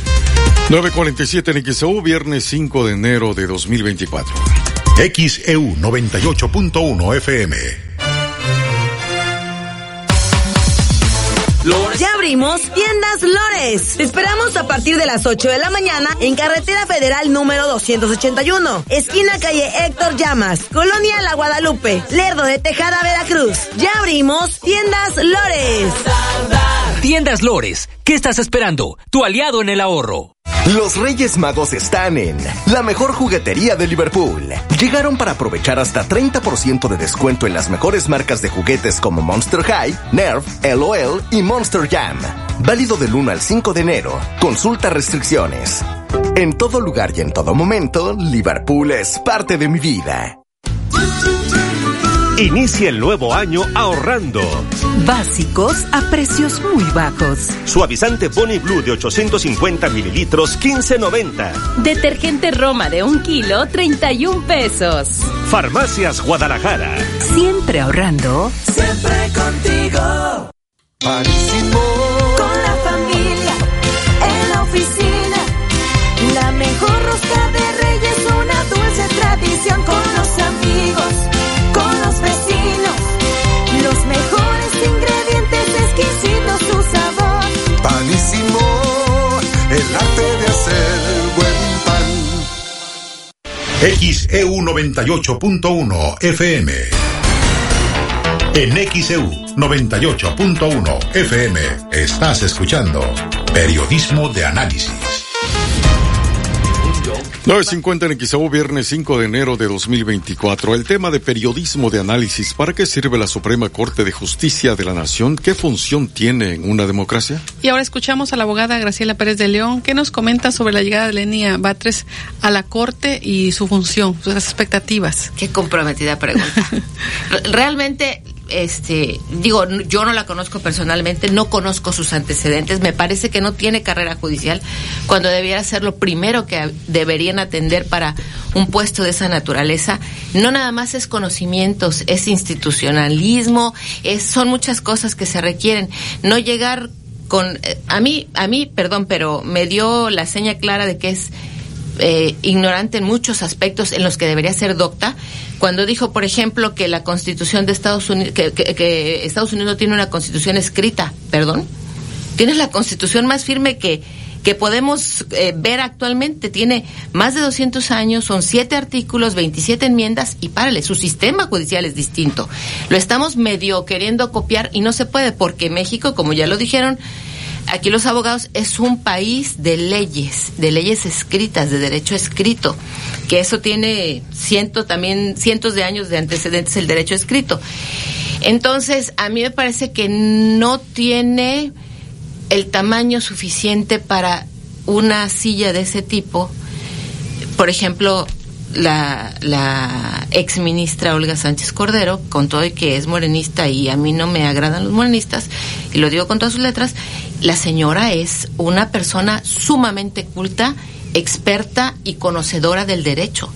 947 en XEU, viernes 5 de enero de 2024.
XEU 98.1 FM.
Abrimos Tiendas Lores. Te esperamos a partir de las 8 de la mañana en Carretera Federal número 281, esquina calle Héctor Llamas, Colonia La Guadalupe, Lerdo de Tejada, Veracruz. Ya abrimos Tiendas Lores.
Tiendas Lores, ¿qué estás esperando? Tu aliado en el ahorro.
Los Reyes Magos están en la mejor juguetería de Liverpool. Llegaron para aprovechar hasta 30% de descuento en las mejores marcas de juguetes como Monster High, Nerf, LOL y Monster Jam. Válido del 1 al 5 de enero. Consulta restricciones. En todo lugar y en todo momento, Liverpool es parte de mi vida.
Inicia el nuevo año ahorrando.
Básicos a precios muy bajos.
Suavizante Bonnie Blue de 850 mililitros, 15.90.
Detergente Roma de un kilo, 31 pesos.
Farmacias Guadalajara.
Siempre ahorrando.
Siempre contigo. Parísimo.
Con la familia, en la oficina. La mejor rosca de reyes, una dulce tradición con los amigos, con los vecinos. Los mejores ingredientes, exquisito su sabor.
Panísimo. El arte de hacer buen pan.
XEU 98.1 FM. En XEU 98.1 FM estás escuchando Periodismo de Análisis.
9.50 en XEU, viernes 5 de enero de 2024. El tema de periodismo de análisis. ¿Para qué sirve la Suprema Corte de Justicia de la Nación? ¿Qué función tiene en una democracia?
Y ahora escuchamos a la abogada Graciela Pérez de León, que nos comenta sobre la llegada de Lenia Batres a la Corte y su función, sus expectativas.
Qué comprometida pregunta. (laughs) Realmente este, digo, yo no la conozco personalmente, no conozco sus antecedentes, me parece que no tiene carrera judicial cuando debiera ser lo primero que deberían atender para un puesto de esa naturaleza. No nada más es conocimientos, es institucionalismo, es, son muchas cosas que se requieren. No llegar con, eh, a mí, a mí, perdón, pero me dio la seña clara de que es eh, ignorante en muchos aspectos en los que debería ser docta, cuando dijo, por ejemplo, que la Constitución de Estados Unidos, que, Estados Unidos tiene una Constitución escrita, perdón, tiene la Constitución más firme que que podemos eh, ver actualmente. Tiene más de 200 años, son siete artículos, 27 enmiendas y párale, su sistema judicial es distinto. Lo estamos medio queriendo copiar y no se puede porque México, como ya lo dijeron, aquí los abogados es un país de leyes, de leyes escritas, de derecho escrito, que eso tiene ciento, también cientos de años de antecedentes el derecho escrito. Entonces, a mí me parece que no tiene el tamaño suficiente para una silla de ese tipo. Por ejemplo, la, la ex ministra Olga Sánchez Cordero, con todo y que es morenista y a mí no me agradan los morenistas, y lo digo con todas sus letras, la señora es una persona sumamente culta, experta y conocedora del derecho.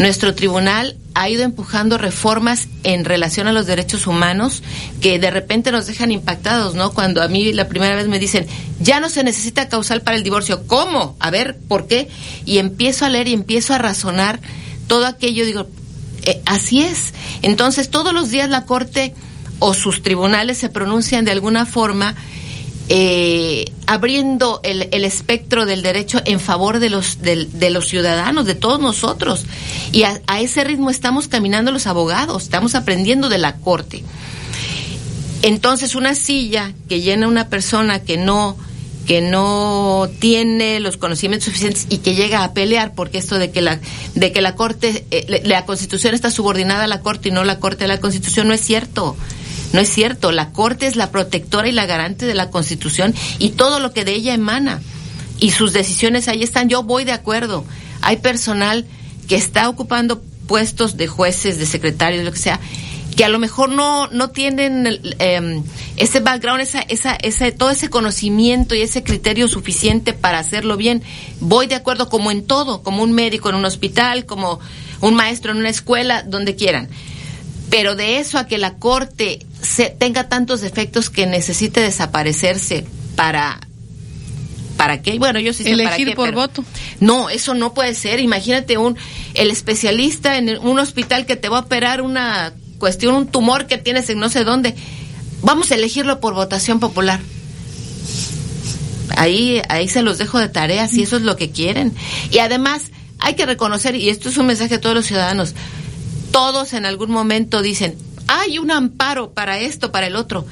Nuestro tribunal ha ido empujando reformas en relación a los derechos humanos que de repente nos dejan impactados, ¿no? Cuando a mí la primera vez me dicen, ya no se necesita causal para el divorcio. ¿Cómo? A ver, ¿por qué? Y empiezo a leer y empiezo a razonar todo aquello, digo, eh, así es. Entonces, todos los días la Corte o sus tribunales se pronuncian de alguna forma eh, abriendo el, el, espectro del derecho en favor de los, de, los ciudadanos, de todos nosotros. Y a, ese ritmo estamos caminando los abogados, estamos aprendiendo de la corte. Entonces, una silla que llena una persona que no que no tiene los conocimientos suficientes y que llega a pelear porque esto de que la de que la corte eh, la constitución está subordinada a la corte y no la corte a la constitución no es cierto no es cierto, la Corte es la protectora y la garante de la Constitución y todo lo que de ella emana. Y sus decisiones ahí están. Yo voy de acuerdo. Hay personal que está ocupando puestos de jueces, de secretarios, lo que sea, que a lo mejor no, no tienen eh, ese background, esa, esa, ese, todo ese conocimiento y ese criterio suficiente para hacerlo bien. Voy de acuerdo como en todo, como un médico en un hospital, como un maestro en una escuela, donde quieran. Pero de eso a que la Corte se, tenga tantos defectos que necesite desaparecerse para ¿Para qué? Bueno, yo sí sé
Elegir
para qué,
por voto.
No, eso no puede ser. Imagínate un el especialista en un hospital que te va a operar una cuestión, un tumor que tienes en no sé dónde. Vamos a elegirlo por votación popular. Ahí, ahí se los dejo de tarea, si eso es lo que quieren. Y además, hay que reconocer, y esto es un mensaje a todos los ciudadanos, todos en algún momento dicen, hay un amparo para esto, para el otro.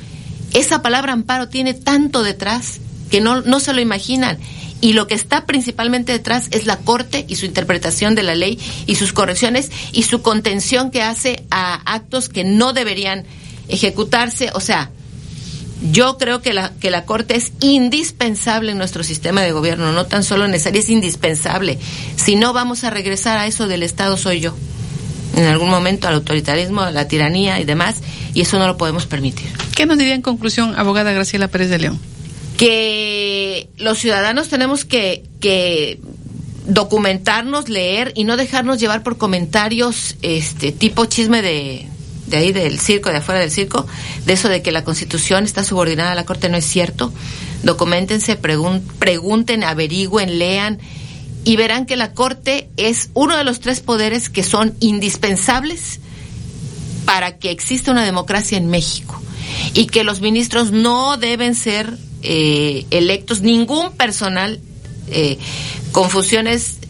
Esa palabra amparo tiene tanto detrás que no, no se lo imaginan. Y lo que está principalmente detrás es la Corte y su interpretación de la ley y sus correcciones y su contención que hace a actos que no deberían ejecutarse. O sea, yo creo que la, que la Corte es indispensable en nuestro sistema de gobierno, no tan solo necesaria, es indispensable. Si no, vamos a regresar a eso del Estado soy yo en algún momento al autoritarismo, a la tiranía y demás, y eso no lo podemos permitir.
¿Qué nos diría en conclusión, abogada Graciela Pérez de León?
Que los ciudadanos tenemos que, que documentarnos, leer y no dejarnos llevar por comentarios este tipo chisme de, de ahí del circo, de afuera del circo, de eso de que la Constitución está subordinada a la Corte, no es cierto. Documentense, pregunten, averigüen, lean y verán que la Corte es uno de los tres poderes que son indispensables para que exista una democracia en México y que los ministros no deben ser eh, electos, ningún personal eh, con funciones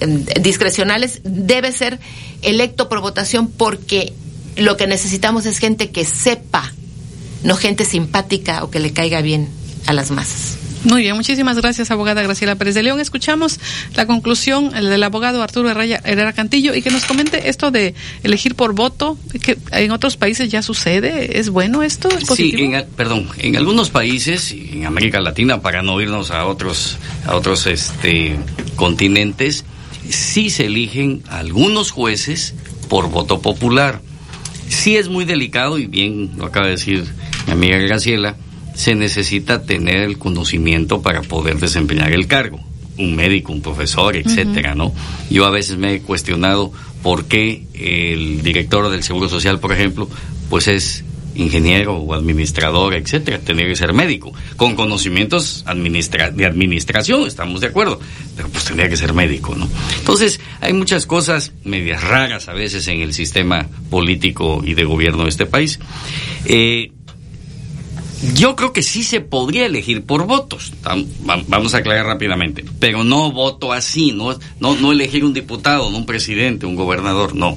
eh, discrecionales debe ser electo por votación porque lo que necesitamos es gente que sepa, no gente simpática o que le caiga bien a las masas.
Muy bien, muchísimas gracias, abogada Graciela Pérez de León. Escuchamos la conclusión el del abogado Arturo Herrera Cantillo y que nos comente esto de elegir por voto, que en otros países ya sucede. ¿Es bueno esto?
sí, perdón, en algunos países, en América Latina, para no irnos a otros, a otros este, continentes, sí se eligen algunos jueces por voto popular.
sí es muy delicado y bien lo acaba de decir mi amiga Graciela, se necesita tener el conocimiento para poder desempeñar el cargo. Un médico, un profesor, etcétera, ¿no? Yo a veces me he cuestionado por qué el director del Seguro Social, por ejemplo, pues es ingeniero o administrador, etcétera, tendría que ser médico, con conocimientos administra de administración, estamos de acuerdo, pero pues tendría que ser médico, ¿no? Entonces, hay muchas cosas medias raras a veces en el sistema político y de gobierno de este país. Eh, yo creo que sí se podría elegir por votos. Vamos a aclarar rápidamente. Pero no voto así, no, no, no elegir un diputado, no un presidente, un gobernador, no.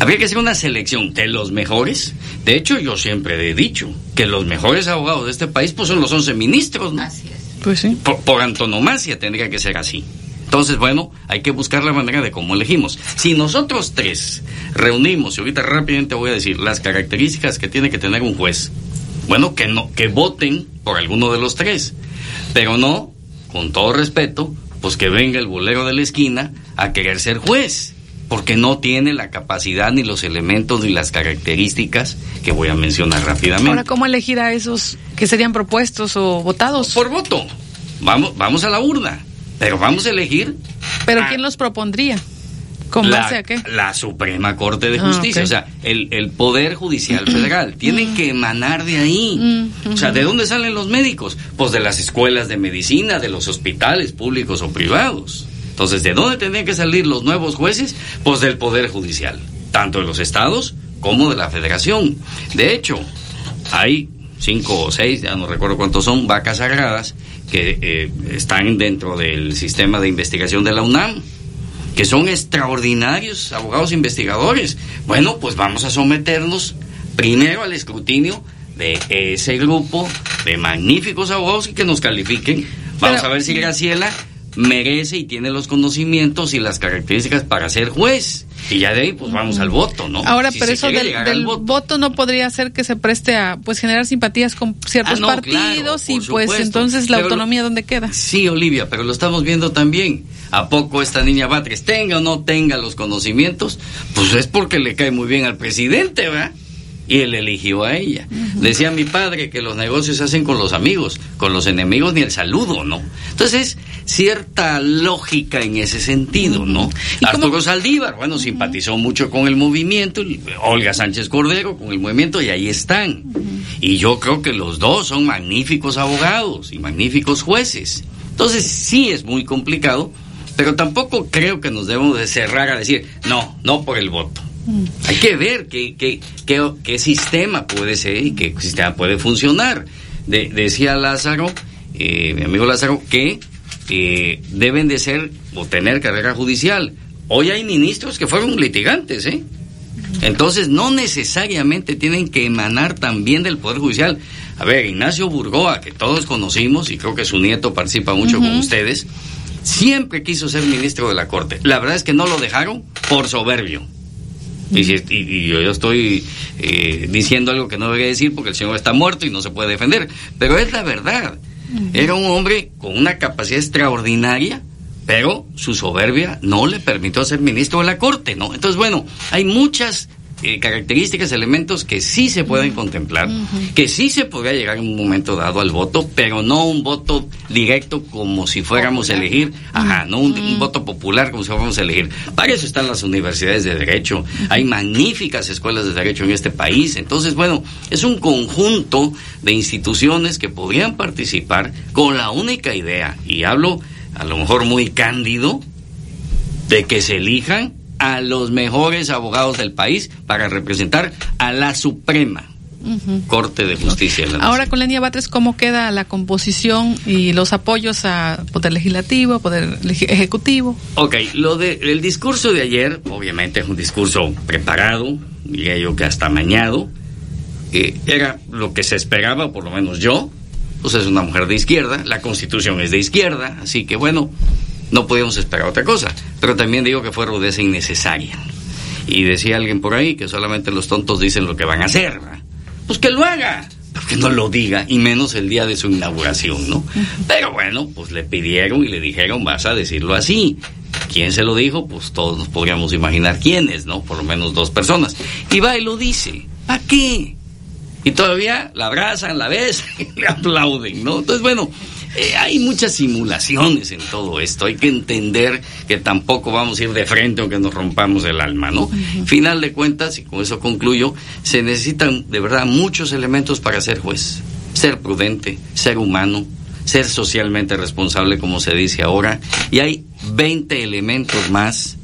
Habría que hacer una selección de los mejores. De hecho, yo siempre he dicho que los mejores abogados de este país pues son los 11 ministros, ¿no?
Así es.
Pues sí.
Por, por antonomasia tendría que ser así. Entonces, bueno, hay que buscar la manera de cómo elegimos. Si nosotros tres reunimos, y ahorita rápidamente voy a decir las características que tiene que tener un juez, bueno, que no, que voten por alguno de los tres, pero no, con todo respeto, pues que venga el bolero de la esquina a querer ser juez, porque no tiene la capacidad ni los elementos ni las características que voy a mencionar rápidamente.
Ahora, ¿cómo elegir a esos que serían propuestos o votados?
Por voto. Vamos, vamos a la urna, pero vamos a elegir.
¿Pero quién los propondría? ¿Con
la,
a qué?
La Suprema Corte de
Ah,
Justicia, o sea, el, el Poder Judicial Federal, (clears throat) tiene que emanar de ahí. O sea, ¿de dónde salen los médicos? Pues de las escuelas de medicina, de los hospitales públicos o privados. Entonces, ¿de dónde tendrían que salir los nuevos jueces? Pues del Poder Judicial, tanto de los estados como de la Federación. De hecho, hay cinco o seis, ya no recuerdo cuántos son, vacas sagradas que eh, están dentro del sistema de investigación de la UNAM que son extraordinarios abogados investigadores. Bueno, pues vamos a someternos primero al escrutinio de ese grupo de magníficos abogados y que nos califiquen. Vamos
Pero-
a ver si Graciela merece y tiene los conocimientos y las características para ser juez. Y ya de ahí, pues vamos al voto, ¿no?
Ahora,
Si
pero eso del, del
voto.
voto no podría ser que se preste a pues generar simpatías con ciertos
Ah, no,
partidos
claro,
y pues
supuesto.
entonces la
Pero
autonomía dónde queda.
Sí, Olivia, pero lo estamos viendo también. ¿A poco esta niña Batres tenga o no tenga los conocimientos? Pues es porque le cae muy bien al presidente, ¿verdad? Y él eligió a ella. Decía mi padre que los negocios se hacen con los amigos, con los enemigos ni el saludo, ¿no? Entonces, cierta lógica en ese sentido, ¿no? Arturo Saldívar, bueno, simpatizó mucho con el movimiento, Olga Sánchez Cordero con el movimiento y ahí están. Y yo creo que los dos son magníficos abogados y magníficos jueces. Entonces, sí es muy complicado, pero tampoco creo que nos debemos de cerrar a decir, no, no por el voto. Hay que ver qué, qué, qué, qué sistema puede ser y qué sistema puede funcionar. De- decía Lázaro, eh, mi amigo Lázaro, que eh, deben de ser o tener carrera judicial. Hoy hay ministros que fueron litigantes, ¿eh? Entonces, no necesariamente tienen que emanar también del Poder Judicial. A ver, Ignacio Burgoa, que todos conocimos y creo que su nieto participa mucho con ustedes, siempre quiso ser ministro de la Corte. La verdad es que no lo dejaron por soberbio. Y, si- y- y yo estoy eh, diciendo algo que no debería decir porque el señor está muerto y no se puede defender. Pero es la verdad. Era un hombre con una capacidad extraordinaria, pero su soberbia no le permitió ser ministro de la Corte, ¿no? Entonces, bueno, hay muchas eh, características, elementos que sí se pueden contemplar, que sí se podría llegar en un momento dado al voto, pero no un voto directo como si fuéramos a elegir, ajá, no un, un voto popular como si fuéramos a elegir. Para eso están las universidades de derecho, hay magníficas escuelas de derecho en este país, entonces, bueno, es un conjunto de instituciones que podrían participar con la única idea, y hablo a lo mejor muy cándido, de que se elijan a los mejores abogados del país para representar a la Suprema. Corte de Justicia de la
Ahora con la niña Batres, ¿cómo queda la composición y los apoyos a Poder Legislativo, Poder Ejecutivo?
Ok, lo de, el discurso de ayer, obviamente es un discurso preparado, diría yo que hasta mañado, eh, era lo que se esperaba, por lo menos yo, pues es una mujer de izquierda, la constitución es de izquierda, así que bueno, no podíamos esperar otra cosa, pero también digo que fue rudeza innecesaria. Y decía alguien por ahí que solamente los tontos dicen lo que van a hacer, ¿verdad? pues que lo haga, pero que no lo diga, y menos el día de su inauguración, ¿no? Pero bueno, pues le pidieron y le dijeron, vas a decirlo así. ¿quién se lo dijo? Pues todos nos podríamos imaginar quiénes, ¿no? Por lo menos dos personas. Y va y lo dice. ¿Para qué? Y todavía la abrazan, la besan y (laughs) le aplauden, ¿no? Entonces, bueno, eh, hay muchas simulaciones en todo esto. Hay que entender que tampoco vamos a ir de frente aunque nos rompamos el alma, ¿no? Final de cuentas, y con eso concluyo, se necesitan de verdad muchos elementos para ser juez. Ser prudente, ser humano, ser socialmente responsable, como se dice ahora. Y hay 20 elementos más